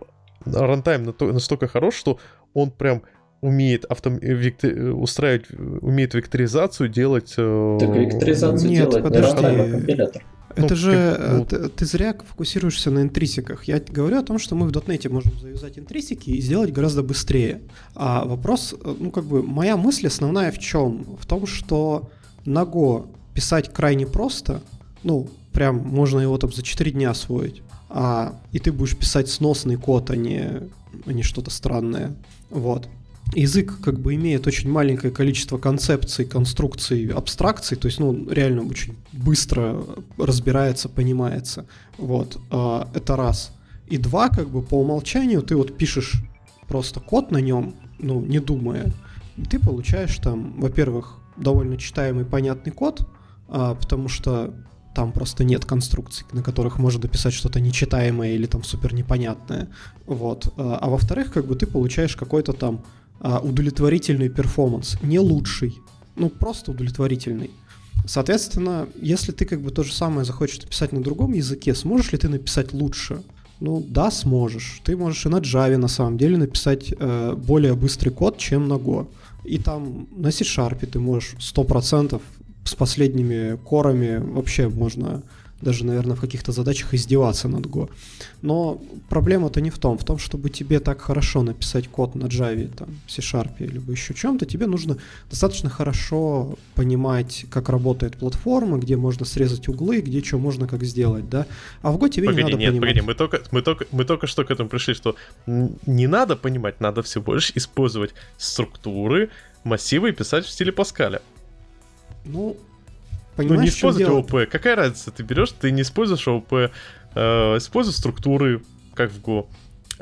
рантайм настолько хорош, что он прям умеет авто... вектор... устраивать, умеет векторизацию делать... Э... Так векторизацию Нет, делать подожди. не компилятор. Это Ну, же как- э, ну- ты, ты зря фокусируешься на интрисиках. Я говорю о том, что мы в дотнете можем завязать интрисики и сделать гораздо быстрее. А вопрос, э, ну как бы моя мысль основная в чем? В том, что на Go писать крайне просто, ну прям можно его там за 4 дня освоить. А, и ты будешь писать сносный код, а не, а не что-то странное. Вот. Язык как бы имеет очень маленькое количество концепций, конструкций, абстракций, то есть, ну, реально очень быстро разбирается, понимается. Вот, а, это раз. И два, как бы по умолчанию ты вот пишешь просто код на нем, ну, не думая, и ты получаешь там, во-первых, довольно читаемый, понятный код, а, потому что там просто нет конструкций, на которых можно дописать что-то нечитаемое или там супер непонятное. Вот. А, а во-вторых, как бы ты получаешь какой-то там а, удовлетворительный перформанс. Не лучший, ну просто удовлетворительный. Соответственно, если ты как бы то же самое захочешь написать на другом языке, сможешь ли ты написать лучше? Ну да, сможешь. Ты можешь и на Java на самом деле написать э, более быстрый код, чем на Go. И там на C-Sharp ты можешь 100% с последними корами вообще можно даже, наверное, в каких-то задачах издеваться над Go. Но проблема-то не в том. В том, чтобы тебе так хорошо написать код на Java, там, C-Sharp, либо еще чем-то, тебе нужно достаточно хорошо понимать, как работает платформа, где можно срезать углы, где что можно как сделать, да? А в Go тебе Погоди, не надо нет, понимать. погоди, мы только, мы, только, мы только что к этому пришли, что не надо понимать, надо всего лишь использовать структуры, массивы и писать в стиле Паскаля. Ну, Ну, не понимаешь, чем использовать дело? ООП. Какая разница? Ты берешь, ты не используешь ООП, э, используй структуры, как в Go.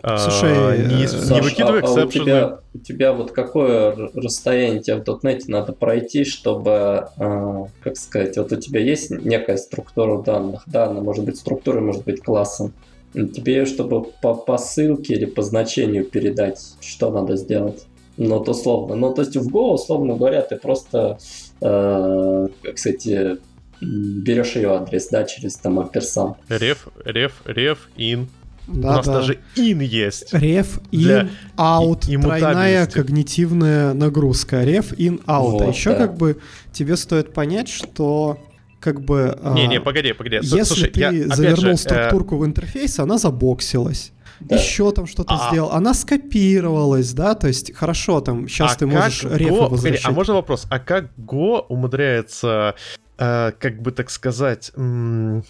А, Слушай, не, э, не Саш, выкидывай а, а у, тебя, у тебя вот какое расстояние тебе в дотнете надо пройти, чтобы, а, как сказать, вот у тебя есть некая структура данных, да, она может быть структурой, может быть классом. Тебе ее, чтобы по, по ссылке или по значению передать, что надо сделать? Ну, вот условно. Ну, то есть в Go, условно говоря, ты просто, э, как сказать, э, м, берешь ее адрес, да, через там амперсам. Реф, реф, реф, ин. У Да, нас да. даже ин есть. Реф, Для in, out, и- тройная когнитивная нагрузка. Реф, in, out. а еще да. как бы тебе стоит понять, что как бы... а, Не-не, погоди, погоди. С- Если Слушай, ты я, завернул же, э, структурку в интерфейс, она забоксилась. Да. Еще там что-то А. сделал. Она скопировалась, да, то есть хорошо, там сейчас а ты можешь как рефы Go- погоди, возвращать. а можно вопрос? А как Go умудряется, э, как бы так сказать, м,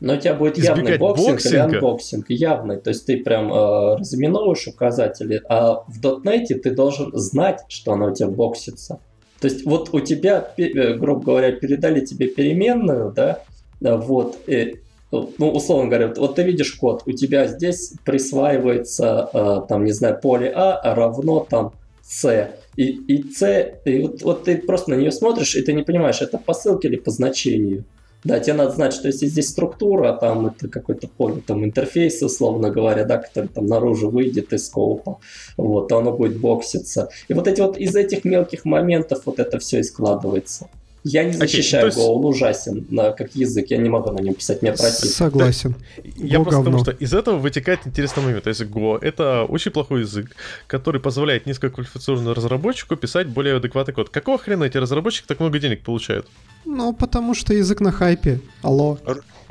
Но у тебя будет явный boxing или boxing а. unboxing. Явный. То есть ты прям э, разыменовываешь указатели, а в дотнете ты должен знать, что она у тебя боксится. То есть вот у тебя, э, грубо говоря, передали тебе переменную, да, вот, э, ну, условно говоря, вот- вот ты видишь код, у тебя здесь присваивается, э, там, не знаю, поле А равно там C. И, и C, и вот, вот ты просто на нее смотришь, и ты не понимаешь, это по ссылке или по значению. Да, тебе надо знать, что если здесь структура, там это какой-то поле, там интерфейс, условно говоря, да, который там наружу выйдет из скопа, вот, то оно будет бокситься. И вот эти вот из этих мелких моментов вот это все и складывается. Я не защищаю то есть- Go, он ужасен на, как язык, я не могу на нем писать, мне противно. Согласен. Я Go просто потому говно. что из этого вытекает интересный момент. То есть Go — это очень плохой язык, который позволяет низкоквалифицированному разработчику писать более адекватный код. Какого хрена эти разработчики так много денег получают? Ну, потому что язык на хайпе. Алло.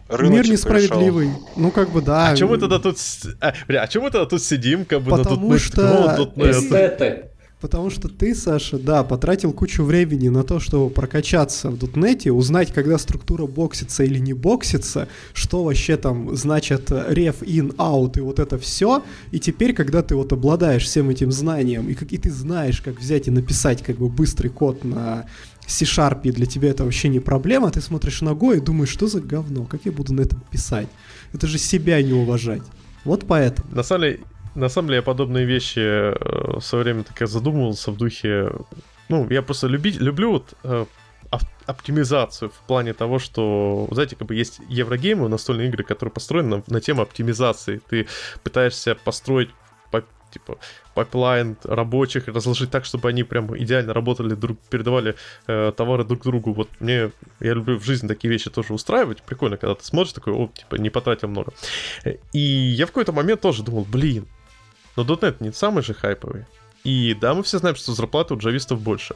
Рыночек Мир пришел. несправедливый. Ну, как бы да. А чем мы тогда тут... А, бля, а чем мы тогда тут сидим, как бы Потому на что .NET, ну, .NET? Эстеты. Потому что ты, Саша, да, потратил кучу времени на то, чтобы прокачаться в дотнете, узнать, когда структура боксится или не боксится, что вообще там значит ref in, out и вот это все. И теперь, когда ты вот обладаешь всем этим знанием, и, как, и ты знаешь, как взять и написать как бы быстрый код на C-Sharp, и для тебя это вообще не проблема, ты смотришь на Go и думаешь, что за говно, как я буду на этом писать? Это же себя не уважать. Вот поэтому. На самом деле, на самом деле я подобные вещи э, в свое время так я задумывался в духе... Ну, я просто люби, люблю вот э, оптимизацию в плане того, что, знаете, как бы есть еврогеймы, настольные игры, которые построены на, на тему оптимизации. Ты пытаешься построить по- типа, пайплайн рабочих разложить так, чтобы они прям идеально работали, друг, передавали э, товары друг другу. Вот мне, я люблю в жизни такие вещи тоже устраивать. Прикольно, когда ты смотришь такой, о, типа, не потратил много. И я в какой-то момент тоже думал, блин, но .NET не самый же хайповый. И да, мы все знаем, что зарплаты у джавистов больше.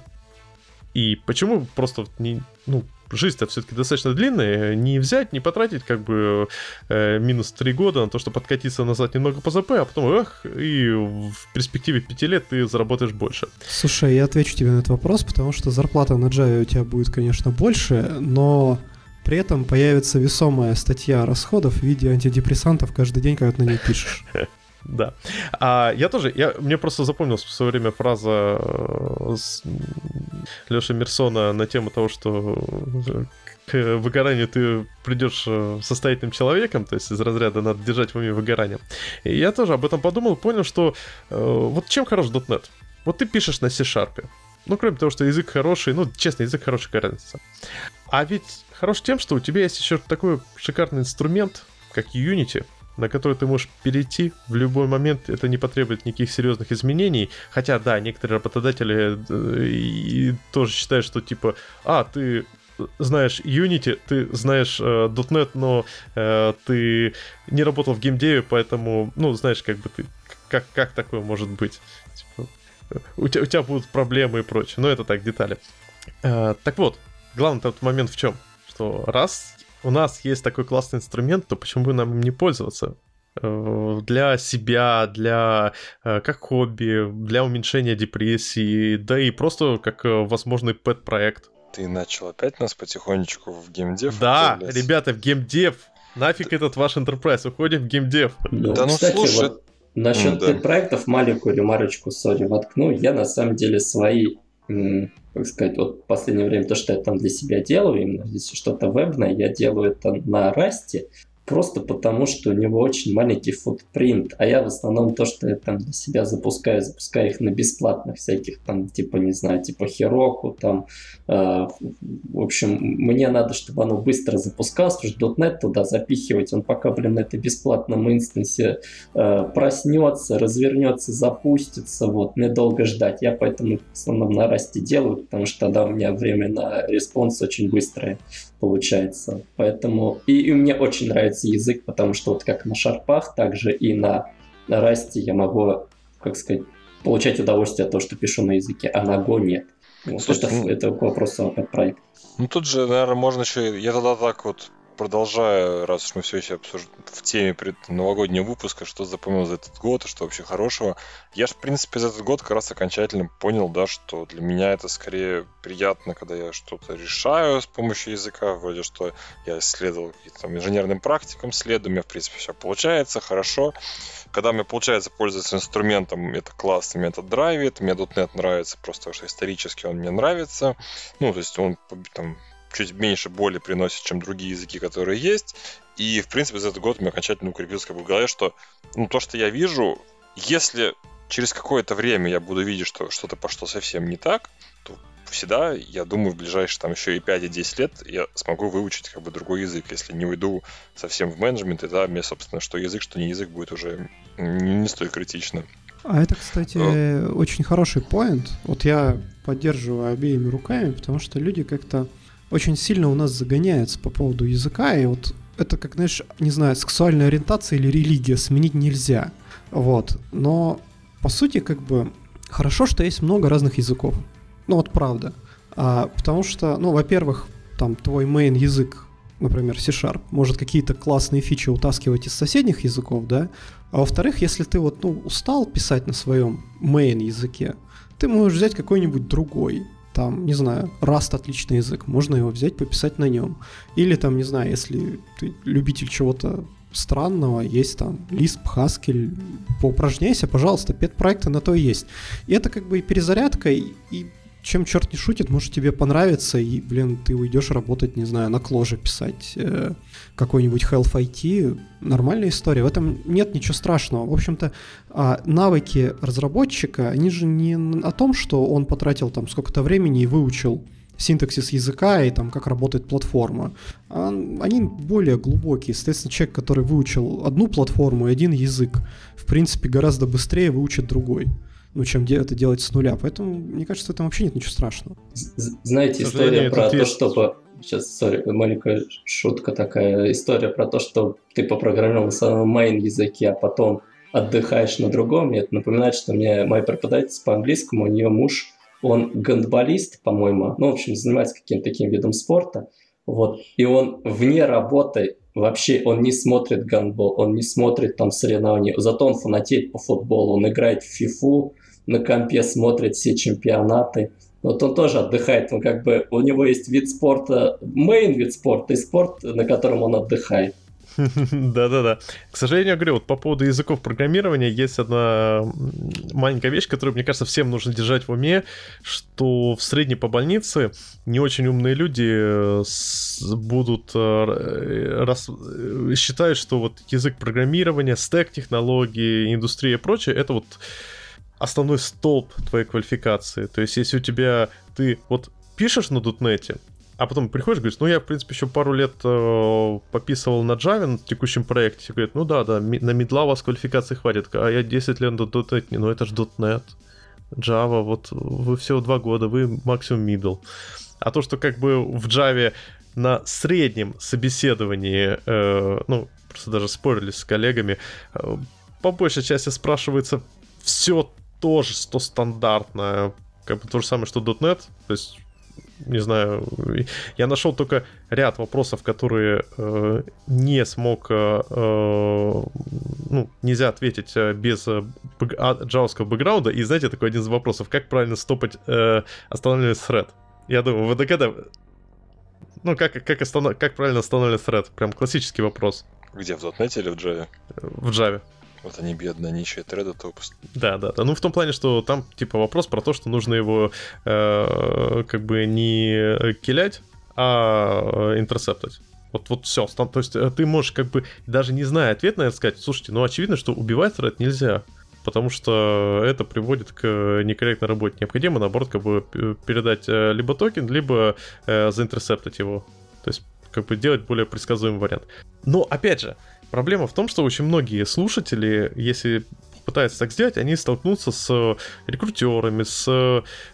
И почему просто не, ну, жизнь-то все-таки достаточно длинная, не взять, не потратить как бы э, минус 3 года на то, чтобы подкатиться назад немного по ЗП, а потом, эх, и в перспективе 5 лет ты заработаешь больше. Слушай, я отвечу тебе на этот вопрос, потому что зарплата на Java у тебя будет, конечно, больше, но при этом появится весомая статья расходов в виде антидепрессантов каждый день, когда ты на ней пишешь. Да. А я тоже, я, мне просто запомнилась в свое время фраза э, с Леши Мерсона на тему того, что к выгоранию ты придешь э, состоятельным человеком, то есть из разряда надо держать в уме выгорание. И я тоже об этом подумал, понял, что э, вот чем хорош .NET? Вот ты пишешь на C-Sharp. Ну, кроме того, что язык хороший, ну, честно, язык хороший, какая разница. А ведь хорош тем, что у тебя есть еще такой шикарный инструмент, как Unity, на который ты можешь перейти в любой момент, это не потребует никаких серьезных изменений. Хотя, да, некоторые работодатели э, и тоже считают, что типа, а, ты знаешь Unity, ты знаешь э, .NET, но э, ты не работал в геймдеве, поэтому, ну, знаешь, как бы ты, как, как такое может быть? Типа, у, тебя, у тебя будут проблемы и прочее. Но это так, детали. Э, так вот, главный тот момент в чем? Что раз у нас есть такой классный инструмент, то почему бы нам им не пользоваться? Э, для себя, для э, как хобби, для уменьшения депрессии, да и просто как э, возможный пэт-проект. Ты начал опять нас потихонечку в геймдев? Да, ребята, в геймдев. Нафиг этот ваш enterprise, уходим в геймдев. Ну, да ну кстати, слушай... Вот насчет mm, да. проектов маленькую ремарочку, сори, воткну. Я на самом деле свои как сказать, вот в последнее время то, что я там для себя делаю, именно если что-то вебное, я делаю это на расте, просто потому, что у него очень маленький футпринт, а я в основном то, что я там для себя запускаю, запускаю их на бесплатных всяких там, типа, не знаю, типа Heroku, там, э, в общем, мне надо, чтобы оно быстро запускалось, потому что .NET туда запихивать, он пока, блин, на этой бесплатном инстансе э, проснется, развернется, запустится, вот, мне ждать, я поэтому в основном на расте делаю, потому что тогда у меня время на response очень быстрое получается. Поэтому и, и мне очень нравится язык, потому что вот как на шарпах, также и на, на расте я могу, как сказать, получать удовольствие от того, что пишу на языке, а на Go нет. Вот Слушай, это, ну, это к вопросу о проект. Ну тут же, наверное, можно еще... Я тогда так вот продолжая, раз уж мы все еще обсуждаем в теме пред новогоднего выпуска, что запомнил за этот год что вообще хорошего, я же, в принципе, за этот год как раз окончательно понял, да, что для меня это скорее приятно, когда я что-то решаю с помощью языка, вроде что я исследовал какие-то там инженерным практикам, следую, у меня, в принципе, все получается, хорошо. Когда мне получается пользоваться инструментом, это классно, меня это драйвит, мне .NET нравится, просто что исторически он мне нравится, ну, то есть он там чуть меньше боли приносит, чем другие языки, которые есть. И, в принципе, за этот год мне окончательно укрепилось как бы в голове, что ну, то, что я вижу, если через какое-то время я буду видеть, что что-то пошло совсем не так, то всегда, я думаю, в ближайшие там еще и 5 и 10 лет я смогу выучить как бы другой язык. Если не уйду совсем в менеджмент, и да, мне, собственно, что язык, что не язык будет уже не, не столь критично. А это, кстати, О. очень хороший поинт. Вот я поддерживаю обеими руками, потому что люди как-то очень сильно у нас загоняется по поводу языка, и вот это, как, знаешь, не знаю, сексуальная ориентация или религия сменить нельзя. Вот. Но, по сути, как бы, хорошо, что есть много разных языков. Ну, вот правда. А, потому что, ну, во-первых, там твой main язык, например, C-Sharp, может какие-то классные фичи утаскивать из соседних языков, да? А во-вторых, если ты вот, ну, устал писать на своем main языке, ты можешь взять какой-нибудь другой там, не знаю, Rust отличный язык, можно его взять, пописать на нем. Или там, не знаю, если ты любитель чего-то странного, есть там Lisp, Haskell, поупражняйся, пожалуйста, пет-проекты на то и есть. И это как бы и перезарядка, и, и чем черт не шутит, может тебе понравится, и, блин, ты уйдешь работать, не знаю, на кложе писать э, какой-нибудь Health IT. Нормальная история. В этом нет ничего страшного. В общем-то, э, навыки разработчика, они же не о том, что он потратил там сколько-то времени и выучил синтаксис языка и там как работает платформа. А, они более глубокие. Соответственно, человек, который выучил одну платформу и один язык, в принципе, гораздо быстрее выучит другой ну, чем это делать с нуля. Поэтому, мне кажется, в этом вообще нет ничего страшного. Знаете, история про то, чтобы... Сейчас, сори, маленькая шутка такая. История про то, что ты попрограммировал на своем main языке, а потом отдыхаешь на другом. Мне это напоминает, что мне моя преподавательница по английскому, у нее муж, он гандболист, по-моему, ну, в общем, занимается каким-то таким видом спорта. Вот. И он вне работы вообще, он не смотрит гандбол, он не смотрит там соревнования. Зато он фанатеет по футболу, он играет в фифу, на компе смотрит все чемпионаты. Вот он тоже отдыхает, он как бы, у него есть вид спорта, мейн вид спорта и спорт, на котором он отдыхает. Да-да-да. К сожалению, я говорю, вот по поводу языков программирования есть одна маленькая вещь, которую, мне кажется, всем нужно держать в уме, что в средней по больнице не очень умные люди э, будут э, рас... Э, считают, что вот язык программирования, стек технологии, индустрия и прочее, это вот основной столб твоей квалификации. То есть, если у тебя ты вот пишешь на дотнете, а потом приходишь, говоришь, ну я, в принципе, еще пару лет э, пописывал на Java на текущем проекте. Говорит, ну да, да, ми- на медла у вас квалификации хватит. А я 10 лет на .NET, ну это же .NET, Java, вот вы всего два года, вы максимум middle. А то, что как бы в Java на среднем собеседовании, э, ну, просто даже спорили с коллегами, э, по большей части спрашивается все тоже то стандартное, как бы то же самое, что .NET, то есть не знаю, я нашел только ряд вопросов, которые э, не смог, э, э ну, нельзя ответить э, без э, джавского бэкграунда. И знаете, такой один из вопросов, как правильно стопать, э, останавливать thread? Я думаю, вы догадываетесь? Ну, как, как, останов... как правильно останавливать thread? Прям классический вопрос. Где, в .NET или в Java? В Java. Вот они бедные, они еще и треда топ. Да, да, да. Ну, в том плане, что там, типа, вопрос про то, что нужно его э, как бы не килять, а интерсептать. Вот, вот все. То есть э, ты можешь как бы, даже не зная ответ на это, сказать, слушайте, ну очевидно, что убивать thread нельзя, потому что это приводит к некорректной работе. Необходимо, наоборот, как бы передать э, либо токен, либо э, заинтерсептать его. То есть как бы делать более предсказуемый вариант. Но, опять же, Проблема в том, что очень многие слушатели, если пытаются так сделать, они столкнутся с рекрутерами, с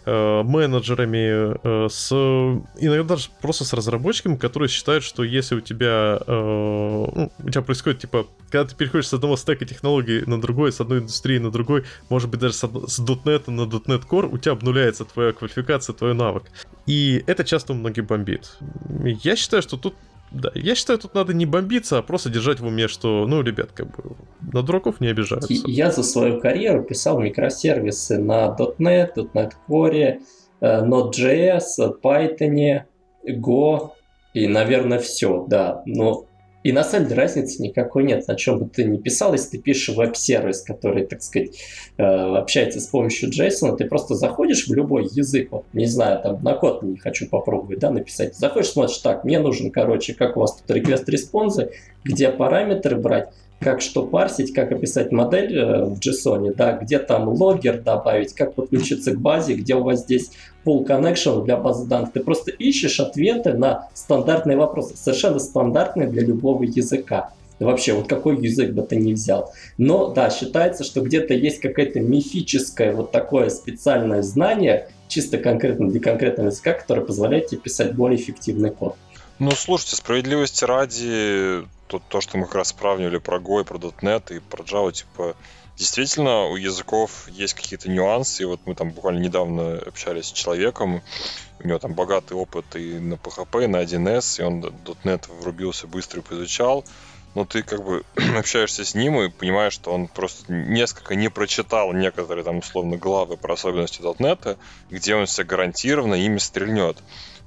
э, менеджерами, э, с иногда даже просто с разработчиками, которые считают, что если у тебя, э, ну, у тебя происходит типа, когда ты переходишь с одного стека технологий на другой, с одной индустрии на другой, может быть даже с, .NET на .NET Core, у тебя обнуляется твоя квалификация, твой навык. И это часто многих бомбит. Я считаю, что тут да, я считаю, тут надо не бомбиться, а просто держать в уме, что, ну, ребят, как бы на дураков не обижаются. Я за свою карьеру писал микросервисы на .NET, .NET Core, э, Node.js, Python, Go и, наверное, все, да. Но и на самом деле разницы никакой нет, на чем бы ты ни писал, если ты пишешь веб-сервис, который, так сказать, э, общается с помощью JSON, ты просто заходишь в любой язык, вот, не знаю, там на код не хочу попробовать, да, написать. Заходишь, смотришь, так, мне нужен, короче, как у вас тут request-респонсы, где параметры брать, как что парсить, как описать модель э, в JSON, да, где там логер добавить, как подключиться к базе, где у вас здесь pull connection для базы данных. Ты просто ищешь ответы на стандартные вопросы, совершенно стандартные для любого языка. Вообще, вот какой язык бы ты ни взял. Но да, считается, что где-то есть какое-то мифическое вот такое специальное знание, чисто конкретно для конкретного языка, которое позволяет тебе писать более эффективный код. Ну, слушайте, справедливости ради, то, то что мы как раз сравнивали про Go и про .NET и про Java, типа, действительно, у языков есть какие-то нюансы, и вот мы там буквально недавно общались с человеком, у него там богатый опыт и на PHP, и на 1С, и он .NET врубился, быстро поизучал, но ты как бы общаешься с ним и понимаешь, что он просто несколько не прочитал некоторые там условно главы про особенности .NET, где он себя гарантированно ими стрельнет.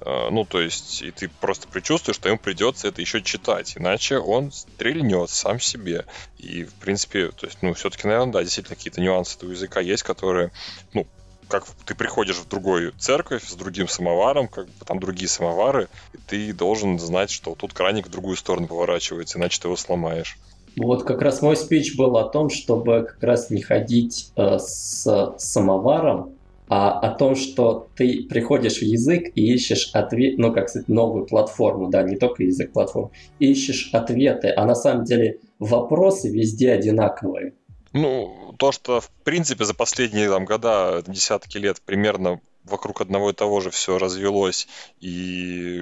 Э, ну, то есть, и ты просто предчувствуешь, что ему придется это еще читать, иначе он стрельнет сам себе. И, в принципе, то есть, ну, все-таки, наверное, да, действительно какие-то нюансы этого языка есть, которые, ну, как ты приходишь в другую церковь с другим самоваром, как бы там другие самовары, и ты должен знать, что тут краник в другую сторону поворачивается, иначе ты его сломаешь. Вот как раз мой спич был о том, чтобы как раз не ходить э, с самоваром, а о том, что ты приходишь в язык и ищешь ответ, ну, как сказать, новую платформу, да, не только язык платформ, ищешь ответы, а на самом деле вопросы везде одинаковые. Ну, то, что, в принципе, за последние там, года, десятки лет примерно вокруг одного и того же все развелось, и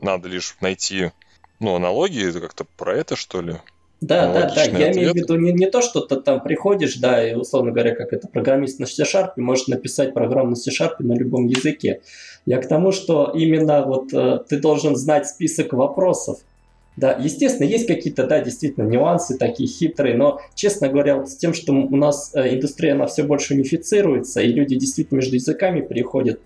надо лишь найти, ну, аналогии, как-то про это, что ли? Да, да, да, я имею в виду не, не то, что ты там приходишь, да, и, условно говоря, как это программист на C-Sharp, может написать программу на C-Sharp на любом языке. Я к тому, что именно вот э, ты должен знать список вопросов. Да, естественно, есть какие-то, да, действительно, нюансы такие хитрые, но, честно говоря, вот с тем, что у нас э, индустрия, она все больше унифицируется, и люди действительно между языками переходят,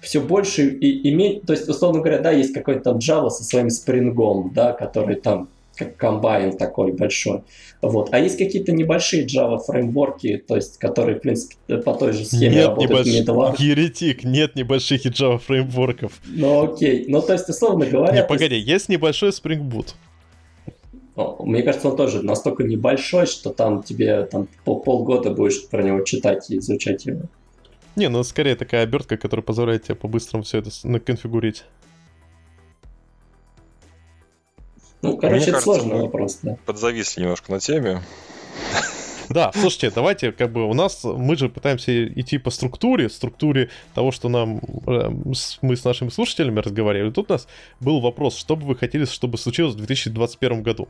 все больше и иметь, то есть, условно говоря, да, есть какой-то там Java со своим спрингом, да, который там как комбайн такой большой. Вот. А есть какие-то небольшие Java фреймворки, то есть, которые, в принципе, по той же схеме нет работают небольш... Middleware. Еретик, нет небольших Java фреймворков. Ну окей, ну то есть, условно говоря... Не, погоди, есть... есть небольшой Spring Boot. Мне кажется, он тоже настолько небольшой, что там тебе там пол полгода будешь про него читать и изучать его. Не, ну скорее такая обертка, которая позволяет тебе по-быстрому все это наконфигурить. Ну, короче, Мне это кажется, сложный вопрос, да. Подзависли немножко на теме. Да, слушайте, давайте, как бы у нас, мы же пытаемся идти по структуре, структуре того, что нам, э, мы с нашими слушателями разговаривали. Тут у нас был вопрос, что бы вы хотели, чтобы случилось в 2021 году.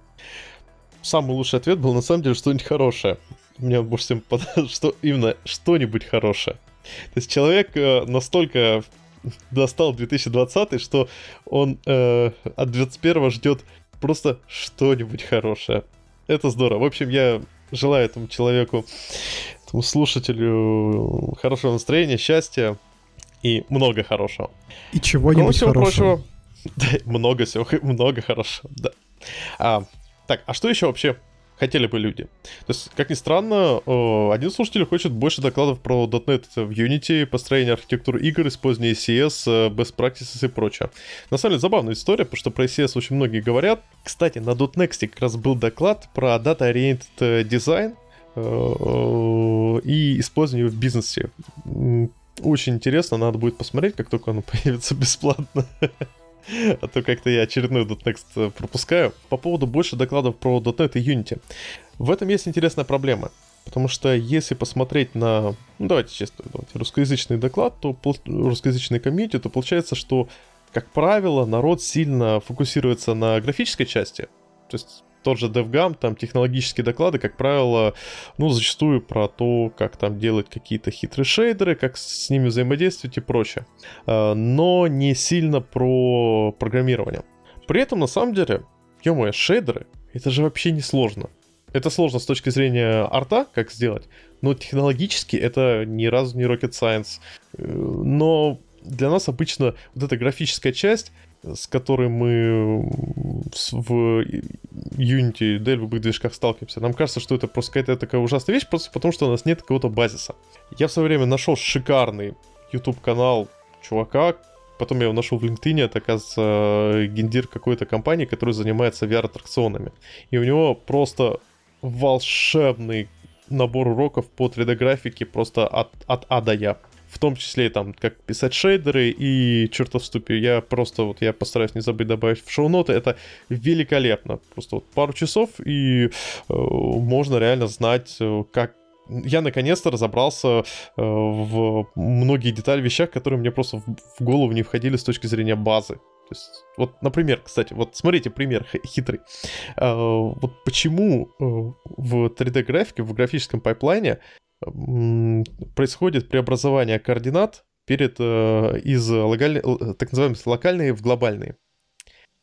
Самый лучший ответ был, на самом деле, что-нибудь хорошее. Мне больше всем понравилось, что именно что-нибудь хорошее. То есть человек э, настолько достал 2020, что он э, от 2021 ждет просто что-нибудь хорошее. Это здорово. В общем, я желаю этому человеку, этому слушателю хорошего настроения, счастья и много хорошего. И чего-нибудь всего хорошего. Прочего, да, много всего, много хорошего, да. А, так, а что еще вообще хотели бы люди. То есть, как ни странно, один слушатель хочет больше докладов про .NET в Unity, построение архитектуры игр, использование CS, best practices и прочее. На самом деле, забавная история, потому что про CS очень многие говорят. Кстати, на .next как раз был доклад про Data-Oriented Design э, и использование в бизнесе. Очень интересно, надо будет посмотреть, как только оно появится бесплатно. А то как-то я очередной .next э, пропускаю. По поводу больше докладов про .NET и Unity. В этом есть интересная проблема. Потому что если посмотреть на, ну давайте честно, давайте, русскоязычный доклад, то русскоязычный комьюнити, то получается, что, как правило, народ сильно фокусируется на графической части. То есть тот же DevGam, там технологические доклады, как правило, ну, зачастую про то, как там делать какие-то хитрые шейдеры, как с ними взаимодействовать и прочее. А, но не сильно про программирование. При этом, на самом деле, ё шейдеры, это же вообще не сложно. Это сложно с точки зрения арта, как сделать, но технологически это ни разу не rocket science. Э, но для нас обычно вот эта графическая часть с которой мы в Unity, любых движках сталкиваемся, нам кажется, что это просто какая-то такая ужасная вещь, просто потому что у нас нет какого-то базиса. Я в свое время нашел шикарный YouTube-канал чувака, потом я его нашел в LinkedIn, это, оказывается, гендир какой-то компании, которая занимается VR-аттракционами. И у него просто волшебный набор уроков по 3D-графике просто от, от А до Я в том числе там, как писать шейдеры и чертов ступи. Я просто вот, я постараюсь не забыть добавить в шоу-ноты. Это великолепно. Просто вот пару часов, и э, можно реально знать, э, как я наконец-то разобрался э, в многие детали вещах, которые мне просто в, в голову не входили с точки зрения базы. То есть, вот, например, кстати, вот смотрите, пример хитрый. Э, вот почему э, в 3D-графике, в графическом пайплайне происходит преобразование координат перед, э, из локаль... так называемых локальные в глобальные.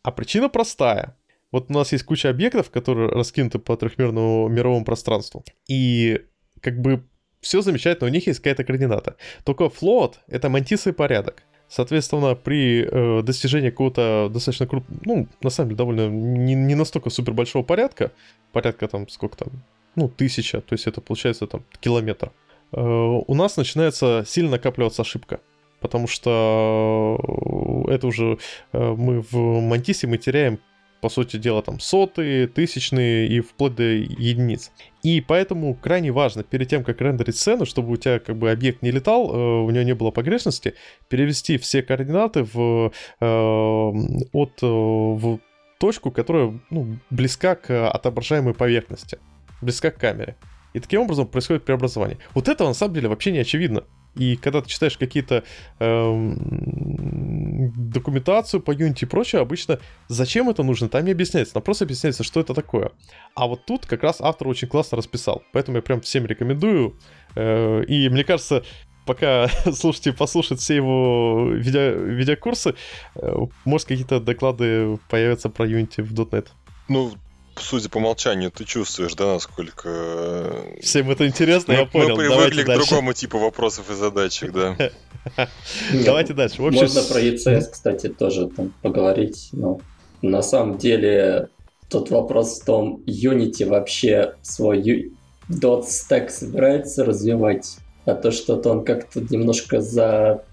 А причина простая. Вот у нас есть куча объектов, которые раскинуты по трехмерному мировому пространству. И как бы все замечательно, у них есть какая-то координата. Только float — это мантисый порядок. Соответственно, при э, достижении какого-то достаточно крупного, ну, на самом деле, довольно не, не настолько супер большого порядка, порядка там, сколько там, ну, тысяча, то есть это получается там километр, э, у нас начинается сильно накапливаться ошибка. Потому что это уже э, мы в Мантисе мы теряем по сути дела, там сотые, тысячные и вплоть до единиц. И поэтому крайне важно перед тем, как рендерить сцену, чтобы у тебя как бы объект не летал, э, у него не было погрешности, перевести все координаты в, э, от, э, в точку, которая ну, близка к отображаемой поверхности, близка к камере. И таким образом происходит преобразование. Вот это на самом деле вообще не очевидно. И когда ты читаешь какие-то эм, документацию по Unity и прочее, обычно зачем это нужно, там не объясняется, там просто объясняется, что это такое. А вот тут как раз автор очень классно расписал, поэтому я прям всем рекомендую. Э, и мне кажется, пока слушайте, послушать все его видео, видеокурсы, э, может какие-то доклады появятся про Unity в .NET. Ну, судя по молчанию, ты чувствуешь, да, насколько... Э, Всем это интересно, мы, я понял. Мы привыкли к другому типу вопросов и задачек, да. Давайте дальше. Можно про ECS, кстати, тоже там поговорить. Но на самом деле тот вопрос в том, Unity вообще свой dot stack собирается развивать, а то что-то он как-то немножко за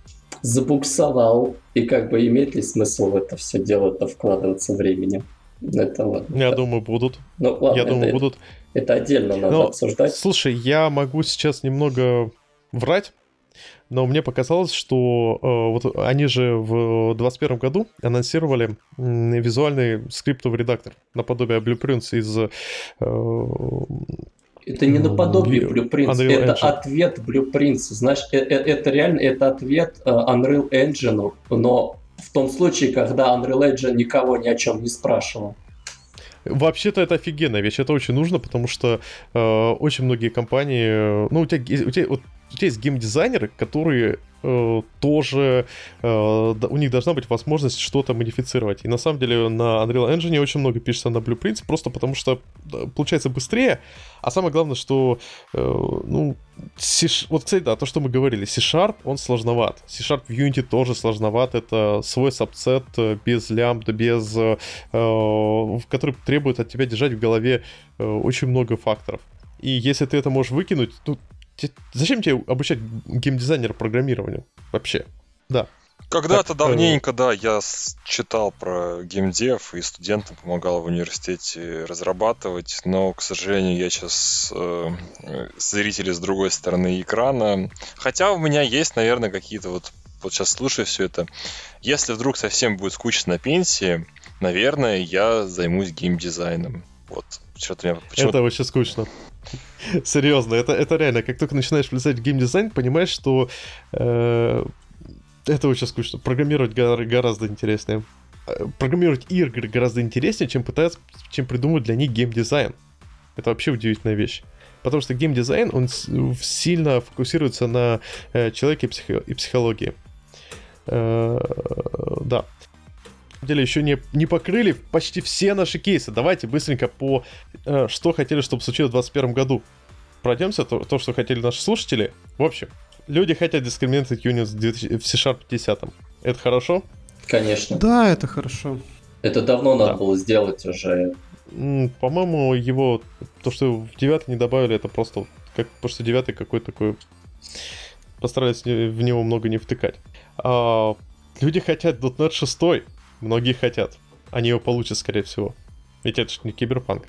забуксовал, и как бы имеет ли смысл в это все дело-то вкладываться временем? Это ладно. Я думаю, будут. Ну, ладно, я это, думаю, будут. Это отдельно надо но, обсуждать. Слушай, я могу сейчас немного врать, но мне показалось, что э, вот они же в 2021 году анонсировали э, визуальный скриптовый редактор наподобие Blueprints из... Э, это не наподобие Blueprints, Unreal это Engine. ответ Blueprints. Знаешь, это, это реально это ответ э, Unreal Engine, но в том случае, когда Unreal Engine никого ни о чем не спрашивал. Вообще-то это офигенная вещь, это очень нужно, потому что э, очень многие компании, ну у тебя, у тебя вот тебя есть геймдизайнеры, которые э, тоже, э, у них должна быть возможность что-то модифицировать. И на самом деле на Unreal Engine очень много пишется на Blueprints, просто потому что получается быстрее, а самое главное, что, э, ну, C вот, кстати, да, то, что мы говорили, C-Sharp, он сложноват. C-Sharp в Unity тоже сложноват, это свой сабсет э, без лямбда, без... Э, который требует от тебя держать в голове э, очень много факторов. И если ты это можешь выкинуть, Зачем тебе обучать геймдизайнера программированию вообще? Да. Когда-то так, давненько, э... да, я читал про геймдев и студентам помогал в университете разрабатывать, но, к сожалению, я сейчас э, зрители с другой стороны экрана. Хотя у меня есть, наверное, какие-то вот вот сейчас слушаю все это. Если вдруг совсем будет скучно на пенсии, наверное, я займусь геймдизайном. Вот, что-то меня... Это очень скучно. Серьезно, это, это реально, как только начинаешь влезать в геймдизайн, понимаешь, что э, это очень скучно. Программировать гораздо интереснее. Э, программировать игры гораздо интереснее, чем пытаться, чем придумывать для них геймдизайн. Это вообще удивительная вещь. Потому что геймдизайн, он сильно фокусируется на э, человеке и, психо- и психологии. Э, да деле еще не, не покрыли почти все наши кейсы. Давайте быстренько по э, что хотели, чтобы случилось в 2021 году. Пройдемся, то, то, что хотели наши слушатели. В общем, люди хотят дискриминировать Unity в C-Sharp 50. Это хорошо? Конечно. Да, это хорошо. Это давно надо да. было сделать уже. По-моему, его, то, что в 9 не добавили, это просто, как, потому что 9 какой-то такой, постарались в него много не втыкать. А, люди хотят .NET 6. Многие хотят. Они его получат, скорее всего. Ведь это же не киберпанк.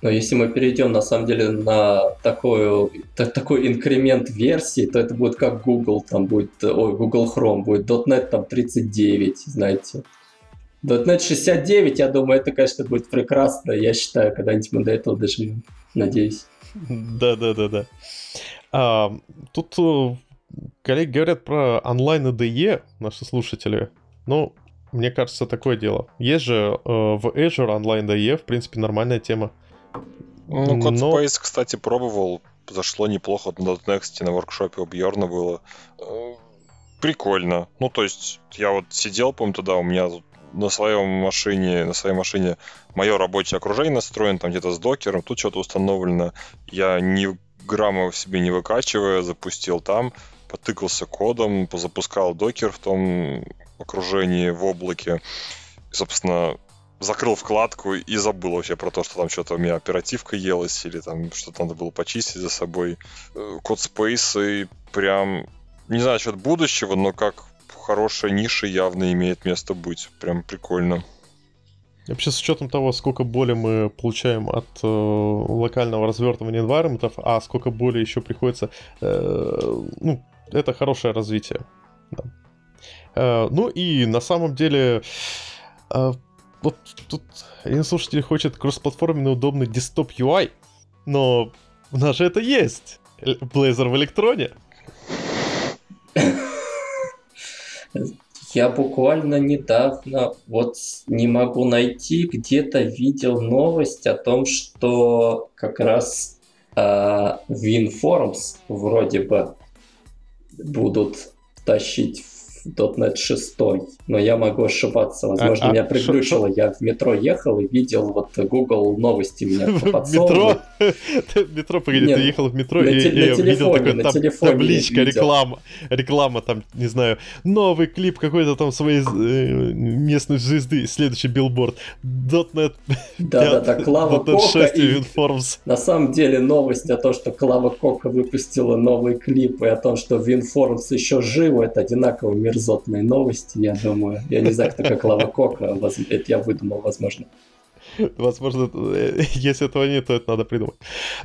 Но если мы перейдем на самом деле на такой, так, такой инкремент версии, то это будет как Google, там будет, ой, Google Chrome, будет .NET там 39, знаете. .NET 69, я думаю, это, конечно, будет прекрасно. Я считаю, когда-нибудь мы до этого доживем. Надеюсь. Да-да-да-да. А, тут э, коллеги говорят про онлайн IDE, наши слушатели. Ну, мне кажется, такое дело. Есть же э, в Azure Online DE, в принципе, нормальная тема. Ну, CodeSpace, Но... кстати, пробовал. Зашло неплохо. На .next на воркшопе у Бьорна было. Э, прикольно. Ну, то есть, я вот сидел, помню, тогда у меня на своем машине, на своей машине мое рабочее окружение настроено, там где-то с докером, тут что-то установлено. Я ни грамма в себе не выкачивая, запустил там, потыкался кодом, запускал докер в том окружении, в облаке. собственно, закрыл вкладку и забыл вообще про то, что там что-то у меня оперативка елась или там что-то надо было почистить за собой. Э, код Space и прям, не знаю насчет будущего, но как хорошая ниша явно имеет место быть. Прям прикольно. Вообще, с учетом того, сколько боли мы получаем от э, локального развертывания environment, а сколько боли еще приходится, э, ну, это хорошее развитие. Да. Э, ну и на самом деле, э, вот тут один слушатель хочет кроссплатформенный удобный десктоп UI, но у нас же это есть. Blazor в электроне. Я буквально недавно вот не могу найти, где-то видел новость о том, что как раз э, WinForms вроде бы будут тащить .NET 6, но я могу ошибаться. Возможно, а, меня приглючило. Я в метро ехал и видел, вот Google новости меня Метро? Метро, погоди, ты ехал в метро и видел такой табличка, реклама, реклама там, не знаю, новый клип какой-то там своей э, местной звезды, следующий билборд, .NET Да-да-да, Клава Кока и На самом деле новость о том, что Клава Кока выпустила новый клип и о том, что WinForms еще живо, это одинаково мир мерзотные новости, я думаю. Я не знаю, кто такая Клава Кока, это я выдумал, возможно. Возможно, если этого нет, то это надо придумать.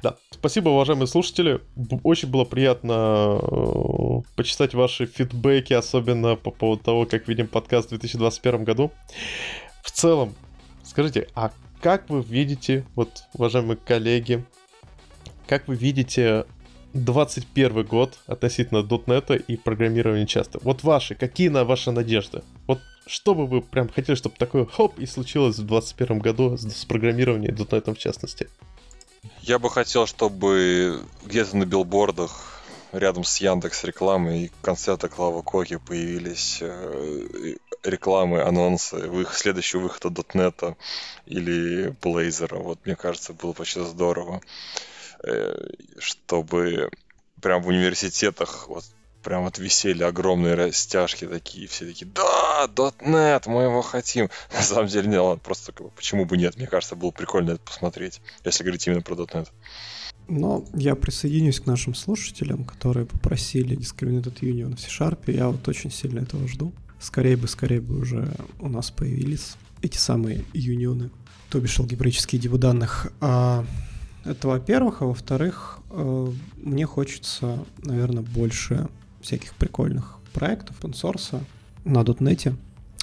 Да. Спасибо, уважаемые слушатели. Очень было приятно э, почитать ваши фидбэки, особенно по поводу того, как видим подкаст в 2021 году. В целом, скажите, а как вы видите, вот, уважаемые коллеги, как вы видите 21 год относительно .NET и программирования часто. Вот ваши, какие на ваши надежды? Вот что бы вы прям хотели, чтобы такое хоп и случилось в 21 году с, с программированием .NET в частности? Я бы хотел, чтобы где-то на билбордах рядом с Яндекс рекламой и концерта Клава Коки появились э, рекламы, анонсы их следующего выхода .NET или Blazor. Вот мне кажется, было вообще здорово. Э, чтобы прям в университетах вот прям вот висели огромные растяжки такие, все такие, да, .NET, мы его хотим. На самом деле, не, ладно, просто почему бы нет, мне кажется, было прикольно это посмотреть, если говорить именно про .NET. Но я присоединюсь к нашим слушателям, которые попросили Discriminated Union в C-Sharp, я вот очень сильно этого жду. Скорее бы, скорее бы уже у нас появились эти самые юнионы, то бишь алгебраические дивы данных. А это во-первых, а во-вторых, э, мне хочется, наверное, больше всяких прикольных проектов, open на .NET.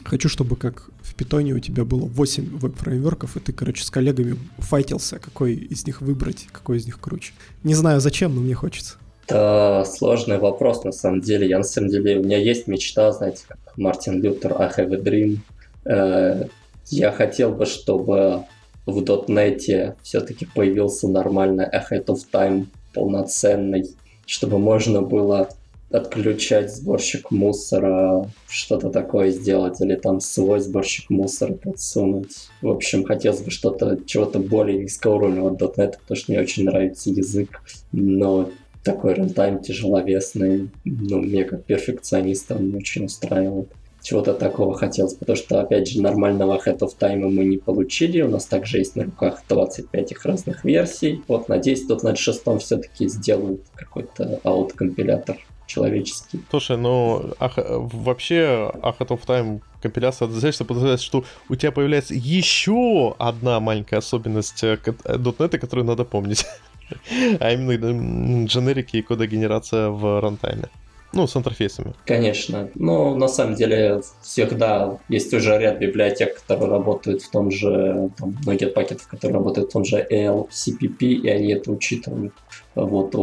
Хочу, чтобы как в питоне у тебя было 8 веб-фреймворков, и ты, короче, с коллегами файтился, какой из них выбрать, какой из них круче. Не знаю зачем, но мне хочется. Это сложный вопрос, на самом деле. Я, на самом деле, у меня есть мечта, знаете, как Мартин Лютер, I have a dream. Э, я хотел бы, чтобы в .NET все-таки появился нормальный Ahead of Time полноценный, чтобы можно было отключать сборщик мусора, что-то такое сделать, или там свой сборщик мусора подсунуть. В общем, хотелось бы что-то, чего-то более низкоуровневого от .NET, потому что мне очень нравится язык, но такой рантайм тяжеловесный, ну, мне как перфекциониста он очень устраивает чего-то такого хотелось, потому что, опять же, нормального head of time мы не получили, у нас также есть на руках 25 их разных версий. Вот, надеюсь, тут на шестом все-таки сделают какой-то аут-компилятор человеческий. Слушай, ну ах, вообще Ahead of Time компиляция однозначно подразумевает, что у тебя появляется еще одна маленькая особенность .NET, э, которую надо помнить. а именно дженерики и кодогенерация в рантайме. Ну, с интерфейсами. Конечно. Но на самом деле всегда есть уже ряд библиотек, которые работают в том же, там, многие пакетов, которые работают в том же LCPP, и они это учитывают. Вот.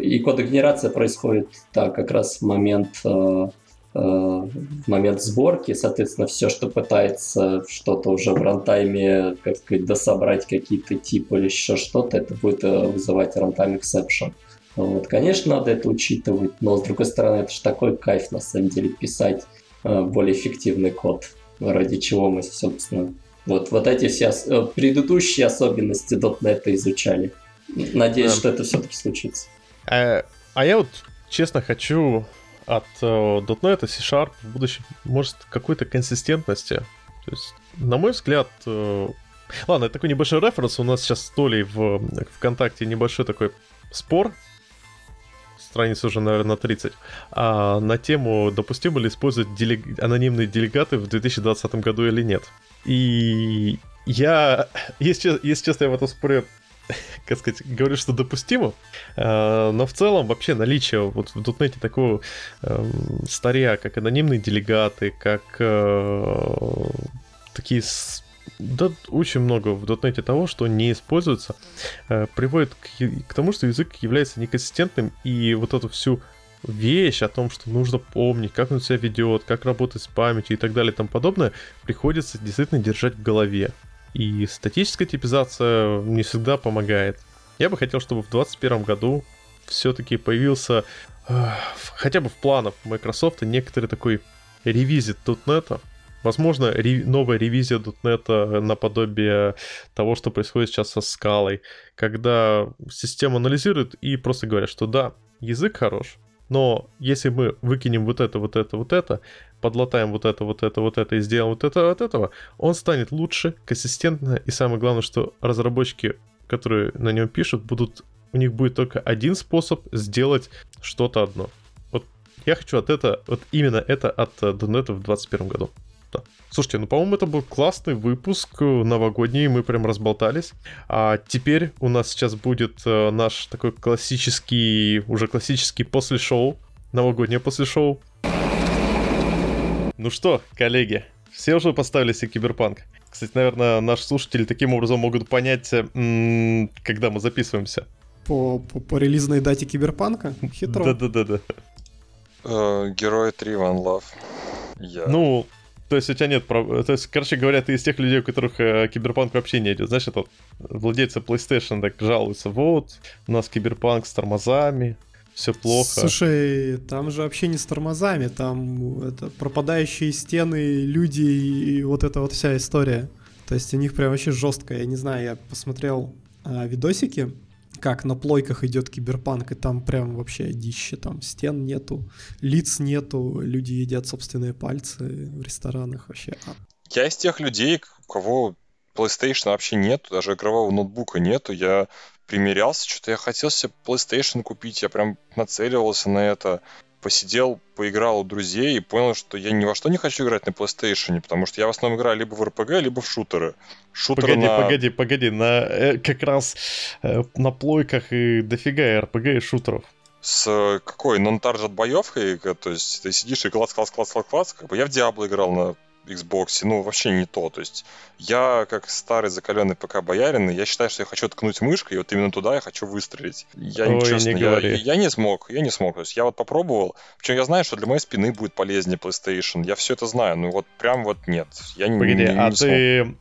И кодогенерация происходит так, как раз в момент э, э, в момент сборки, соответственно, все, что пытается что-то уже в рантайме, как сказать, дособрать какие-то типы или еще что-то, это будет э, вызывать runtime exception. Вот, конечно, надо это учитывать, но с другой стороны, это же такой кайф на самом деле писать э, более эффективный код, ради чего мы, собственно, вот, вот эти все э, предыдущие особенности .NET изучали. Надеюсь, а, что это все-таки случится. А, а я вот честно хочу от э, .NET и C-Sharp в будущем, может, какой-то консистентности. То есть, на мой взгляд, э, ладно, это такой небольшой референс, у нас сейчас с Толей в ВКонтакте небольшой такой спор страниц уже, наверное, 30, а, на тему, допустимо ли использовать делег... анонимные делегаты в 2020 году или нет. И я, если, если честно, я в этом споре как сказать, говорю, что допустимо, э, но в целом вообще наличие вот в дотнете такого э, старья, как анонимные делегаты, как э, такие да, очень много в дотнете того, что не используется, э, приводит к, к тому, что язык является неконсистентным, и вот эту всю вещь о том, что нужно помнить, как он себя ведет, как работать с памятью и так далее и тому подобное, приходится действительно держать в голове. И статическая типизация не всегда помогает. Я бы хотел, чтобы в 2021 году все-таки появился э, хотя бы в планах Microsoft некоторый такой ревизит .NET. Возможно, ре- новая ревизия .NET наподобие того, что происходит сейчас со скалой, когда система анализирует и просто говорят, что да, язык хорош, но если мы выкинем вот это, вот это, вот это, подлатаем вот это, вот это, вот это и сделаем вот это, вот этого, он станет лучше, консистентно, и самое главное, что разработчики, которые на нем пишут, будут, у них будет только один способ сделать что-то одно. Вот я хочу от это, вот именно это от Doneta в 2021 году. Да. Слушайте, ну, по-моему, это был классный выпуск э, новогодний, мы прям разболтались. А теперь у нас сейчас будет э, наш такой классический, уже классический после шоу, новогоднее после шоу. Ну что, коллеги, все уже поставили себе киберпанк. Кстати, наверное, наши слушатели таким образом могут понять, м- когда мы записываемся. По, по, по релизной дате киберпанка? Хитро. Да-да-да. Э, Герой 3 One Love. Я... Ну, то есть у тебя нет... То есть, короче говоря, ты из тех людей, у которых э, киберпанк вообще не идет. Знаешь, это владельцы PlayStation так жалуются. Вот, у нас киберпанк с тормозами, все плохо. Слушай, там же вообще не с тормозами, там это пропадающие стены, люди и вот эта вот вся история. То есть у них прям вообще жестко. Я не знаю, я посмотрел а, видосики, как на плойках идет киберпанк, и там прям вообще дище, там стен нету, лиц нету, люди едят собственные пальцы в ресторанах вообще. Я из тех людей, у кого PlayStation вообще нету, даже игрового ноутбука нету. Я примерялся, что-то я хотел себе PlayStation купить, я прям нацеливался на это. Посидел, поиграл у друзей и понял, что я ни во что не хочу играть на PlayStation, потому что я в основном играю либо в RPG, либо в шутеры. Шутеры Погоди, на... погоди, погоди, на э, как раз э, на плойках и дофига RPG и шутеров. С э, какой нон-тарджет боевкой, э, то есть ты сидишь и класс, класс, класс, класс, класс. Как бы я в Diablo играл на Xbox, ну, вообще не то. То есть я, как старый закаленный ПК-боярин, я считаю, что я хочу ткнуть мышкой, и вот именно туда я хочу выстрелить. Я, Ой, честно, не я, я не смог, я не смог. То есть я вот попробовал, причем я знаю, что для моей спины будет полезнее PlayStation, я все это знаю, но вот прям вот нет. Я не, Погоди, не- не а смог. ты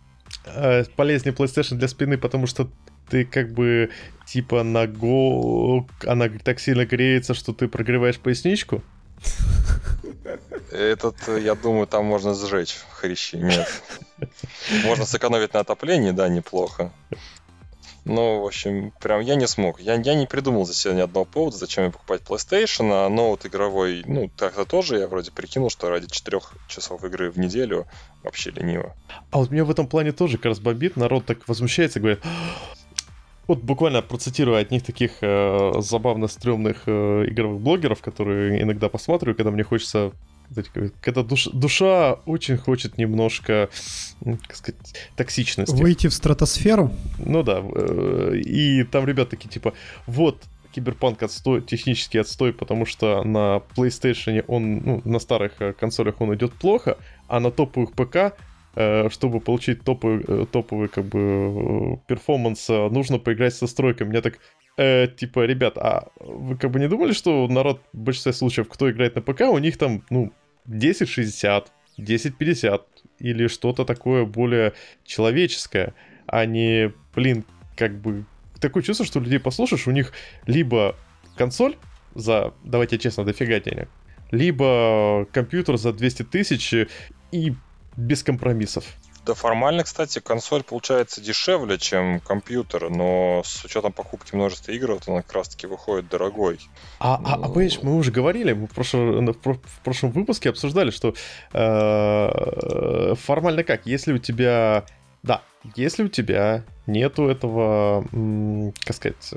э, полезнее PlayStation для спины, потому что ты как бы типа на го... она так сильно греется, что ты прогреваешь поясничку? Этот, э, я думаю, там можно сжечь хрящи. Нет. Можно сэкономить на отоплении, да, неплохо. Ну, в общем, прям я не смог. Я, я не придумал за себя ни одного повода, зачем мне покупать PlayStation, а ноут игровой, ну, так-то тоже я вроде прикинул, что ради 4 часов игры в неделю вообще лениво. А вот меня в этом плане тоже как раз бомбит, народ так возмущается, говорит, вот буквально процитирую одних таких э, забавно стрёмных э, игровых блогеров, которые иногда посматриваю, когда мне хочется когда душ- душа очень хочет немножко, как сказать, токсичности. Выйти в стратосферу? Ну да, э, и там ребят такие типа, вот, киберпанк отстой, технический отстой, потому что на PlayStation он, ну, на старых э, консолях он идет плохо, а на топовых ПК, э, чтобы получить топовый, топовый как бы перформанс, нужно поиграть со стройкой. Мне так, э, типа, ребят, а вы как бы не думали, что народ в большинстве случаев, кто играет на ПК, у них там, ну, 1060, 1050 или что-то такое более человеческое, а не, блин, как бы такое чувство, что людей послушаешь, у них либо консоль за, давайте честно, дофига денег, либо компьютер за 200 тысяч и без компромиссов. Да, формально, кстати, консоль получается дешевле, чем компьютер, но с учетом покупки множества игр, вот она как раз-таки выходит дорогой. А, а, а понимаешь, мы уже говорили, мы в прошлом, в про- в прошлом выпуске обсуждали, что э, формально как, если у тебя, да, если у тебя нету этого, как сказать,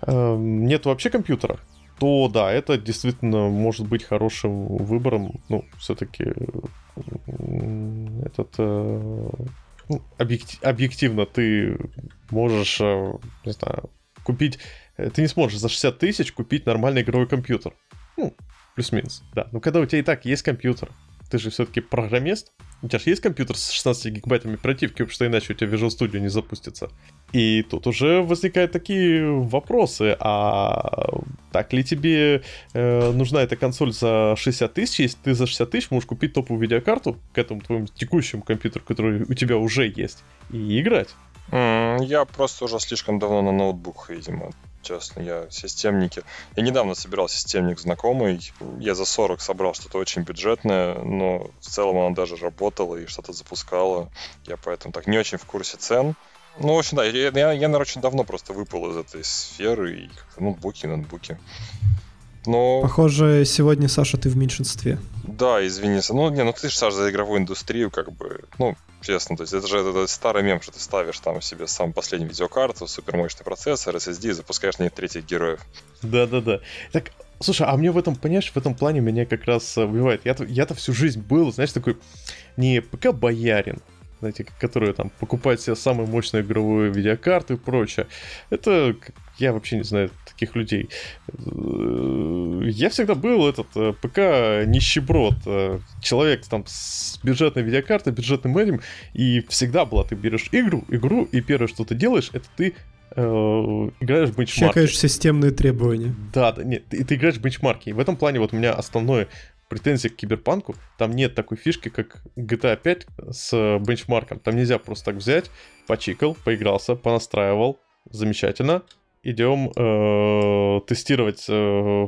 э, нету вообще компьютера, то да, это действительно может быть хорошим выбором, ну, все-таки этот, э, ну, объектив, объективно ты можешь, э, не знаю, купить... Э, ты не сможешь за 60 тысяч купить нормальный игровой компьютер. Ну, плюс-минус, да. Но когда у тебя и так есть компьютер, ты же все-таки программист, у тебя же есть компьютер с 16 гигабайтами оперативки, потому что иначе у тебя Visual Studio не запустится. И тут уже возникают такие вопросы, а так ли тебе э, нужна эта консоль за 60 тысяч, если ты за 60 тысяч можешь купить топовую видеокарту к этому твоему текущему компьютеру, который у тебя уже есть, и играть? Я просто уже слишком давно на ноутбук, видимо честно, я системники. Я недавно собирал системник знакомый, я за 40 собрал что-то очень бюджетное, но в целом оно даже работало и что-то запускало. Я поэтому так не очень в курсе цен. Ну, в общем, да, я, я, я наверное, очень давно просто выпал из этой сферы, и ноутбуки, ноутбуки. Но... Похоже, сегодня, Саша, ты в меньшинстве. Да, извини. Ну, не, ну ты же, Саша, за игровую индустрию, как бы, ну, честно, то есть это же это, старый мем, что ты ставишь там себе самую последнюю видеокарту, супермощный процессор, SSD и запускаешь на ней третьих героев. Да-да-да. Так, слушай, а мне в этом, понимаешь, в этом плане меня как раз убивает. Я-то, я-то всю жизнь был, знаешь, такой не ПК-боярин, знаете, которые там покупают себе самую мощную игровую видеокарту и прочее. Это я вообще не знаю таких людей. Я всегда был этот э, ПК нищеброд, э, человек там с бюджетной видеокартой, бюджетным этим, и всегда была, ты берешь игру, игру, и первое, что ты делаешь, это ты э, играешь в бенчмарки. Чекаешь системные требования. Да, да, нет, ты, ты играешь в бенчмарки. И в этом плане вот у меня основное претензия к киберпанку, там нет такой фишки, как GTA 5 с бенчмарком. Там нельзя просто так взять, почикал, поигрался, понастраивал, замечательно, идем э, тестировать, э,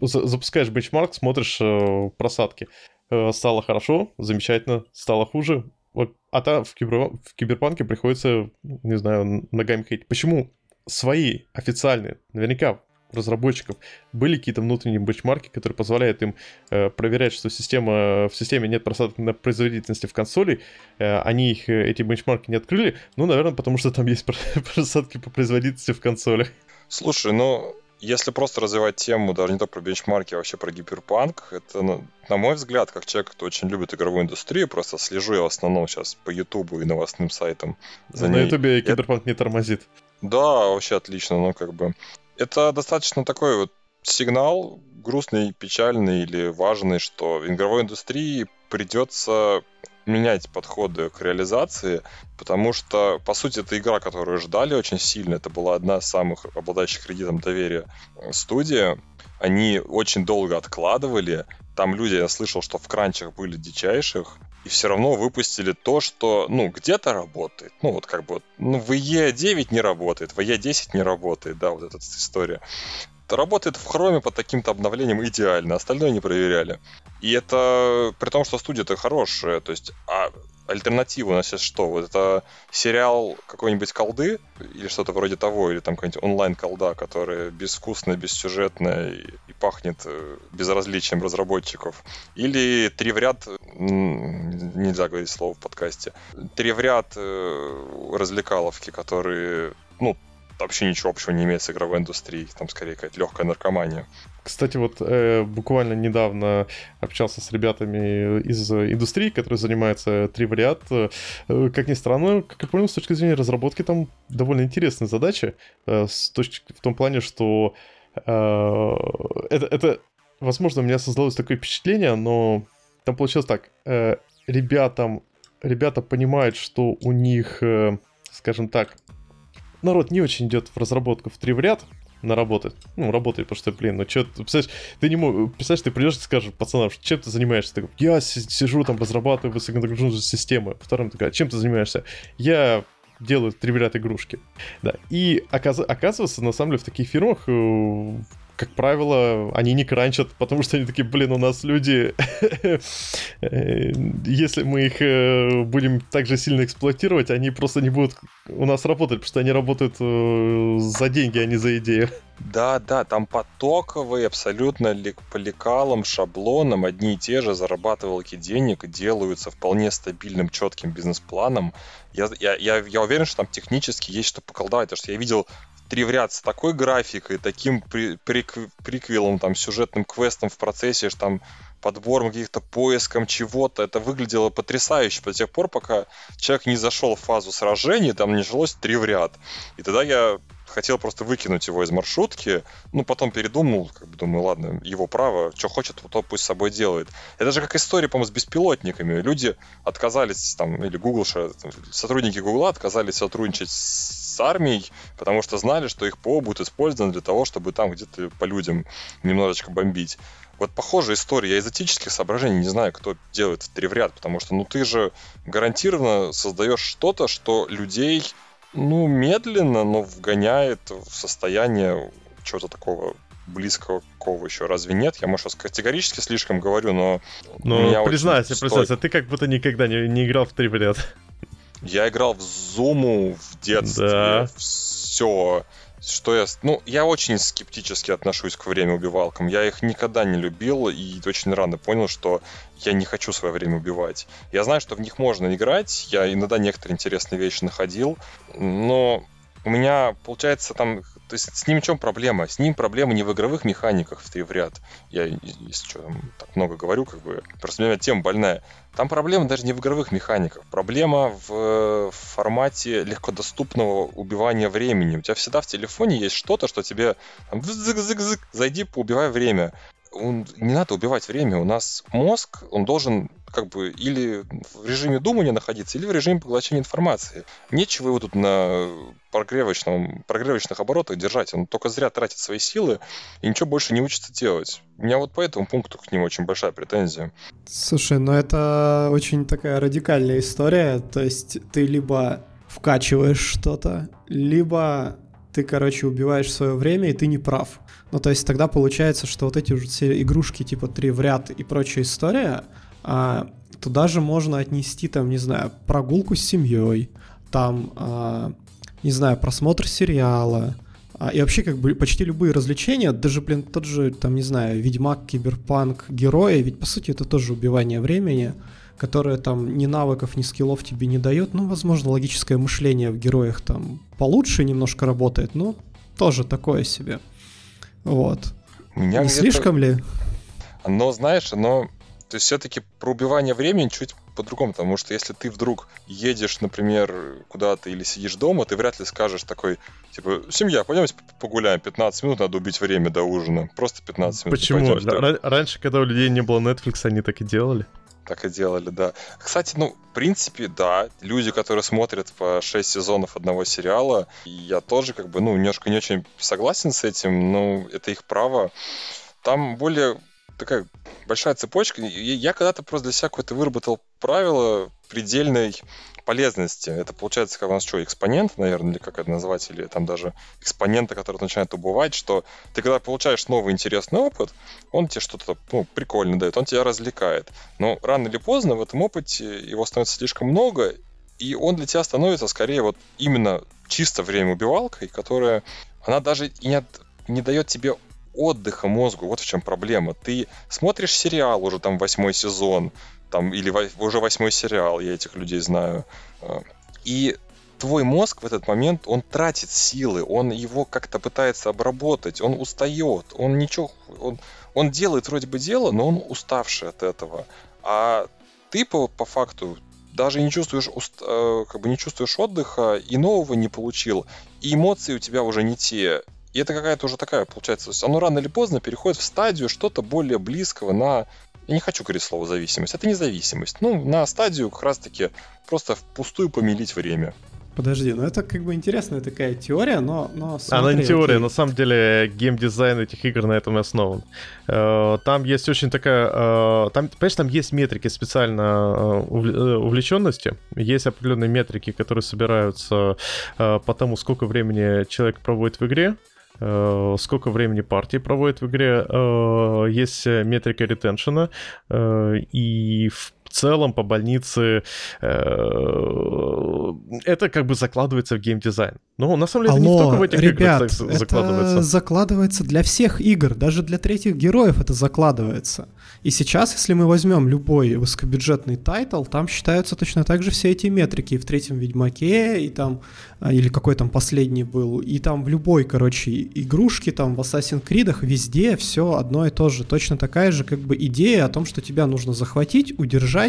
запускаешь бенчмарк, смотришь э, просадки. Э, стало хорошо, замечательно, стало хуже. А там в, кибер, в киберпанке приходится, не знаю, ногами ходить. Почему свои официальные, наверняка разработчиков были какие-то внутренние бенчмарки, которые позволяют им э, проверять, что система, в системе нет просадок на производительности в консоли. Э, они их, э, эти бенчмарки не открыли. Ну, наверное, потому что там есть просадки по производительности в консоли. Слушай, ну, если просто развивать тему, даже не только про бенчмарки, а вообще про гиперпанк, это, ну, на мой взгляд, как человек, кто очень любит игровую индустрию, просто слежу я в основном сейчас по Ютубу и новостным сайтам. За на Ютубе киберпанк не тормозит. Да, вообще отлично, ну как бы это достаточно такой вот сигнал грустный, печальный или важный, что в игровой индустрии придется менять подходы к реализации, потому что, по сути, это игра, которую ждали очень сильно. Это была одна из самых обладающих кредитом доверия э, студия. Они очень долго откладывали. Там люди, я слышал, что в кранчах были дичайших и все равно выпустили то, что, ну, где-то работает. Ну, вот как бы, ну, в E9 не работает, в E10 не работает, да, вот эта история. Работает в хроме под таким-то обновлением идеально, остальное не проверяли. И это при том, что студия-то хорошая, то есть, а альтернатива у нас сейчас что? Вот это сериал какой-нибудь колды или что-то вроде того, или там какая-нибудь онлайн-колда, которая безвкусная, бессюжетная и, и пахнет э, безразличием разработчиков. Или три в ряд, нельзя говорить слово в подкасте, три в ряд э, развлекаловки, которые, ну, вообще ничего общего не имеет с игровой индустрией. Там скорее какая-то легкая наркомания. Кстати, вот э, буквально недавно общался с ребятами из индустрии, которые занимаются тривариат. Э, как ни странно, как я понял, с точки зрения разработки там довольно интересная задача. Э, с точки, в том плане, что э, это, это, возможно, у меня создалось такое впечатление, но там получилось так. Э, ребятам, ребята понимают, что у них, э, скажем так, народ не очень идет в разработку в три ряд, на работать. Ну, работает, потому что, блин, ну что, представляешь, ты не можешь, представляешь, ты придешь и скажешь пацанам, чем ты занимаешься? Ты говоришь, я сижу там, разрабатываю высоконагруженную систему. Вторым говоришь, чем ты занимаешься? Я делаю тривиат игрушки. Да, и оказ... оказывается, на самом деле, в таких фирмах э, как правило, они не кранчат, потому что они такие, блин, у нас люди, э, если мы их э, будем так же сильно эксплуатировать, они просто не будут у нас работать, потому что они работают э, за деньги, а не за идею. Да, да, там потоковые, абсолютно по лекалам, шаблонам, одни и те же зарабатывалки денег делаются вполне стабильным, четким бизнес-планом. Я, я, я, я уверен, что там технически есть что поколдовать, потому что я видел три в ряд с такой графикой, таким при, прик, приквелом, там, сюжетным квестом в процессе, там, подбором каких-то поиском чего-то. Это выглядело потрясающе до тех пор, пока человек не зашел в фазу сражений, там началось три в ряд. И тогда я хотел просто выкинуть его из маршрутки, ну, потом передумал, как бы думаю, ладно, его право, что хочет, то пусть с собой делает. Это же как история, по-моему, с беспилотниками. Люди отказались, там, или Google, сотрудники Google отказались сотрудничать с армией, потому что знали, что их ПО будет использовано для того, чтобы там где-то по людям немножечко бомбить. Вот похожая история. Я из этических соображений не знаю, кто делает три в ряд, потому что, ну, ты же гарантированно создаешь что-то, что людей ну, медленно, но вгоняет в состояние чего-то такого близкого какого еще разве нет? Я, может, категорически слишком говорю, но... Ну, признайся, очень признайся, ты как будто никогда не, не играл в три в ряд. Я играл в Зуму в детстве. Да. Все что я... Ну, я очень скептически отношусь к время убивалкам. Я их никогда не любил и очень рано понял, что я не хочу свое время убивать. Я знаю, что в них можно играть, я иногда некоторые интересные вещи находил, но у меня, получается, там то есть с ним в чем проблема? С ним проблема не в игровых механиках в три в ряд. Я, если что, так много говорю, как бы, просто у меня тема больная. Там проблема даже не в игровых механиках. Проблема в формате легкодоступного убивания времени. У тебя всегда в телефоне есть что-то, что тебе там, зайди, поубивай время он, не надо убивать время. У нас мозг, он должен как бы или в режиме думания находиться, или в режиме поглощения информации. Нечего его тут на прогревочном, прогревочных оборотах держать. Он только зря тратит свои силы и ничего больше не учится делать. У меня вот по этому пункту к нему очень большая претензия. Слушай, ну это очень такая радикальная история. То есть ты либо вкачиваешь что-то, либо ты, короче, убиваешь свое время, и ты не прав. Ну, то есть тогда получается, что вот эти уже все игрушки типа три в ряд и прочая история, а, туда же можно отнести, там, не знаю, прогулку с семьей, там, а, не знаю, просмотр сериала, а, и вообще как бы почти любые развлечения, даже, блин, тот же, там, не знаю, Ведьмак, Киберпанк, Герои, ведь по сути это тоже убивание времени, которое там ни навыков, ни скиллов тебе не дает. Ну, возможно, логическое мышление в героях там получше немножко работает, но тоже такое себе. Вот. Меня Не слишком ли? Но, знаешь, оно... То есть все-таки про убивание времени чуть по-другому, потому что если ты вдруг едешь, например, куда-то или сидишь дома, ты вряд ли скажешь такой, типа, семья, пойдемте погуляем, 15 минут надо убить время до ужина. Просто 15 минут. Почему? Раньше, когда у людей не было Netflix, они так и делали. Так и делали, да. Кстати, ну, в принципе, да, люди, которые смотрят по 6 сезонов одного сериала, я тоже, как бы, ну, немножко не очень согласен с этим, но это их право. Там более такая большая цепочка. Я когда-то просто для себя какое-то выработал правило предельной полезности. Это получается, как у нас что, экспонент, наверное, или как это назвать, или там даже экспонента, который начинает убывать, что ты когда получаешь новый интересный опыт, он тебе что-то ну, прикольно дает, он тебя развлекает. Но рано или поздно в этом опыте его становится слишком много, и он для тебя становится скорее вот именно чисто время убивалкой, которая, она даже и не, не дает тебе отдыха мозгу. Вот в чем проблема. Ты смотришь сериал уже там восьмой сезон, там, или уже восьмой сериал, я этих людей знаю. А, и твой мозг в этот момент, он тратит силы, он его как-то пытается обработать, он устает, он ничего, он, он делает вроде бы дело, но он уставший от этого. А ты по, по факту даже не чувствуешь, э, как бы не чувствуешь отдыха, и нового не получил, и эмоции у тебя уже не те. И это какая-то уже такая, получается, оно рано или поздно переходит в стадию что-то более близкого на я не хочу говорить слово зависимость, это не зависимость. Ну, на стадию как раз-таки просто впустую помилить время. Подожди, ну это как бы интересная такая теория, но... но смотри, Она не теория, окей. на самом деле геймдизайн этих игр на этом и основан. Э, там есть очень такая... Э, там, понимаешь, там есть метрики специально э, увлеченности, есть определенные метрики, которые собираются по тому, сколько времени человек проводит в игре, сколько времени партии проводит в игре, э, есть метрика ретеншена, э, и в целом по больнице э, это как бы закладывается в геймдизайн. Ну, на самом деле, Алло, не только в этих ребят, играх это закладывается. закладывается для всех игр, даже для третьих героев это закладывается. И сейчас, если мы возьмем любой высокобюджетный тайтл, там считаются точно так же все эти метрики и в третьем Ведьмаке, и там, а, или какой там последний был, и там в любой, короче, игрушке, там в Assassin's Creed, везде все одно и то же. Точно такая же как бы идея о том, что тебя нужно захватить, удержать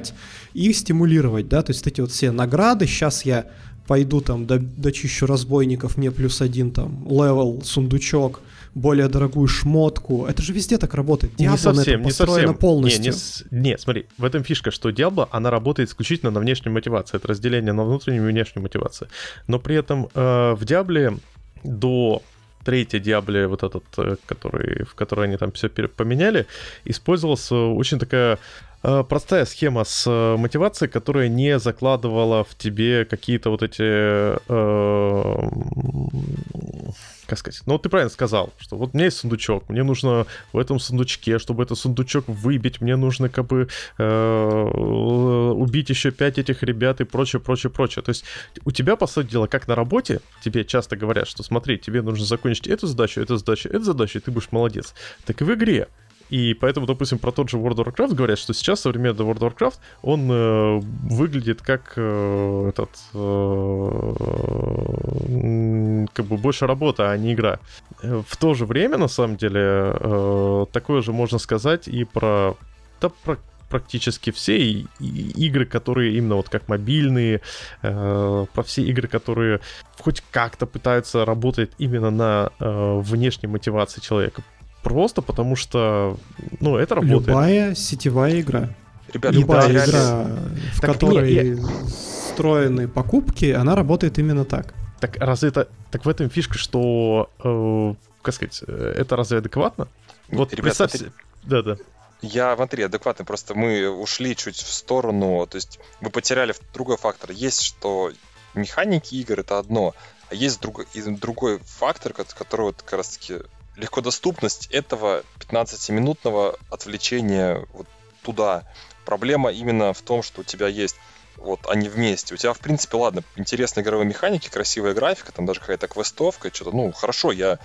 и стимулировать, да, то есть эти вот все награды, сейчас я пойду там до, дочищу разбойников, мне плюс один там левел, сундучок, более дорогую шмотку. Это же везде так работает. Diablo не совсем, это не совсем. полностью. Не, не, не, смотри, в этом фишка, что Diablo, она работает исключительно на внешней мотивации. Это разделение на внутреннюю и внешнюю мотивацию. Но при этом э, в Diablo до третьей Диабле, вот этот, э, который, в которой они там все поменяли, использовалась э, очень такая простая схема с э, мотивацией, которая не закладывала в тебе какие-то вот эти... э, как сказать? Ну, вот ты правильно сказал, что вот у меня есть сундучок, мне нужно в этом сундучке, чтобы этот сундучок выбить, мне нужно как бы э, убить еще пять этих ребят и прочее, прочее, прочее. То есть у тебя, по сути дела, как на работе, тебе часто говорят, что смотри, тебе нужно закончить эту задачу, эту задачу, эту задачу, и ты будешь молодец. Так и в игре. И поэтому, допустим, про тот же World of Warcraft говорят, что сейчас современный World of Warcraft, он э, выглядит как э, этот э, как бы больше работа, а не игра. В то же время, на самом деле, э, такое же можно сказать и про, да, про практически все и- и- игры, которые именно вот как мобильные, э, про все игры, которые хоть как-то пытаются работать именно на э, внешней мотивации человека. Просто потому что, ну, это работает. Любая сетевая игра. Ребят, Любая да, реально- игра, в Так которой не, встроены покупки, она работает именно так. Так разве это... Так в этом фишка, что... э, как сказать, э, это разве адекватно? Вот Ребят, представь смотри, Да-да. Я, смотри, адекватный, просто мы ушли чуть в сторону, то есть мы потеряли другой фактор. Есть, что механики игр это одно, а есть другой, и другой фактор, ко- который вот как раз таки легкодоступность этого 15-минутного отвлечения вот туда. Проблема именно в том, что у тебя есть вот они вместе. У тебя, в принципе, ладно, интересные игровые механики, красивая графика, там даже какая-то квестовка, что-то, ну, хорошо, я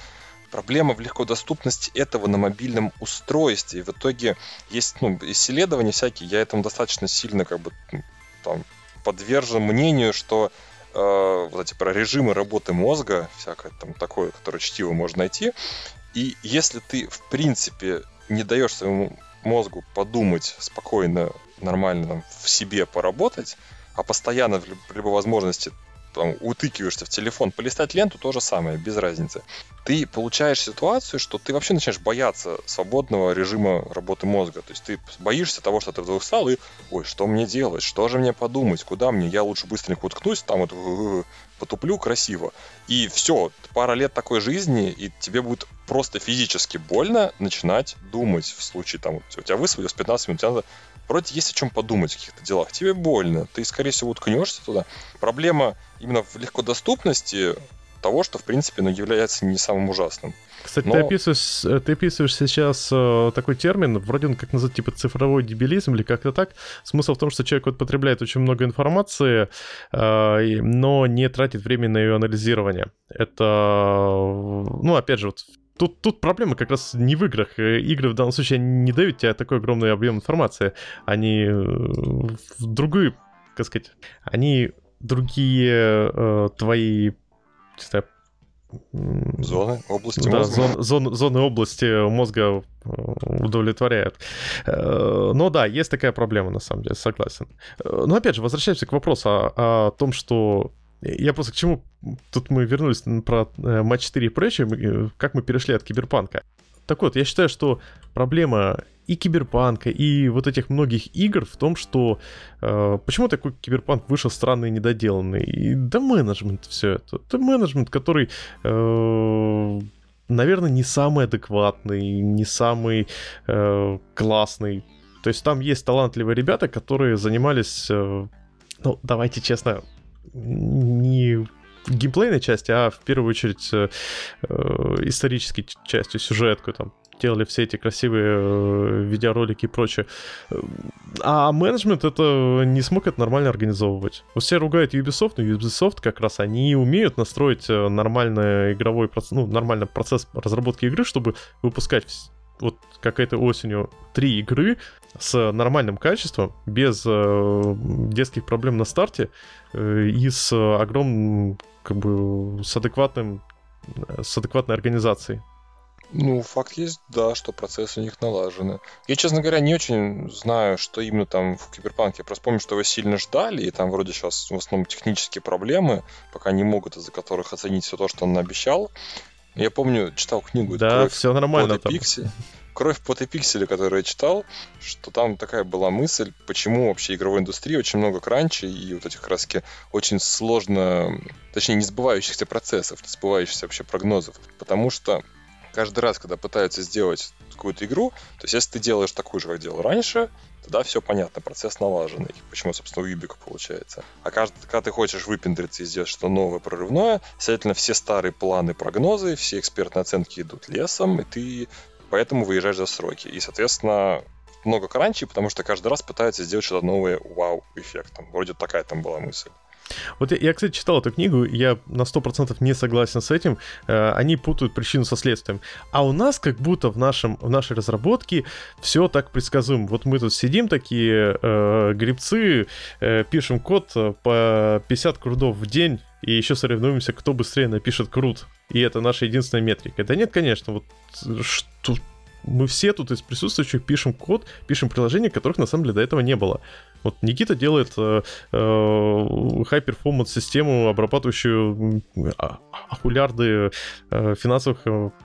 Проблема в легкодоступности этого на мобильном устройстве. И в итоге есть ну, исследования всякие, я этому достаточно сильно как бы м, там, подвержен мнению, что э, вот эти про режимы работы мозга, всякое там такое, которое чтиво можно найти. И если ты, в принципе, не даешь своему мозгу подумать спокойно, нормально там, в себе поработать, а постоянно в любой возможности там, утыкиваешься в телефон, полистать ленту, то же самое, без разницы. Ты получаешь ситуацию, что ты вообще начинаешь бояться свободного режима работы мозга. То есть ты боишься того, что ты вдруг встал и, ой, что мне делать, что же мне подумать, куда мне, я лучше быстренько уткнусь, там вот э, потуплю красиво. И все, пара лет такой жизни, и тебе будет просто физически больно начинать думать в случае, там, у тебя высвоилось 15 минут, надо вроде есть о чем подумать в каких-то делах. Тебе больно, ты, скорее всего, уткнешься туда. Проблема именно в легкодоступности того, что, в принципе, ну, является не самым ужасным. Кстати, Но- ты, описываешь, э, ты описываешь сейчас э, такой термин, вроде он как называть, типа цифровой дебилизм или как-то так. Смысл в том, что человек вот потребляет очень много информации, э, но не тратит время на ее анализирование. Это, э, ну, опять же, вот Тут, тут проблема как раз не в играх. Э, Игры в данном случае не дают тебе такой огромный объем информации. Они э, в другую, как сказать, они другие э, твои, не знаю, Зоны, области да, мозга. зон- зон- зоны области мозга э, удовлетворяют. Но да, есть такая проблема, на самом деле, согласен. Но опять же, возвращаемся к вопросу о, о том, что... Я просто к чему... Тут мы вернулись про э, матч 4 и прочее, э, как мы перешли от киберпанка. Так вот, я считаю, что проблема и киберпанка, и вот этих многих игр в том, что э, почему такой киберпанк вышел странный и недоделанный. И да менеджмент все это. Это менеджмент, который э, наверное, не самый адекватный, не самый э, классный. То есть там есть талантливые ребята, которые занимались, э, ну, давайте честно, не геймплейной части, а в первую очередь э, э, исторической частью, сюжеткой там. делали все эти красивые э, видеоролики и прочее. А менеджмент это не смог это нормально организовывать. Вот все ругают Ubisoft, но Ubisoft как раз они умеют настроить э, нормальный игровой процесс, ну, нормальный процесс разработки игры, чтобы выпускать вот как этой осенью три игры с нормальным качеством, без э, детских проблем на старте э, и с огромным, как бы, с адекватным, с адекватной организацией. Ну, факт есть, да, что процессы у них налажены. Я, честно говоря, не очень знаю, что именно там в Киберпанке. Я просто помню, что его сильно ждали, и там вроде сейчас в основном технические проблемы, пока не могут из-за которых оценить все то, что он обещал. Я помню, читал книгу. Да, все нормально там. Пикси. Кровь под и пиксели, которую я читал, что там такая была мысль, почему вообще игровой индустрии очень много кранчей и вот этих краски очень сложно, точнее, не сбывающихся процессов, не сбывающихся вообще прогнозов. Потому что каждый раз, когда пытаются сделать какую-то игру, то есть если ты делаешь такую же, как делал раньше, тогда все понятно, процесс налаженный. Почему, собственно, у Юбика получается. А каждый, когда ты хочешь выпендриться и сделать что-то новое, прорывное, следовательно, все старые планы, прогнозы, все экспертные оценки идут лесом, и ты поэтому выезжаешь за сроки. И, соответственно, много кранчей, потому что каждый раз пытаются сделать что-то новое вау-эффектом. Вроде такая там была мысль. Вот я, я, кстати, читал эту книгу, я на 100% не согласен с этим. Э, они путают причину со следствием. А у нас как будто в, нашем, в нашей разработке все так предсказуемо. Вот мы тут сидим такие э, грибцы, э, пишем код по 50 крудов в день, и еще соревнуемся, кто быстрее напишет крут. И это наша единственная метрика. Да нет, конечно, вот что, мы все тут из присутствующих пишем код, пишем приложения, которых на самом деле до этого не было. Вот Никита делает э, э, high-performance систему, обрабатывающую а, окулярды э, финансовых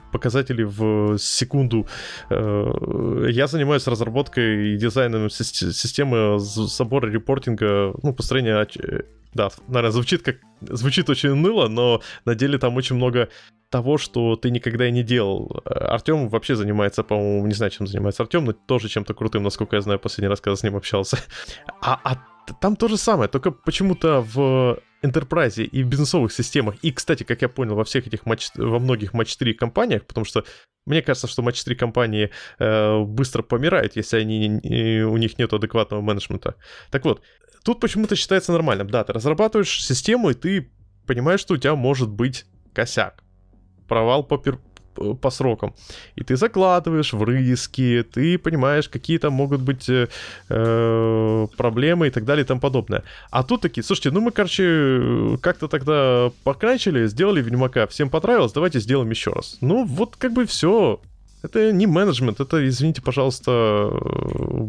э, показателей в секунду. Э, я занимаюсь разработкой и дизайном системы забора репортинга, ну, построения да, наверное, звучит как звучит очень уныло, но на деле там очень много того, что ты никогда и не делал. Артем вообще занимается, по-моему, не знаю, чем занимается Артем, но тоже чем-то крутым, насколько я знаю, последний раз, когда с ним общался. А, а там то же самое, только почему-то в Enterprise и в бизнесовых системах, и, кстати, как я понял, во всех этих матч, во многих матч 3 компаниях, потому что мне кажется, что матч 3 компании э, быстро помирают, если они, э, у них нет адекватного менеджмента. Так вот, тут почему-то считается нормальным. Да, ты разрабатываешь систему, и ты понимаешь, что у тебя может быть косяк провал по, пер... по срокам. И ты закладываешь в риски, ты понимаешь, какие там могут быть э, э, проблемы и так далее и тому подобное. А тут такие, слушайте, ну мы, короче, как-то тогда покранчили, сделали Ведьмака, всем понравилось, давайте сделаем еще раз. Ну вот как бы все. Это не менеджмент, это, извините, пожалуйста,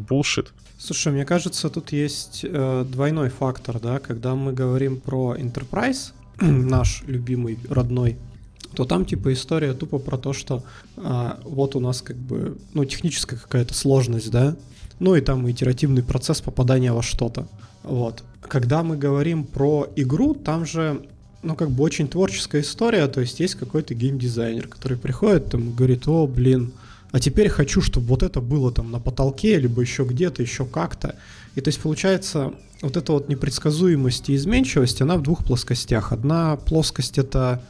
булшит. Слушай, мне кажется, тут есть э, двойной фактор, да, когда мы говорим про Enterprise, наш любимый родной то там типа история тупо про то, что а, вот у нас как бы, ну, техническая какая-то сложность, да, ну и там итеративный процесс попадания во что-то. Вот. Когда мы говорим про игру, там же, ну, как бы очень творческая история, то есть есть какой-то геймдизайнер, который приходит там говорит, о, блин, а теперь хочу, чтобы вот это было там на потолке, либо еще где-то, еще как-то. И то есть получается, вот эта вот непредсказуемость и изменчивость, она в двух плоскостях. Одна плоскость это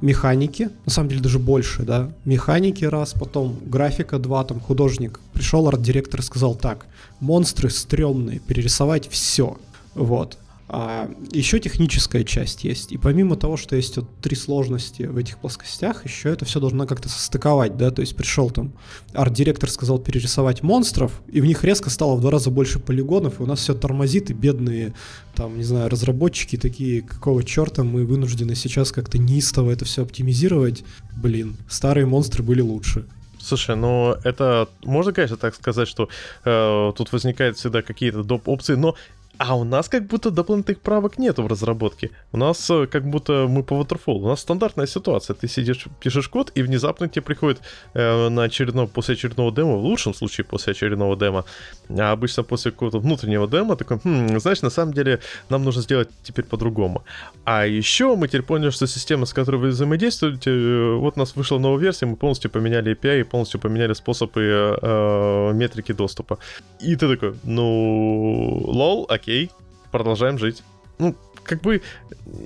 механики, на самом деле даже больше, да, механики раз, потом графика два, там художник пришел, арт-директор сказал так, монстры стрёмные, перерисовать все, вот. А еще техническая часть есть. И помимо того, что есть вот три сложности в этих плоскостях, еще это все должно как-то состыковать, да, то есть пришел там арт-директор сказал перерисовать монстров, и в них резко стало в два раза больше полигонов, и у нас все тормозит, и бедные, там, не знаю, разработчики такие, какого черта мы вынуждены сейчас как-то неистово это все оптимизировать. Блин, старые монстры были лучше. Слушай, ну это можно, конечно, так сказать, что э, тут возникают всегда какие-то доп. опции, но а у нас как будто дополнительных правок нету в разработке. У нас э, как будто мы по waterfall. У нас стандартная ситуация. Ты сидишь, пишешь код, и внезапно тебе приходит э, на очередного, после очередного демо, в лучшем случае после очередного демо, а обычно после какого-то внутреннего демо, такой, хм, знаешь, на самом деле нам нужно сделать теперь по-другому. А еще мы теперь поняли, что система, с которой вы взаимодействуете, э, вот у нас вышла новая версия, мы полностью поменяли API и полностью поменяли способы э, э, метрики доступа. И ты такой, ну, лол, окей окей, продолжаем жить. Ну, как бы,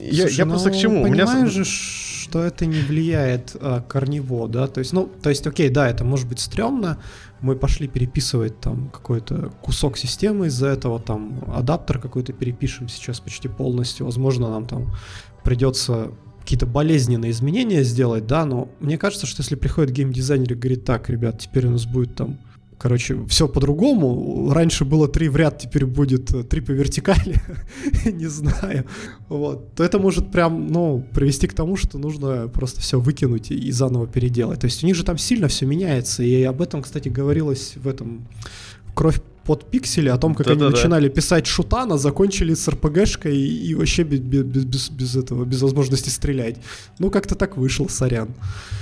я, Слушай, я просто ну, к чему? Понимаешь У меня... же, что это не влияет а, корнево, да, то есть, ну, то есть, окей, да, это может быть стрёмно, мы пошли переписывать там какой-то кусок системы из-за этого, там, адаптер какой-то перепишем сейчас почти полностью, возможно, нам там придется какие-то болезненные изменения сделать, да, но мне кажется, что если приходит геймдизайнер и говорит, так, ребят, теперь у нас будет там Короче, все по-другому. Раньше было три в ряд, теперь будет э, три по вертикали. Не знаю. Вот. То это может прям, ну, привести к тому, что нужно просто все выкинуть и заново переделать. То есть у них же там сильно все меняется. И об этом, кстати, говорилось в этом кровь под пиксели, о том, как да, они да, начинали да. писать шутана, закончили с РПГшкой и, и вообще без, без, без, без этого, без возможности стрелять. Ну, как-то так вышел, сорян.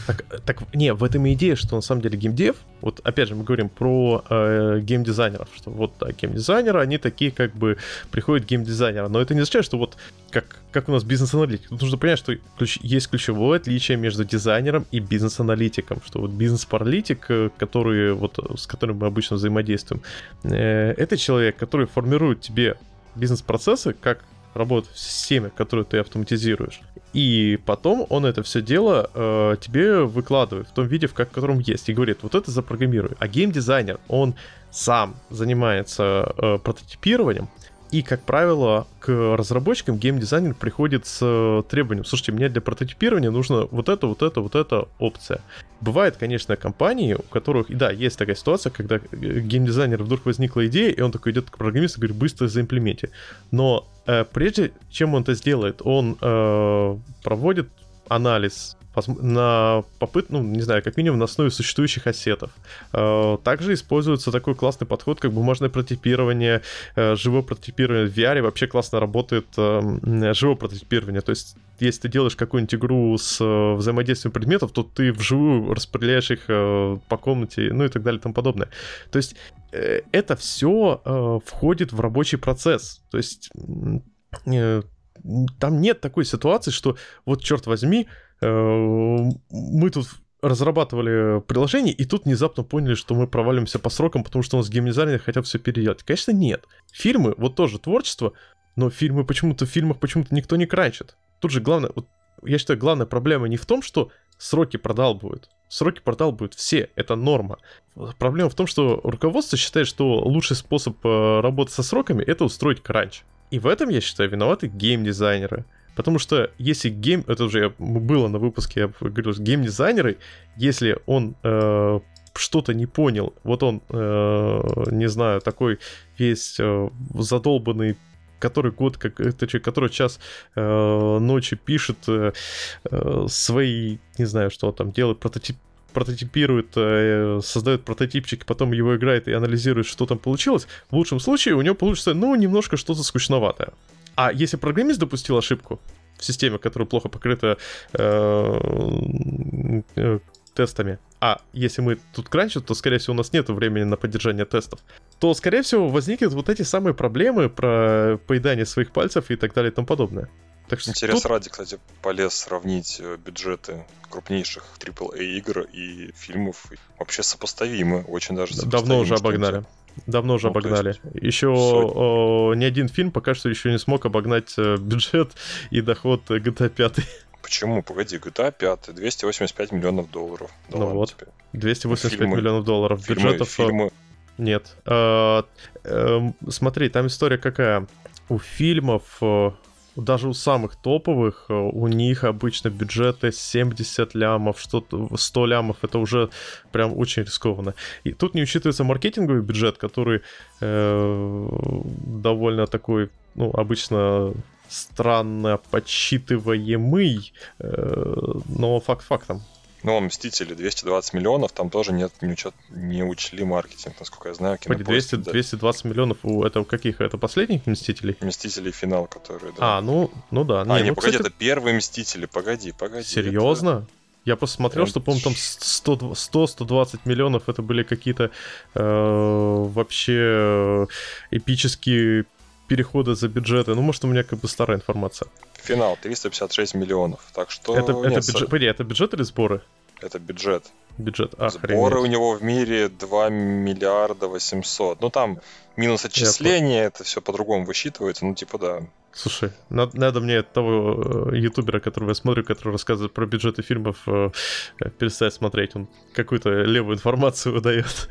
Так, так, не, в этом и идея, что на самом деле геймдев, вот опять же мы говорим про э, геймдизайнеров, что вот да, геймдизайнеры, они такие как бы приходят геймдизайнеры, но это не означает, что вот как, как у нас бизнес-аналитик, тут нужно понять, что ключ, есть ключевое отличие между дизайнером и бизнес-аналитиком, что вот бизнес-паралитик, э, который вот с которым мы обычно взаимодействуем, Э, это человек, который формирует тебе бизнес-процессы, как работать в системе, которую ты автоматизируешь. И потом он это все дело э, тебе выкладывает в том виде, в котором есть, и говорит, вот это запрограммируй. А геймдизайнер, он сам занимается э, прототипированием, и, как правило, к разработчикам геймдизайнер приходит с э, требованием, слушайте, мне для прототипирования нужно вот это, вот это, вот эта опция. Бывает, конечно, компании, у которых, да, есть такая ситуация, когда э, геймдизайнер вдруг возникла идея, и он такой идет к программисту и говорит, быстро заимплементи. Но э, прежде чем он это сделает, он э, проводит анализ на попыт, ну, не знаю, как минимум на основе существующих ассетов. Э, также используется такой классный подход, как бумажное прототипирование, э, живое прототипирование в VR вообще классно работает э, живое прототипирование. То есть, если ты делаешь какую-нибудь игру с взаимодействием предметов, то ты вживую распределяешь их по комнате, ну и так далее и тому подобное. То есть, это все входит в рабочий процесс. То есть, там нет такой ситуации, что вот черт возьми, Э, мы тут разрабатывали приложение, и тут внезапно поняли, что мы провалимся по срокам, потому что у нас геймдизайнеры хотят все переделать. Конечно, нет. Фильмы, вот тоже творчество, но фильмы почему-то в фильмах почему-то никто не кранчит. Тут же главное, вот, я считаю, главная проблема не в том, что сроки продалбывают. Сроки продалбывают все, это норма. Проблема в том, что руководство считает, что лучший способ э, работать со сроками это устроить кранч. И в этом, я считаю, виноваты геймдизайнеры. Потому что если гейм, это уже было на выпуске, я говорил, геймдизайнеры, если он э, что-то не понял, вот он, э, не знаю, такой весь э, задолбанный который год, как человек, который час э, ночи пишет э, э, свои, не знаю, что там делает, прототип, прототипирует, э, создает прототипчик, потом его играет и анализирует, что там получилось, в лучшем случае у него получится, ну, немножко что-то скучноватое. А если программист допустил ошибку в системе, которая плохо покрыта э, э, тестами, а если мы тут кранчим, то, скорее всего, у нас нет времени на поддержание тестов, то, скорее всего, возникнут вот эти самые проблемы про поедание своих пальцев и так далее и тому подобное. Так что Интерес тут... ради, кстати, полез сравнить э, бюджеты крупнейших AAA игр и фильмов. Вообще сопоставимы, очень даже сопоставимы. Давно уже обогнали. Давно уже ну, обогнали. Еще о, ни один фильм пока что еще не смог обогнать э, бюджет и доход GTA 5. Почему? Погоди, GTA 5, 285 миллионов долларов. Да ну вот, тебе. 285 фильмы, миллионов долларов. Фильмы, Бюджетов э, фильмы... нет. А, а, смотри, там история какая. У фильмов даже у самых топовых, э, у них обычно бюджеты 70 лямов, что-то 100 лямов, это уже прям очень рискованно. И тут не учитывается маркетинговый бюджет, который э, довольно такой, ну, обычно странно подсчитываемый, э, но факт фактом. Ну, Мстители 220 миллионов, там тоже нет, не, учет, не учли маркетинг, насколько я знаю. Погоди, 200, да. 220 миллионов у этого каких? Это последних Мстителей? Мстителей финал, которые, да. А, ну, ну да. А, не, не ну, погоди, кстати... это первые Мстители, погоди, погоди. Серьезно? Это... Я просто смотрел, Прям... что, по-моему, там 100-120 миллионов это были какие-то э, вообще э, эпические переходы за бюджеты. Ну, может, у меня как бы старая информация. Финал 356 миллионов, так что... Это, это, бюджет, погоди, это бюджет или сборы? Это бюджет. Бюджет, Сборы у него в мире 2 миллиарда 800. Ну, там минус отчисления, это все по-другому высчитывается, ну, типа, да. Слушай, надо, надо мне того э, ютубера, которого я смотрю, который рассказывает про бюджеты фильмов, э, перестать смотреть. Он какую-то левую информацию выдает.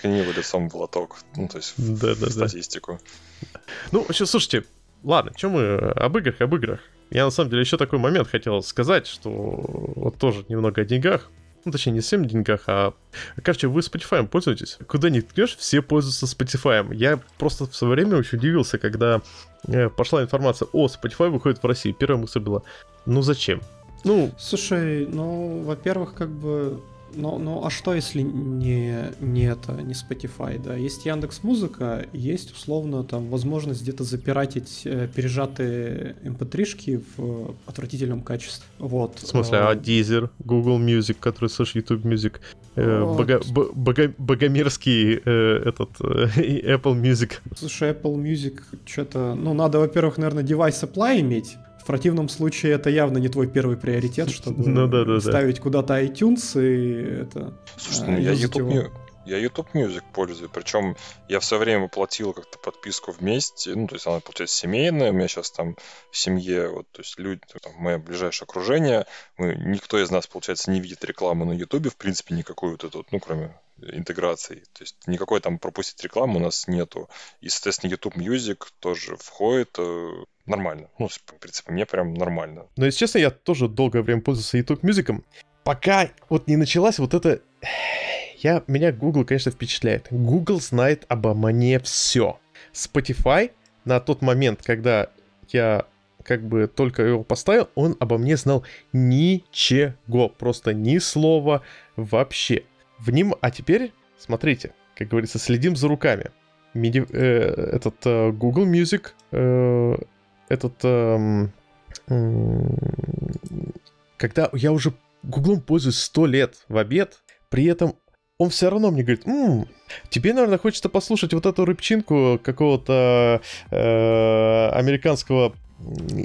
Ткани лицом в лоток, ну, то есть да, да, статистику. Да. Ну, вообще, слушайте, ладно, что мы об играх, об играх. Я на самом деле еще такой момент хотел сказать, что вот тоже немного о деньгах. Ну, точнее, не всем деньгах, а... Короче, вы Spotify пользуетесь? Куда ни ткнешь, все пользуются Spotify. Я просто в свое время очень удивился, когда э, пошла информация, о, Spotify выходит в России. Первая мысль была, ну зачем? Ну... Слушай, ну, во-первых, как бы ну, ну, а что, если не, не это, не Spotify, да? Есть Яндекс Музыка, есть условно там возможность где-то запиратить э, пережатые mp3-шки эм в отвратительном капитале. Вот. В смысле, а, а Deezer, Google Music, который слышишь, YouTube Music, э, вот. бога, бога, богомерзкий э, этот э, Apple Music. Слушай, Apple Music, что-то, ну, надо, во-первых, наверное, девайс Apply иметь, в противном случае это явно не твой первый приоритет, чтобы ну, да, да, ставить да. куда-то iTunes и это. Слушай, ну я YouTube, его. я YouTube Music пользую, причем я все время платил как-то подписку вместе, ну то есть она получается семейная, у меня сейчас там в семье вот, то есть люди, там, мое ближайшее окружение, мы никто из нас получается не видит рекламу на YouTube, в принципе никакую вот эту, ну кроме интеграции. То есть никакой там пропустить рекламу у нас нету. И, соответственно, YouTube Music тоже входит э, нормально. Ну, в принципе, мне прям нормально. Но, если честно, я тоже долгое время пользовался YouTube Music. Пока вот не началась вот это... Я, меня Google, конечно, впечатляет. Google знает обо мне все. Spotify на тот момент, когда я как бы только его поставил, он обо мне знал ничего, просто ни слова вообще. В ним, а теперь, смотрите, как говорится, следим за руками. Миди, э, этот э, Google Music, э, этот, э, э, когда я уже Гуглом пользуюсь сто лет в обед, при этом он все равно мне говорит, М, тебе, наверное, хочется послушать вот эту рыбчинку какого-то э, американского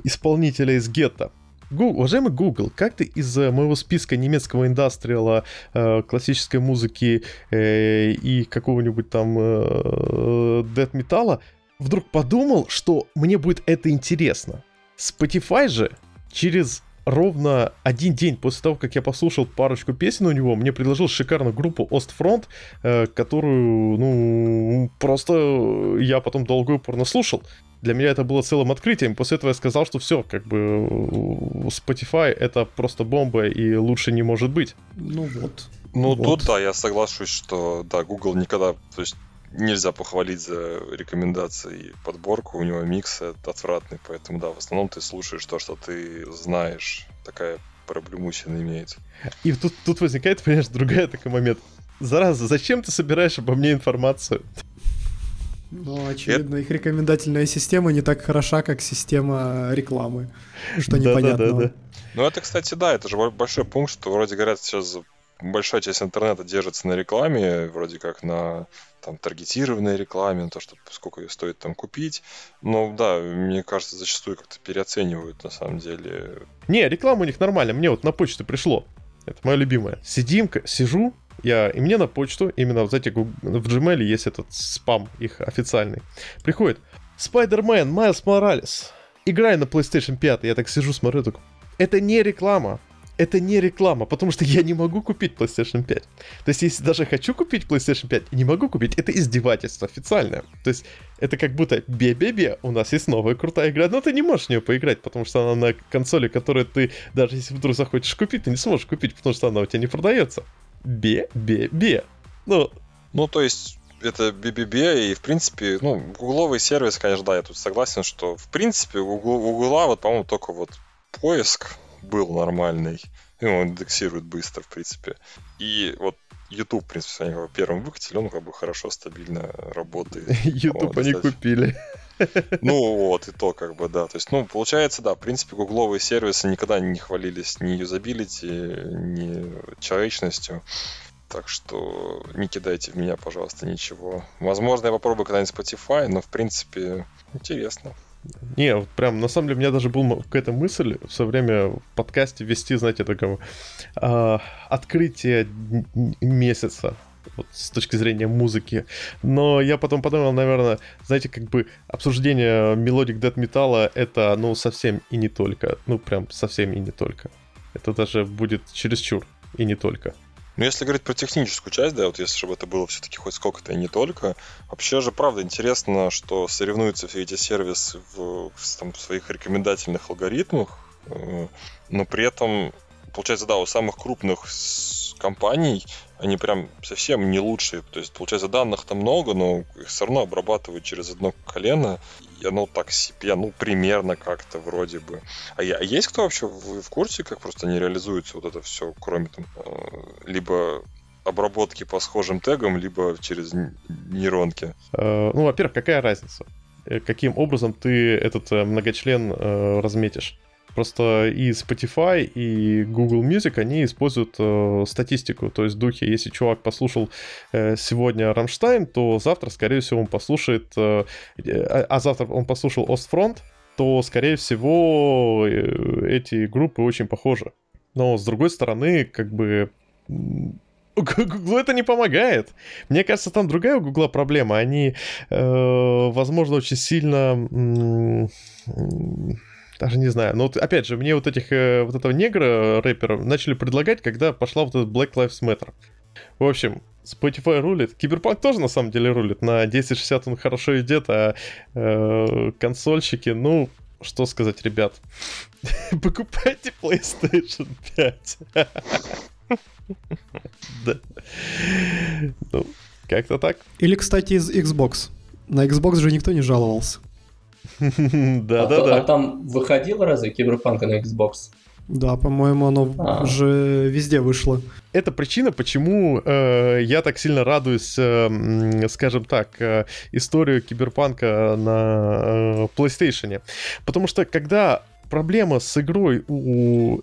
исполнителя из гетто. Google, уважаемый Google, как ты из э, моего списка немецкого индастриала, э, классической музыки э, и какого-нибудь там э, дэт металла вдруг подумал, что мне будет это интересно? Spotify же через ровно один день после того, как я послушал парочку песен у него, мне предложил шикарную группу Ostfront, э, которую, ну, просто я потом долго и упорно слушал. Для меня это было целым открытием. После этого я сказал, что все, как бы Spotify это просто бомба и лучше не может быть. Ну вот. Ну вот. тут да, я соглашусь, что да, Google никогда, то есть нельзя похвалить за рекомендации и подборку, у него микс отвратный, поэтому да, в основном ты слушаешь то, что ты знаешь. Такая проблемусина имеется. И тут, тут возникает, понимаешь, другая такой момент. Зараза, зачем ты собираешь обо мне информацию? Ну, очевидно, это... их рекомендательная система не так хороша, как система рекламы, что непонятно. Да, да, да. Ну, это, кстати, да, это же большой пункт, что вроде говорят, сейчас большая часть интернета держится на рекламе, вроде как на там таргетированной рекламе, на то, что сколько ее стоит там купить. Но да, мне кажется, зачастую как-то переоценивают на самом деле. Не, реклама у них нормальная. Мне вот на почту пришло. Это мое любимое. Сидим, сижу, я, и мне на почту, именно, знаете, в Gmail есть этот спам их официальный, приходит Spider-Man, Майлз Моралес, играй на PlayStation 5. Я так сижу, смотрю, так, это не реклама, это не реклама, потому что я не могу купить PlayStation 5. То есть, если даже хочу купить PlayStation 5 и не могу купить, это издевательство официальное. То есть, это как будто бе-бе-бе, у нас есть новая крутая игра, но ты не можешь в нее поиграть, потому что она на консоли, которую ты, даже если вдруг захочешь купить, ты не сможешь купить, потому что она у тебя не продается. Бе-бе-бе. Ну, ну, то есть, это BBB, и, в принципе, ну, гугловый сервис, конечно, да, я тут согласен, что, в принципе, у Гугла, вот, по-моему, только вот поиск был нормальный. И он индексирует быстро, в принципе. И вот YouTube, в принципе, они его первым выкатили, он как бы хорошо, стабильно работает. YouTube они купили. Ну вот, и то как бы, да. То есть, ну, получается, да, в принципе, гугловые сервисы никогда не хвалились ни юзабилити, ни человечностью. Так что не кидайте в меня, пожалуйста, ничего. Возможно, я попробую когда-нибудь Spotify, но, в принципе, интересно. Не, прям, на самом деле, у меня даже была какая-то мысль в свое время в подкасте вести, знаете, такого э, открытие месяца вот, с точки зрения музыки. Но я потом подумал, наверное, знаете, как бы обсуждение melodic death металла это, ну, совсем и не только. Ну, прям совсем и не только. Это даже будет чересчур и не только. Ну, если говорить про техническую часть, да, вот если чтобы это было все-таки хоть сколько-то и не только, вообще же, правда, интересно, что соревнуются все эти сервисы в, в, там, в своих рекомендательных алгоритмах, э, но при этом, получается, да, у самых крупных компаний они прям совсем не лучшие. То есть, получается, данных там много, но их все равно обрабатывают через одно колено. И оно так себе, ну, примерно как-то вроде бы. А, а есть кто вообще в, в курсе, как просто не реализуется вот это все, кроме там, э, либо обработки по схожим тегам, либо через нейронки? Э, ну, во-первых, какая разница? Э, каким образом ты этот многочлен разметишь? Просто и Spotify, и Google Music, они используют э, статистику. То есть духе, если чувак послушал э, сегодня Рамштайн, то завтра, скорее всего, он послушает... Э, а, а завтра он послушал Ostfront, то, скорее всего, э, эти группы очень похожи. Но, с другой стороны, как бы... Гуглу это не помогает. Мне кажется, там другая у Гугла проблема. Они, э, возможно, очень сильно... Э, даже не знаю. Но вот, опять же, мне вот этих, э, вот этого негра рэпера начали предлагать, когда пошла вот эта Black Lives Matter. В общем, Spotify рулит. Киберпанк тоже на самом деле рулит. На 1060 он хорошо идет, а э, консольщики, ну, что сказать, ребят. Покупайте PlayStation 5. Да. Ну, как-то так. Или, кстати, из Xbox. На Xbox же никто не жаловался. Да, да, да. А там выходил разве Киберпанк на Xbox? Да, по-моему, оно а. уже везде вышло. Это причина, почему э, я так сильно радуюсь, э, скажем так, э, историю киберпанка на э, PlayStation. Потому что когда проблема с игрой у,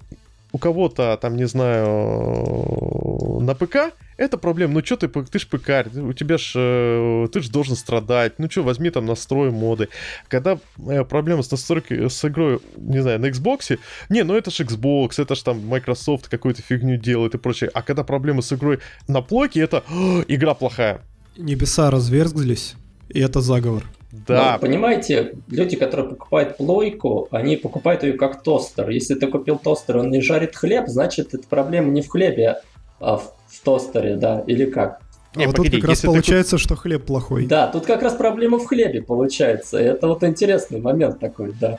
у кого-то, там, не знаю, на ПК, это проблема. Ну что ты, ты ж ПК, у тебя ж, э, ты ж должен страдать. Ну что, возьми там настрой моды. Когда э, проблема с настройкой, с игрой, не знаю, на Xbox, не, ну это ж Xbox, это ж там Microsoft какую-то фигню делает и прочее. А когда проблема с игрой на плойке, это игра плохая. Небеса разверзлись, и это заговор. Да. Но, понимаете, люди, которые покупают плойку, они покупают ее как тостер. Если ты купил тостер, он не жарит хлеб, значит, эта проблема не в хлебе, а в в тостере, да, или как? Не, а вот погоди, тут как раз получается, ты... что хлеб плохой. Да, тут как раз проблема в хлебе получается. Это вот интересный момент такой, да.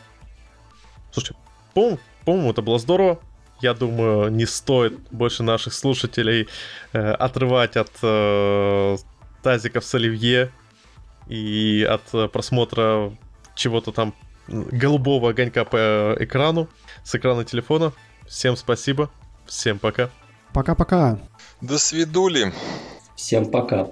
Слушай, по-моему, по это было здорово. Я думаю, не стоит больше наших слушателей э, отрывать от э, тазиков с оливье и от э, просмотра чего-то там голубого огонька по экрану с экрана телефона. Всем спасибо, всем пока. Пока-пока. До свидули. Всем пока.